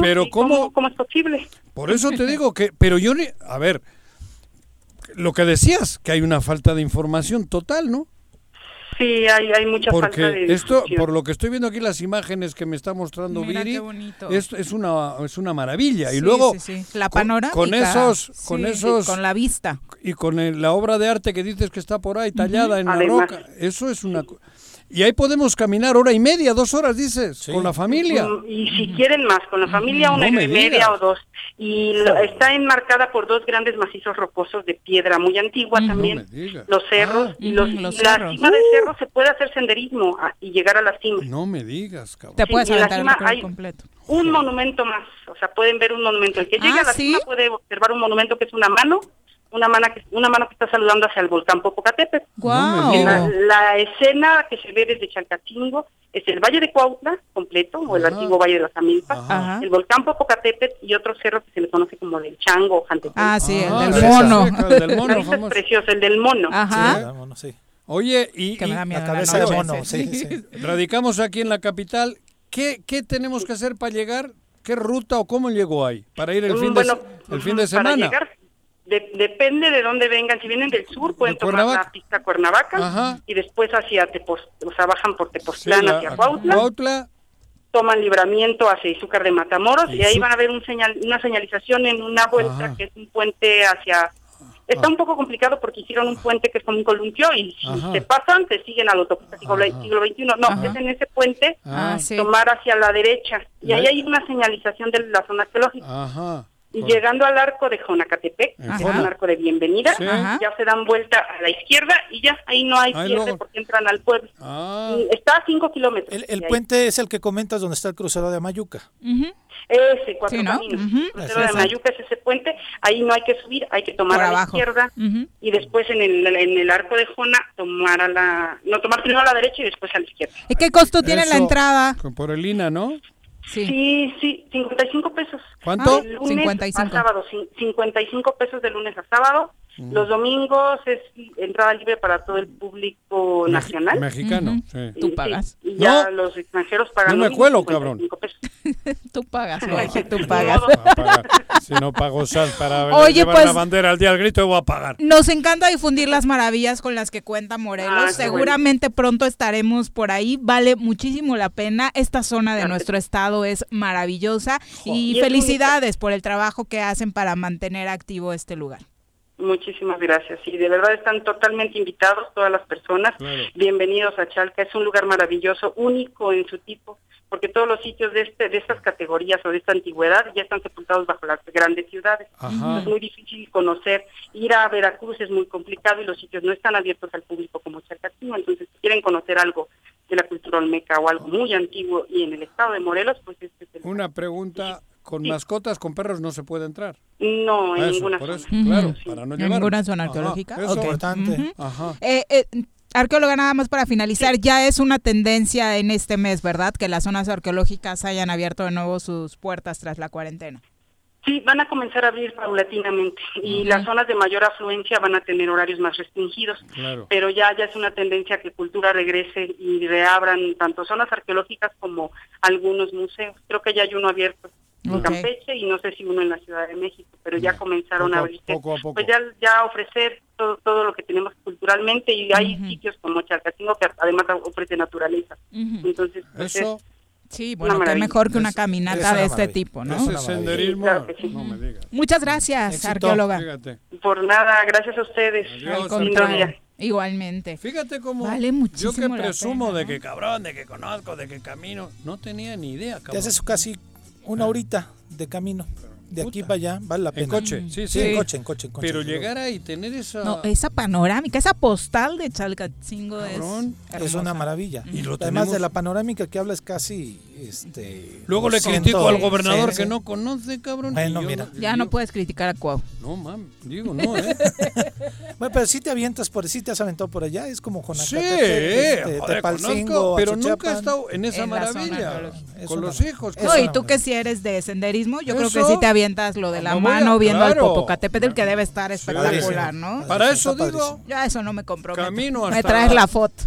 pero ¿y ¿cómo- ¿Cómo es posible? Por eso te digo que, pero yo ni, a ver, lo que decías, que hay una falta de información total, ¿no? Sí, hay, hay mucha falta de Porque esto, por lo que estoy viendo aquí las imágenes que me está mostrando Mira Viri, qué es, es una es una maravilla y luego sí, sí. La con- panorámica. con, esos con Sí, esos con la vista. y con el- la obra de arte que dices que está por ahí tallada en Además. la roca, eso es una y ahí podemos caminar hora y media, dos horas dices, con la familia. Mm, Y si quieren más, con la familia No una me y media digas. o dos. Y lo- está enmarcada por dos grandes macizos rocosos de piedra muy antigua también. me digas. Los cerros y los, ujú, los la cerros. cima del cerro se puede hacer senderismo ah, y llegar a la cima. No me digas, cabrón. Te Sí, puedes en la aventar el cima hay completo. Un monumento más, o sea, pueden ver un monumento. El que Ah, a la ¿sí? cima puede observar un monumento que es una mano, una mano que, una mano que está saludando hacia el volcán Popocatépetl. Y La, la escena que se ve desde Chalcatingo es el Valle de Cuautla completo, o el Ajá. antiguo Valle de las Amilpas, Ajá. el volcán Popocatépetl y otro cerro que se le conoce como del Chango o Jantepec. Ah, sí, el Ah, del mono. el del mono, es precioso, el del mono. Ajá. Sí, vámonos, sí. Oye, y, Que me y- da miedo La cabeza de mono, sí. radicamos aquí en la capital. ¿Qué, qué tenemos que hacer para llegar? ¿Qué ruta o cómo llego ahí? Para ir el Mm, fin, bueno, de, el fin de Para semana. llegar, de- depende de dónde vengan. Si vienen del sur, pueden ¿De tomar Cuernavaca? la pista Cuernavaca Ajá. y después hacia Tepos, o sea, bajan por Tepoztlán hacia Cuautla, Cuautla, toman libramiento hacia Izúcar de Matamoros y ahí van a ver un señal, una señalización en una vuelta Ajá. que es un puente hacia... Está Ah. un poco complicado porque hicieron un puente que es como un columpio y si Ajá. se pasan, se siguen a la autopista siglo, siglo XXI. No, es en ese puente Ah. tomar hacia la derecha. Y ahí hay una señalización de la zona arqueológica. Ajá. Y llegando al arco de Jonacatepec, que es Ajá. un arco de bienvenida, Sí. Ajá. ya se dan vuelta a la izquierda y ya ahí no hay Ahí pierde luego. porque entran al pueblo. Ah. Y Está a cinco kilómetros. El, el de ahí. puente es el que comentas donde está el crucero de Amayuca. Ese, cuatro Sí, ¿no? caminos. El crucero de. Mayuca es ese puente. Ahí no hay que subir, hay que tomar Por a la abajo. izquierda y después en el, en el arco de Jona tomar a la... No, tomar primero a la derecha y después a la izquierda. ¿Y qué costo tiene la entrada? con- Por el INA, ¿no? Sí. Sí, sí, 55 pesos. ¿Cuánto? De lunes 55. a sábado, cin- 55 pesos de lunes a sábado. Mm. Los domingos es entrada libre para todo el público nacional. Mexicano, sí. Tú sí, pagas. Y ya No. los extranjeros pagan No me cuelo, 55 pesos. Tú pagas, No. Jorge, tú pagas. Si no pago sal para Oye, llevar pues- la bandera al día del grito, voy a pagar. Nos encanta difundir las maravillas con las que cuenta Morelos. Ah, Seguramente pronto estaremos por ahí. Vale muchísimo la pena. Esta zona de Claro. nuestro estado es maravillosa. Y Y es felicidades por el trabajo que hacen para mantener activo este lugar. Muchísimas gracias. Y de verdad están totalmente invitados todas las personas. Claro. Bienvenidos a Chalca. Es un lugar maravilloso, único en su tipo, porque todos los sitios de este de estas categorías o de esta antigüedad ya están sepultados bajo las grandes ciudades. Ajá. Es muy difícil conocer. Ir a Veracruz es muy complicado y los sitios no están abiertos al público como Chalcatino. Entonces, si quieren conocer algo de la cultura olmeca o algo muy antiguo y en el estado de Morelos, pues este es el. Una pregunta, con mascotas, con perros no se puede entrar. No, en Eso, ninguna por zona. eso, Ujú. claro, Sí. para no ¿En llevar. ninguna zona Ajá, arqueológica? eso. Ok. Importante. Ajá. Eh, eh, arqueóloga, nada más para finalizar, ya es una tendencia en este mes, ¿verdad? Que las zonas arqueológicas hayan abierto de nuevo sus puertas tras la cuarentena. Sí, van a comenzar a abrir paulatinamente y las zonas de mayor afluencia van a tener horarios más restringidos. Claro. Pero ya ya es una tendencia que cultura regrese y reabran tanto zonas arqueológicas como algunos museos. Creo que ya hay uno abierto en Ok. Campeche y no sé si uno en la Ciudad de México, pero ya comenzaron Poco a abrirse. poco a poco. Pues ya, ya ofrecer todo, todo lo que tenemos culturalmente y hay Ujú. sitios como Chalcatingo que además ofrece naturaleza. Ujú. Entonces, pues Eso, Sí, bueno, qué mejor que una Es- caminata es de este tipo, ¿no? ese senderismo, Claro que sí. no me digas. Muchas gracias, Éxito. arqueóloga. Fíjate. es- por nada, gracias a ustedes. Adiós, Al igualmente. Fíjate cómo Vale yo que presumo pena, de ¿no? que cabrón, de que conozco, de que camino, no tenía ni idea, Te cabrón. haces casi una horita de camino. De aquí Puta. para allá, vale la pena. En coche, sí, sí. Sí, en coche, en coche, en coche. Pero llegar ahí y tener esa... No, esa panorámica, esa postal de Chalcatzingo Cabrón, es Es una maravilla. Y lo Además tenemos- de la panorámica que habla es casi este Luego le critico al gobernador sí, que no conoce, cabrón. Bueno, yo- mira. Ya no puedes criticar a Cuau. No, mam, digo, no, ¿eh? Bueno, pero si te avientas por sí te has aventado por allá, es como sí, Jonacatepec, este, joder, conozco, pero nunca he estado en esa En la zona maravilla. Con los hijos. No, y tú que si eres de senderismo, yo creo que sí te avientas lo de la No voy a- mano viendo claro. al Popocatépetl que debe estar espectacular, ¿no? Para Está eso digo, padrísimo. Ya eso no me comprometo. Camino Me hasta traes la- la foto.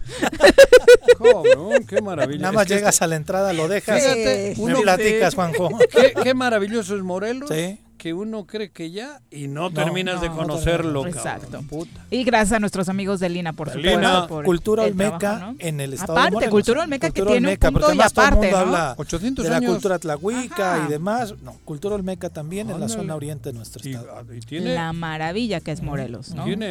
cabrón, qué maravilla. Nada más Es que llegas a la entrada, lo dejas. Fíjate, me uno- platicas, Juanjo. Qué, qué maravilloso es Morelos. Sí. Que uno cree que ya y no, terminas de no, conocerlo, cabrón. Exacto. Puta. Y gracias a nuestros amigos de Lina, por supuesto. Lina. por Cultura el olmeca trabajo, ¿no? en el estado Aparte, de Morelos. cultura olmeca que Cultura tiene un olmeca, punto porque y además todo el aparte, mundo ¿no? habla 800 de la años. cultura tlahuica Ajá. y demás. No, cultura olmeca también en la zona oriente de nuestro estado. y tiene, La maravilla que es Morelos, ¿no? tiene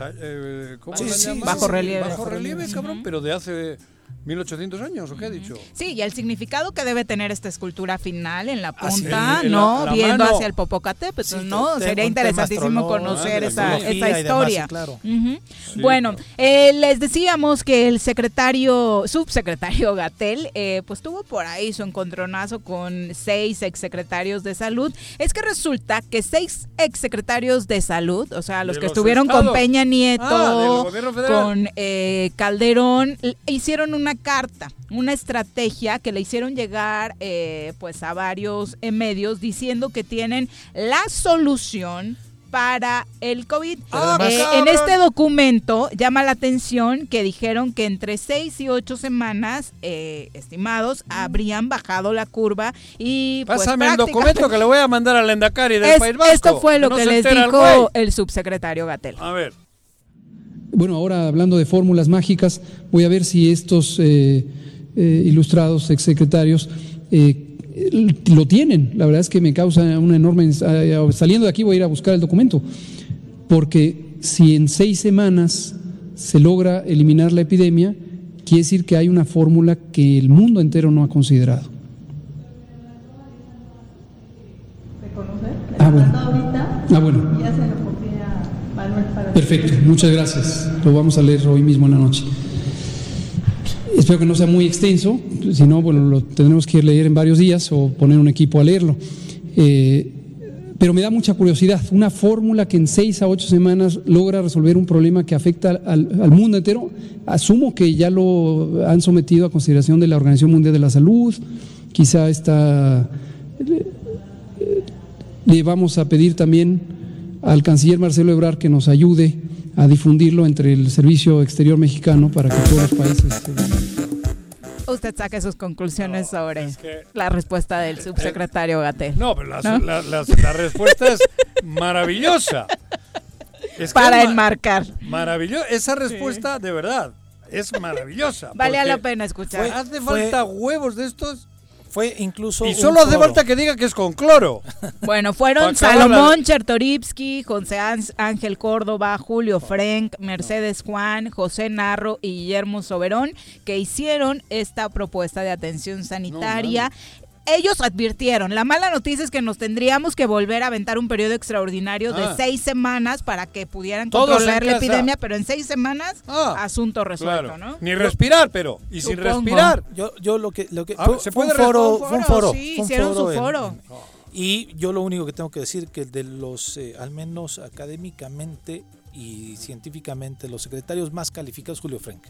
eh, ¿cómo Sí, le sí, llaman? Bajo relieve. Bajo relieve, relieve. cabrón, pero de hace 1800 años, ¿o qué he dicho? Sí, y el significado que debe tener esta escultura final en la Así punta, ¿no? la- la Viendo mano. hacia el Popocatépetl, Sí, ¿no? te- Sería interesantísimo conocer de esa, esa demás, historia. sí, claro. Sí, bueno, claro. eh, les decíamos que el secretario, subsecretario Gatel, eh, pues tuvo por ahí su encontronazo con seis exsecretarios de salud. Es que resulta que seis exsecretarios de salud, o sea, los De que los estuvieron con. Peña Nieto, Ah, con eh, Calderón, hicieron una carta, una estrategia que le hicieron llegar eh, pues a varios eh, medios diciendo que tienen la solución para el COVID. Eh, en este documento llama la atención que dijeron que entre 6 y 8 semanas eh, estimados habrían bajado la curva y pues, Pásame el documento que le voy a mandar al Endacari del Es- País Vasco. esto fue lo que les dijo el subsecretario Gatel. A ver. Bueno, ahora hablando de fórmulas mágicas, voy a ver si estos eh, eh, ilustrados exsecretarios eh, lo tienen. La verdad es que me causa una enorme... Saliendo de aquí voy a ir a buscar el documento, porque si en seis semanas se logra eliminar la epidemia, quiere decir que hay una fórmula que el mundo entero no ha considerado. Ah, bueno. Ah, bueno. Ya se lo copié a Manuel para Perfecto, muchas gracias. Lo vamos a leer hoy mismo en la noche. Espero que no sea muy extenso, si no, bueno, lo tendremos que leer en varios días o poner un equipo a leerlo. Eh, pero me da mucha curiosidad, una fórmula que en seis a ocho semanas logra resolver un problema que afecta al, al mundo entero. Asumo que ya lo han sometido a consideración de la Organización Mundial de la Salud, quizá está le vamos a pedir también al canciller Marcelo Ebrard que nos ayude a difundirlo entre el Servicio Exterior Mexicano para que todos los países... eh, Usted saque sus conclusiones sobre la respuesta del subsecretario Gatel. No, pero la, ¿No? la- la- la respuesta es maravillosa. Es Para enmarcar. Maravillosa. Esa respuesta, de verdad, es maravillosa. Valía porque la pena escuchar. Hace Fue- falta huevos de estos. Fue incluso. Y un solo hace falta que diga que es con cloro. Bueno, fueron Salomón Chertorivsky, José Án- Ángel Córdoba, Julio Frank, Mercedes Juan, José Narro y Guillermo Soberón que hicieron esta propuesta de atención sanitaria. Ellos advirtieron, la mala noticia es que nos tendríamos que volver a aventar un periodo extraordinario de Ah. seis semanas para que pudieran Todos controlar la epidemia, pero en seis semanas, Ah, asunto resuelto, Claro. ¿no? Ni respirar, pero. Y sin respirar. Yo, yo lo que, lo que Ah, fue, ¿se fue un foro, un foro, Sí, un hicieron su foro. en- y yo lo único que tengo que decir que de los, eh, al menos académicamente y científicamente, los secretarios más calificados, Julio Frank.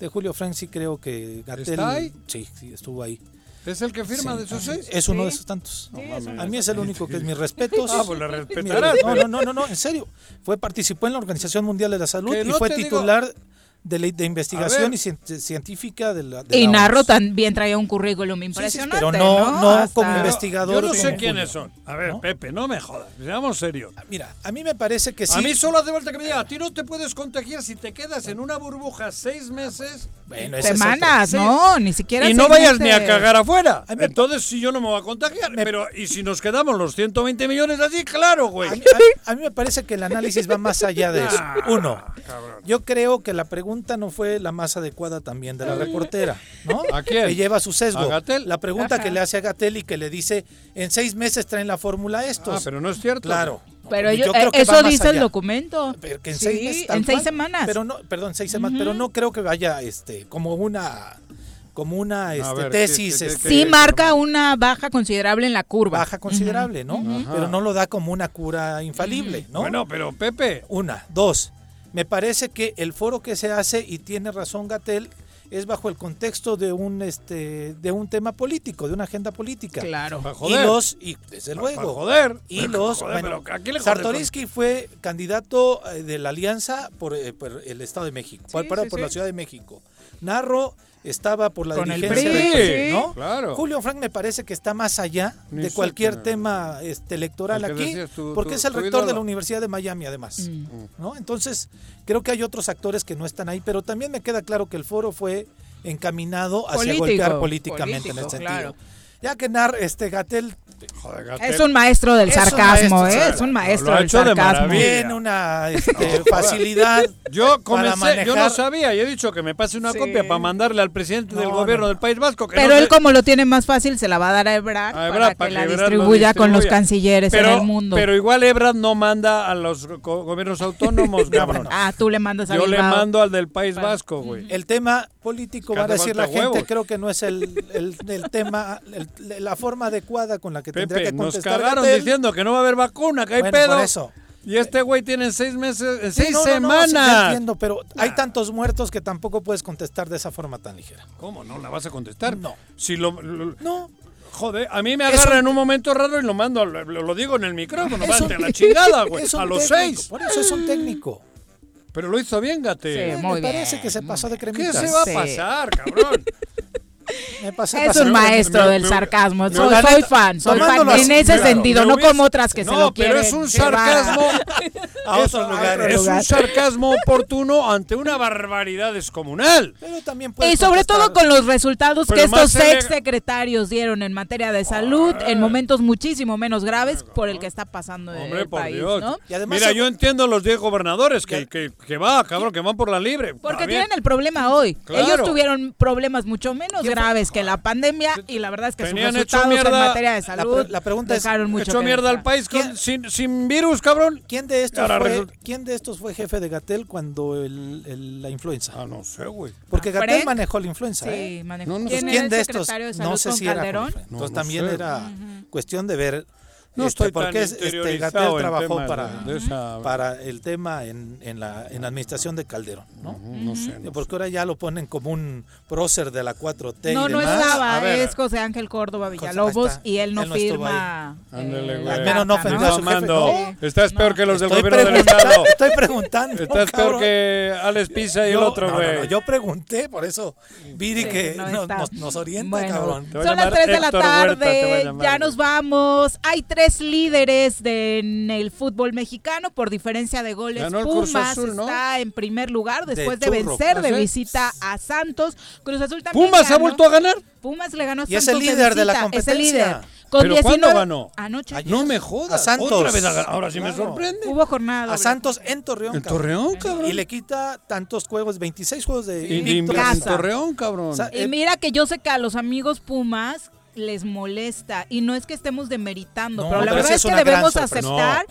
De Julio Frank sí creo que Gatel, ¿Está ahí? sí, sí, estuvo ahí. ¿Es el que firma Sí, de esos seis? Es uno de esos tantos. Sí, a mí es el único que es mis respetos. Ah, pues le Mi- respetarás, No, no, no, no, no, en serio. Fue participó en la Organización Mundial de la Salud Que y no fue digo- titular de, la- de A investigación y cien- científica de la de Y la Narro OMS. también traía un currículum impresionante. pero no- no Hasta- como investigador Yo no sé quiénes Julio. son. A ver, Pepe, no me jodas. Seamos serios. Mira, a mí me parece que sí. A mí solo hace falta que me diga, a ti no te puedes contagiar si te quedas en una burbuja seis meses. Bueno, Semanas, no, ni siquiera Y no vayas ni a meses. cagar afuera. Entonces, si yo no me voy a contagiar. Pero, y si nos quedamos los 120 millones así, claro, güey. A mí, a- a mí me parece que el análisis va más allá de eso. Ah, Uno, yo creo que la pregunta no fue la más adecuada también de la reportera, ¿no? ¿A quién? Que lleva su sesgo. La pregunta Ajá. que le hace a Gatel y que le dice, en seis meses traen la fórmula estos. Ah, pero no es cierto. Claro. Pero Yo yo- creo eh, que eso dice el documento. Pero que en Sí, seis meses, tal en seis cual. semanas. Pero no, perdón, seis semanas, pero no creo que vaya este como una como una este, ver, tesis ¿qué- qué- este, Sí marca una baja considerable en la curva. baja considerable, ¿no? Pero no lo da como una cura infalible, ¿no? Bueno, pero Pepe. Una, dos. Me parece que el foro que se hace y tiene razón Gatel es bajo el contexto de un este de un tema político, de una agenda política. Claro. Y los y desde Pa- luego. pa' joder. Y los Joder, bueno, pero ¿a quién le jode Sartorinsky fue candidato eh, de la Alianza por, eh, por el Estado de México, por, por- sí, por sí. la Ciudad de México. Narro estaba por la Con el dirigencia PRI, del sí. ¿no? Claro. Julio Frank me parece que está más allá Ni de cualquier tema este, electoral El aquí, porque es el rector de la Universidad de Miami además. Mm. ¿no? Entonces, creo que hay otros actores que no están ahí, pero también me queda claro que el foro fue encaminado hacia Político, golpear políticamente en ese sentido. claro. Ya que Nar, este Gatel Joder, Gatel. Es un maestro del Es un sarcasmo, maestro, ¿eh? Es un Lo maestro ha del hecho de sarcasmo. maravilla. tiene una este, facilidad Yo para comencé, yo no sabía, y he dicho que me pase una Sí. copia para mandarle al presidente del No, gobierno no, del País Vasco. Que Pero no él como lo tiene más fácil se la va a dar a Ebrard, a Ebrard para que la distribuya con los cancilleres pero, en el mundo. Pero igual Ebrard no manda a los go- gobiernos autónomos, cabrón. ah, tú le mandas a Yo le mando al del País Vasco, güey. El tema político, Que va a decir la gente, creo que no es el, el- el tema, el- la forma adecuada con la que tendría Pepe, que nos contestar cagaron Gatell. diciendo que no va a haber vacuna, que hay Bueno, pedo. por eso. Y este güey tiene seis meses, Sí, seis no, no, no, sí, semanas. entiendo, pero hay tantos muertos que tampoco puedes contestar de esa forma tan ligera. ¿Cómo no la vas a contestar? No. Si lo, lo- No. Joder, a mí me agarra un- en un momento raro y lo mando, lo, lo digo en el micrófono, un- a la chingada, güey, a los técnico, seis. Por eso es un técnico. Pero lo hizo bien, Gate. Sí, me parece que se pasó de ¿Qué cremitas. se va a Sí. pasar, cabrón? Me pasé- Es un maestro me- del me- sarcasmo. me- Soy, fan, soy fan en ese sentido, no como otras que se lo pero quieren es un a- sarcasmo a es- otros lugares. Es un sarcasmo oportuno ante una barbaridad descomunal. Pero también Y sobre todo con los resultados Pero que estos ex secretarios dieron en materia de salud en momentos muchísimo menos graves por el que está pasando en Hombre, el por país, Dios. ¿no? Mira, yo entiendo los 10 gobernadores que, que, que va, cabrón, que van por la libre. Porque tienen el problema hoy. Claro. Ellos tuvieron problemas mucho menos graves que la pandemia y la verdad es que sus Tenían hecho resultados en mierda- materia de La, salud pre- la pregunta es, dejaron mucho Echó mierda al país con- sin, sin virus, cabrón. ¿quién de estos Ahora fue, resulta- ¿quién de estos fue jefe de Gatel cuando el, el- la influenza? Ah, no sé, güey. Porque Ah, Gatel Frank. manejó la influenza, Sí, ¿eh? manejó. No, no ¿Quién era ¿Quién el de estos? de salud No sé con si era Calderón? No, Entonces no también sé. era cuestión de ver No este, estoy tan porque es- este, Gatel trabajó temas para, esa- para el tema en, en la, en la administración de Calderón, ¿no? No sé. no Porque ahora ya lo ponen como un prócer de la 4T No, y no demás. estaba, A ver, es José Ángel Córdoba Villalobos y él no Él no firma. Ándale, eh, güey. Al menos no a su jefe. No. Estás peor que los del Estoy gobierno del Estado. Estoy preguntando. Estás peor cabrón. que Alex Pisa y el Yo- otro, no, no, güey. no, yo pregunté, por eso Viri Sí, que no nos, nos- orienta, Bueno, cabrón. Son las llamar 3 de la tarde, ya nos vamos. Hay tres líderes de, en el fútbol mexicano por diferencia de goles. Ganó Pumas Azul, ¿no? está en primer lugar después de, vencer de ¿Ah, sí? visita a Santos. Cruz Azul también ¿Pumas ha ganó. vuelto a ganar? Pumas le ganó a Y es el líder de la visita, Es el competencia. líder. Con ¿Pero 19 cuándo ganó? Anoche. No me jodas. A Santos. Otra vez a ganar. Ahora sí me sorprende. Hubo jornada. A. Santos en Torreón. En. Torreón, cabrón. Y le quita tantos juegos, 26 juegos de invicto. en. Torreón, cabrón. O sea, Y eh, mira que yo sé que a los amigos Pumas les molesta y no es que estemos demeritando, No, pero la verdad es que debemos aceptar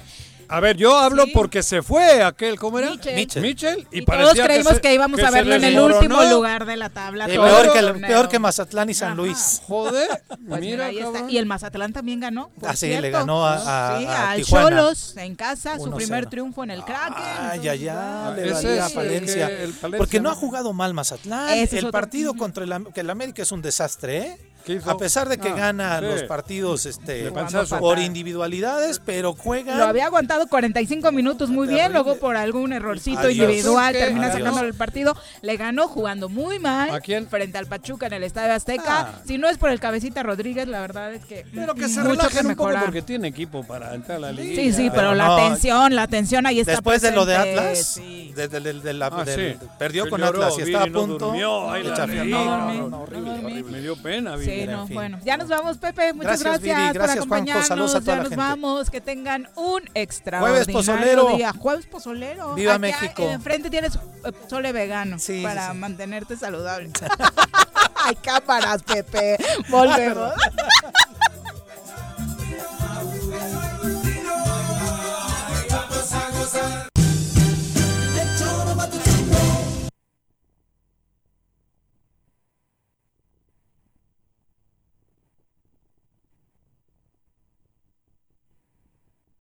A ver, yo hablo Sí. porque se fue aquel, ¿cómo era? Mitchell. Mitchell. Mitchell, y, y, todos creímos se- que, íbamos a verlo en el último lugar de la tabla. peor, que, el- torneo. peor que Mazatlán y San Ajá. Luis. Joder, Pues mira, mira, ahí está. cabrón. Y el Mazatlán también ganó. por Ah, sí, le cierto. ganó a- a- Sí, a al Tijuana. Cholos en casa, su 1-0. primer triunfo en el Kraken. Ay, ay, ay, le valía a Palencia. que- el Palencia, Porque no ¿no? ha jugado mal Mazatlán. Ese el partido contra el, que el América es un desastre, ¿eh? A pesar de que Ah, gana sí. los partidos este, por individualidades, pero juega. Lo había aguantado 45 minutos muy bien, luego por algún errorcito Adiós. individual ¿Qué? termina sacando el partido. Le ganó jugando muy mal ¿A quién? frente al Pachuca en el Estadio Azteca. Ah. Si no es por el cabecita Rodríguez, la verdad es que Pero que se mucho que un poco porque tiene equipo para entrar a la liga. Sí, sí, pero, Pero la no, tensión, la tensión ahí está Después de lo de Atlas, sí. de- de- de- de la- Ah, del- sí. perdió con lloró, Atlas y estaba a punto. No, No horrible, horrible. Me dio pena, Sí, Viri. no, en fin. bueno, ya nos vamos, Pepe. Muchas Gracias, gracias, Viri, por gracias, Juanjo, acompañarnos. saludos a toda ya la nos gente. vamos. Que tengan un extraordinario pozolero. día. Jueves pozolero. Viva México. Enfrente tienes eh, pozole vegano Sí, sí, para sí. mantenerte saludable. Hay cámaras, Pepe. Volvemos.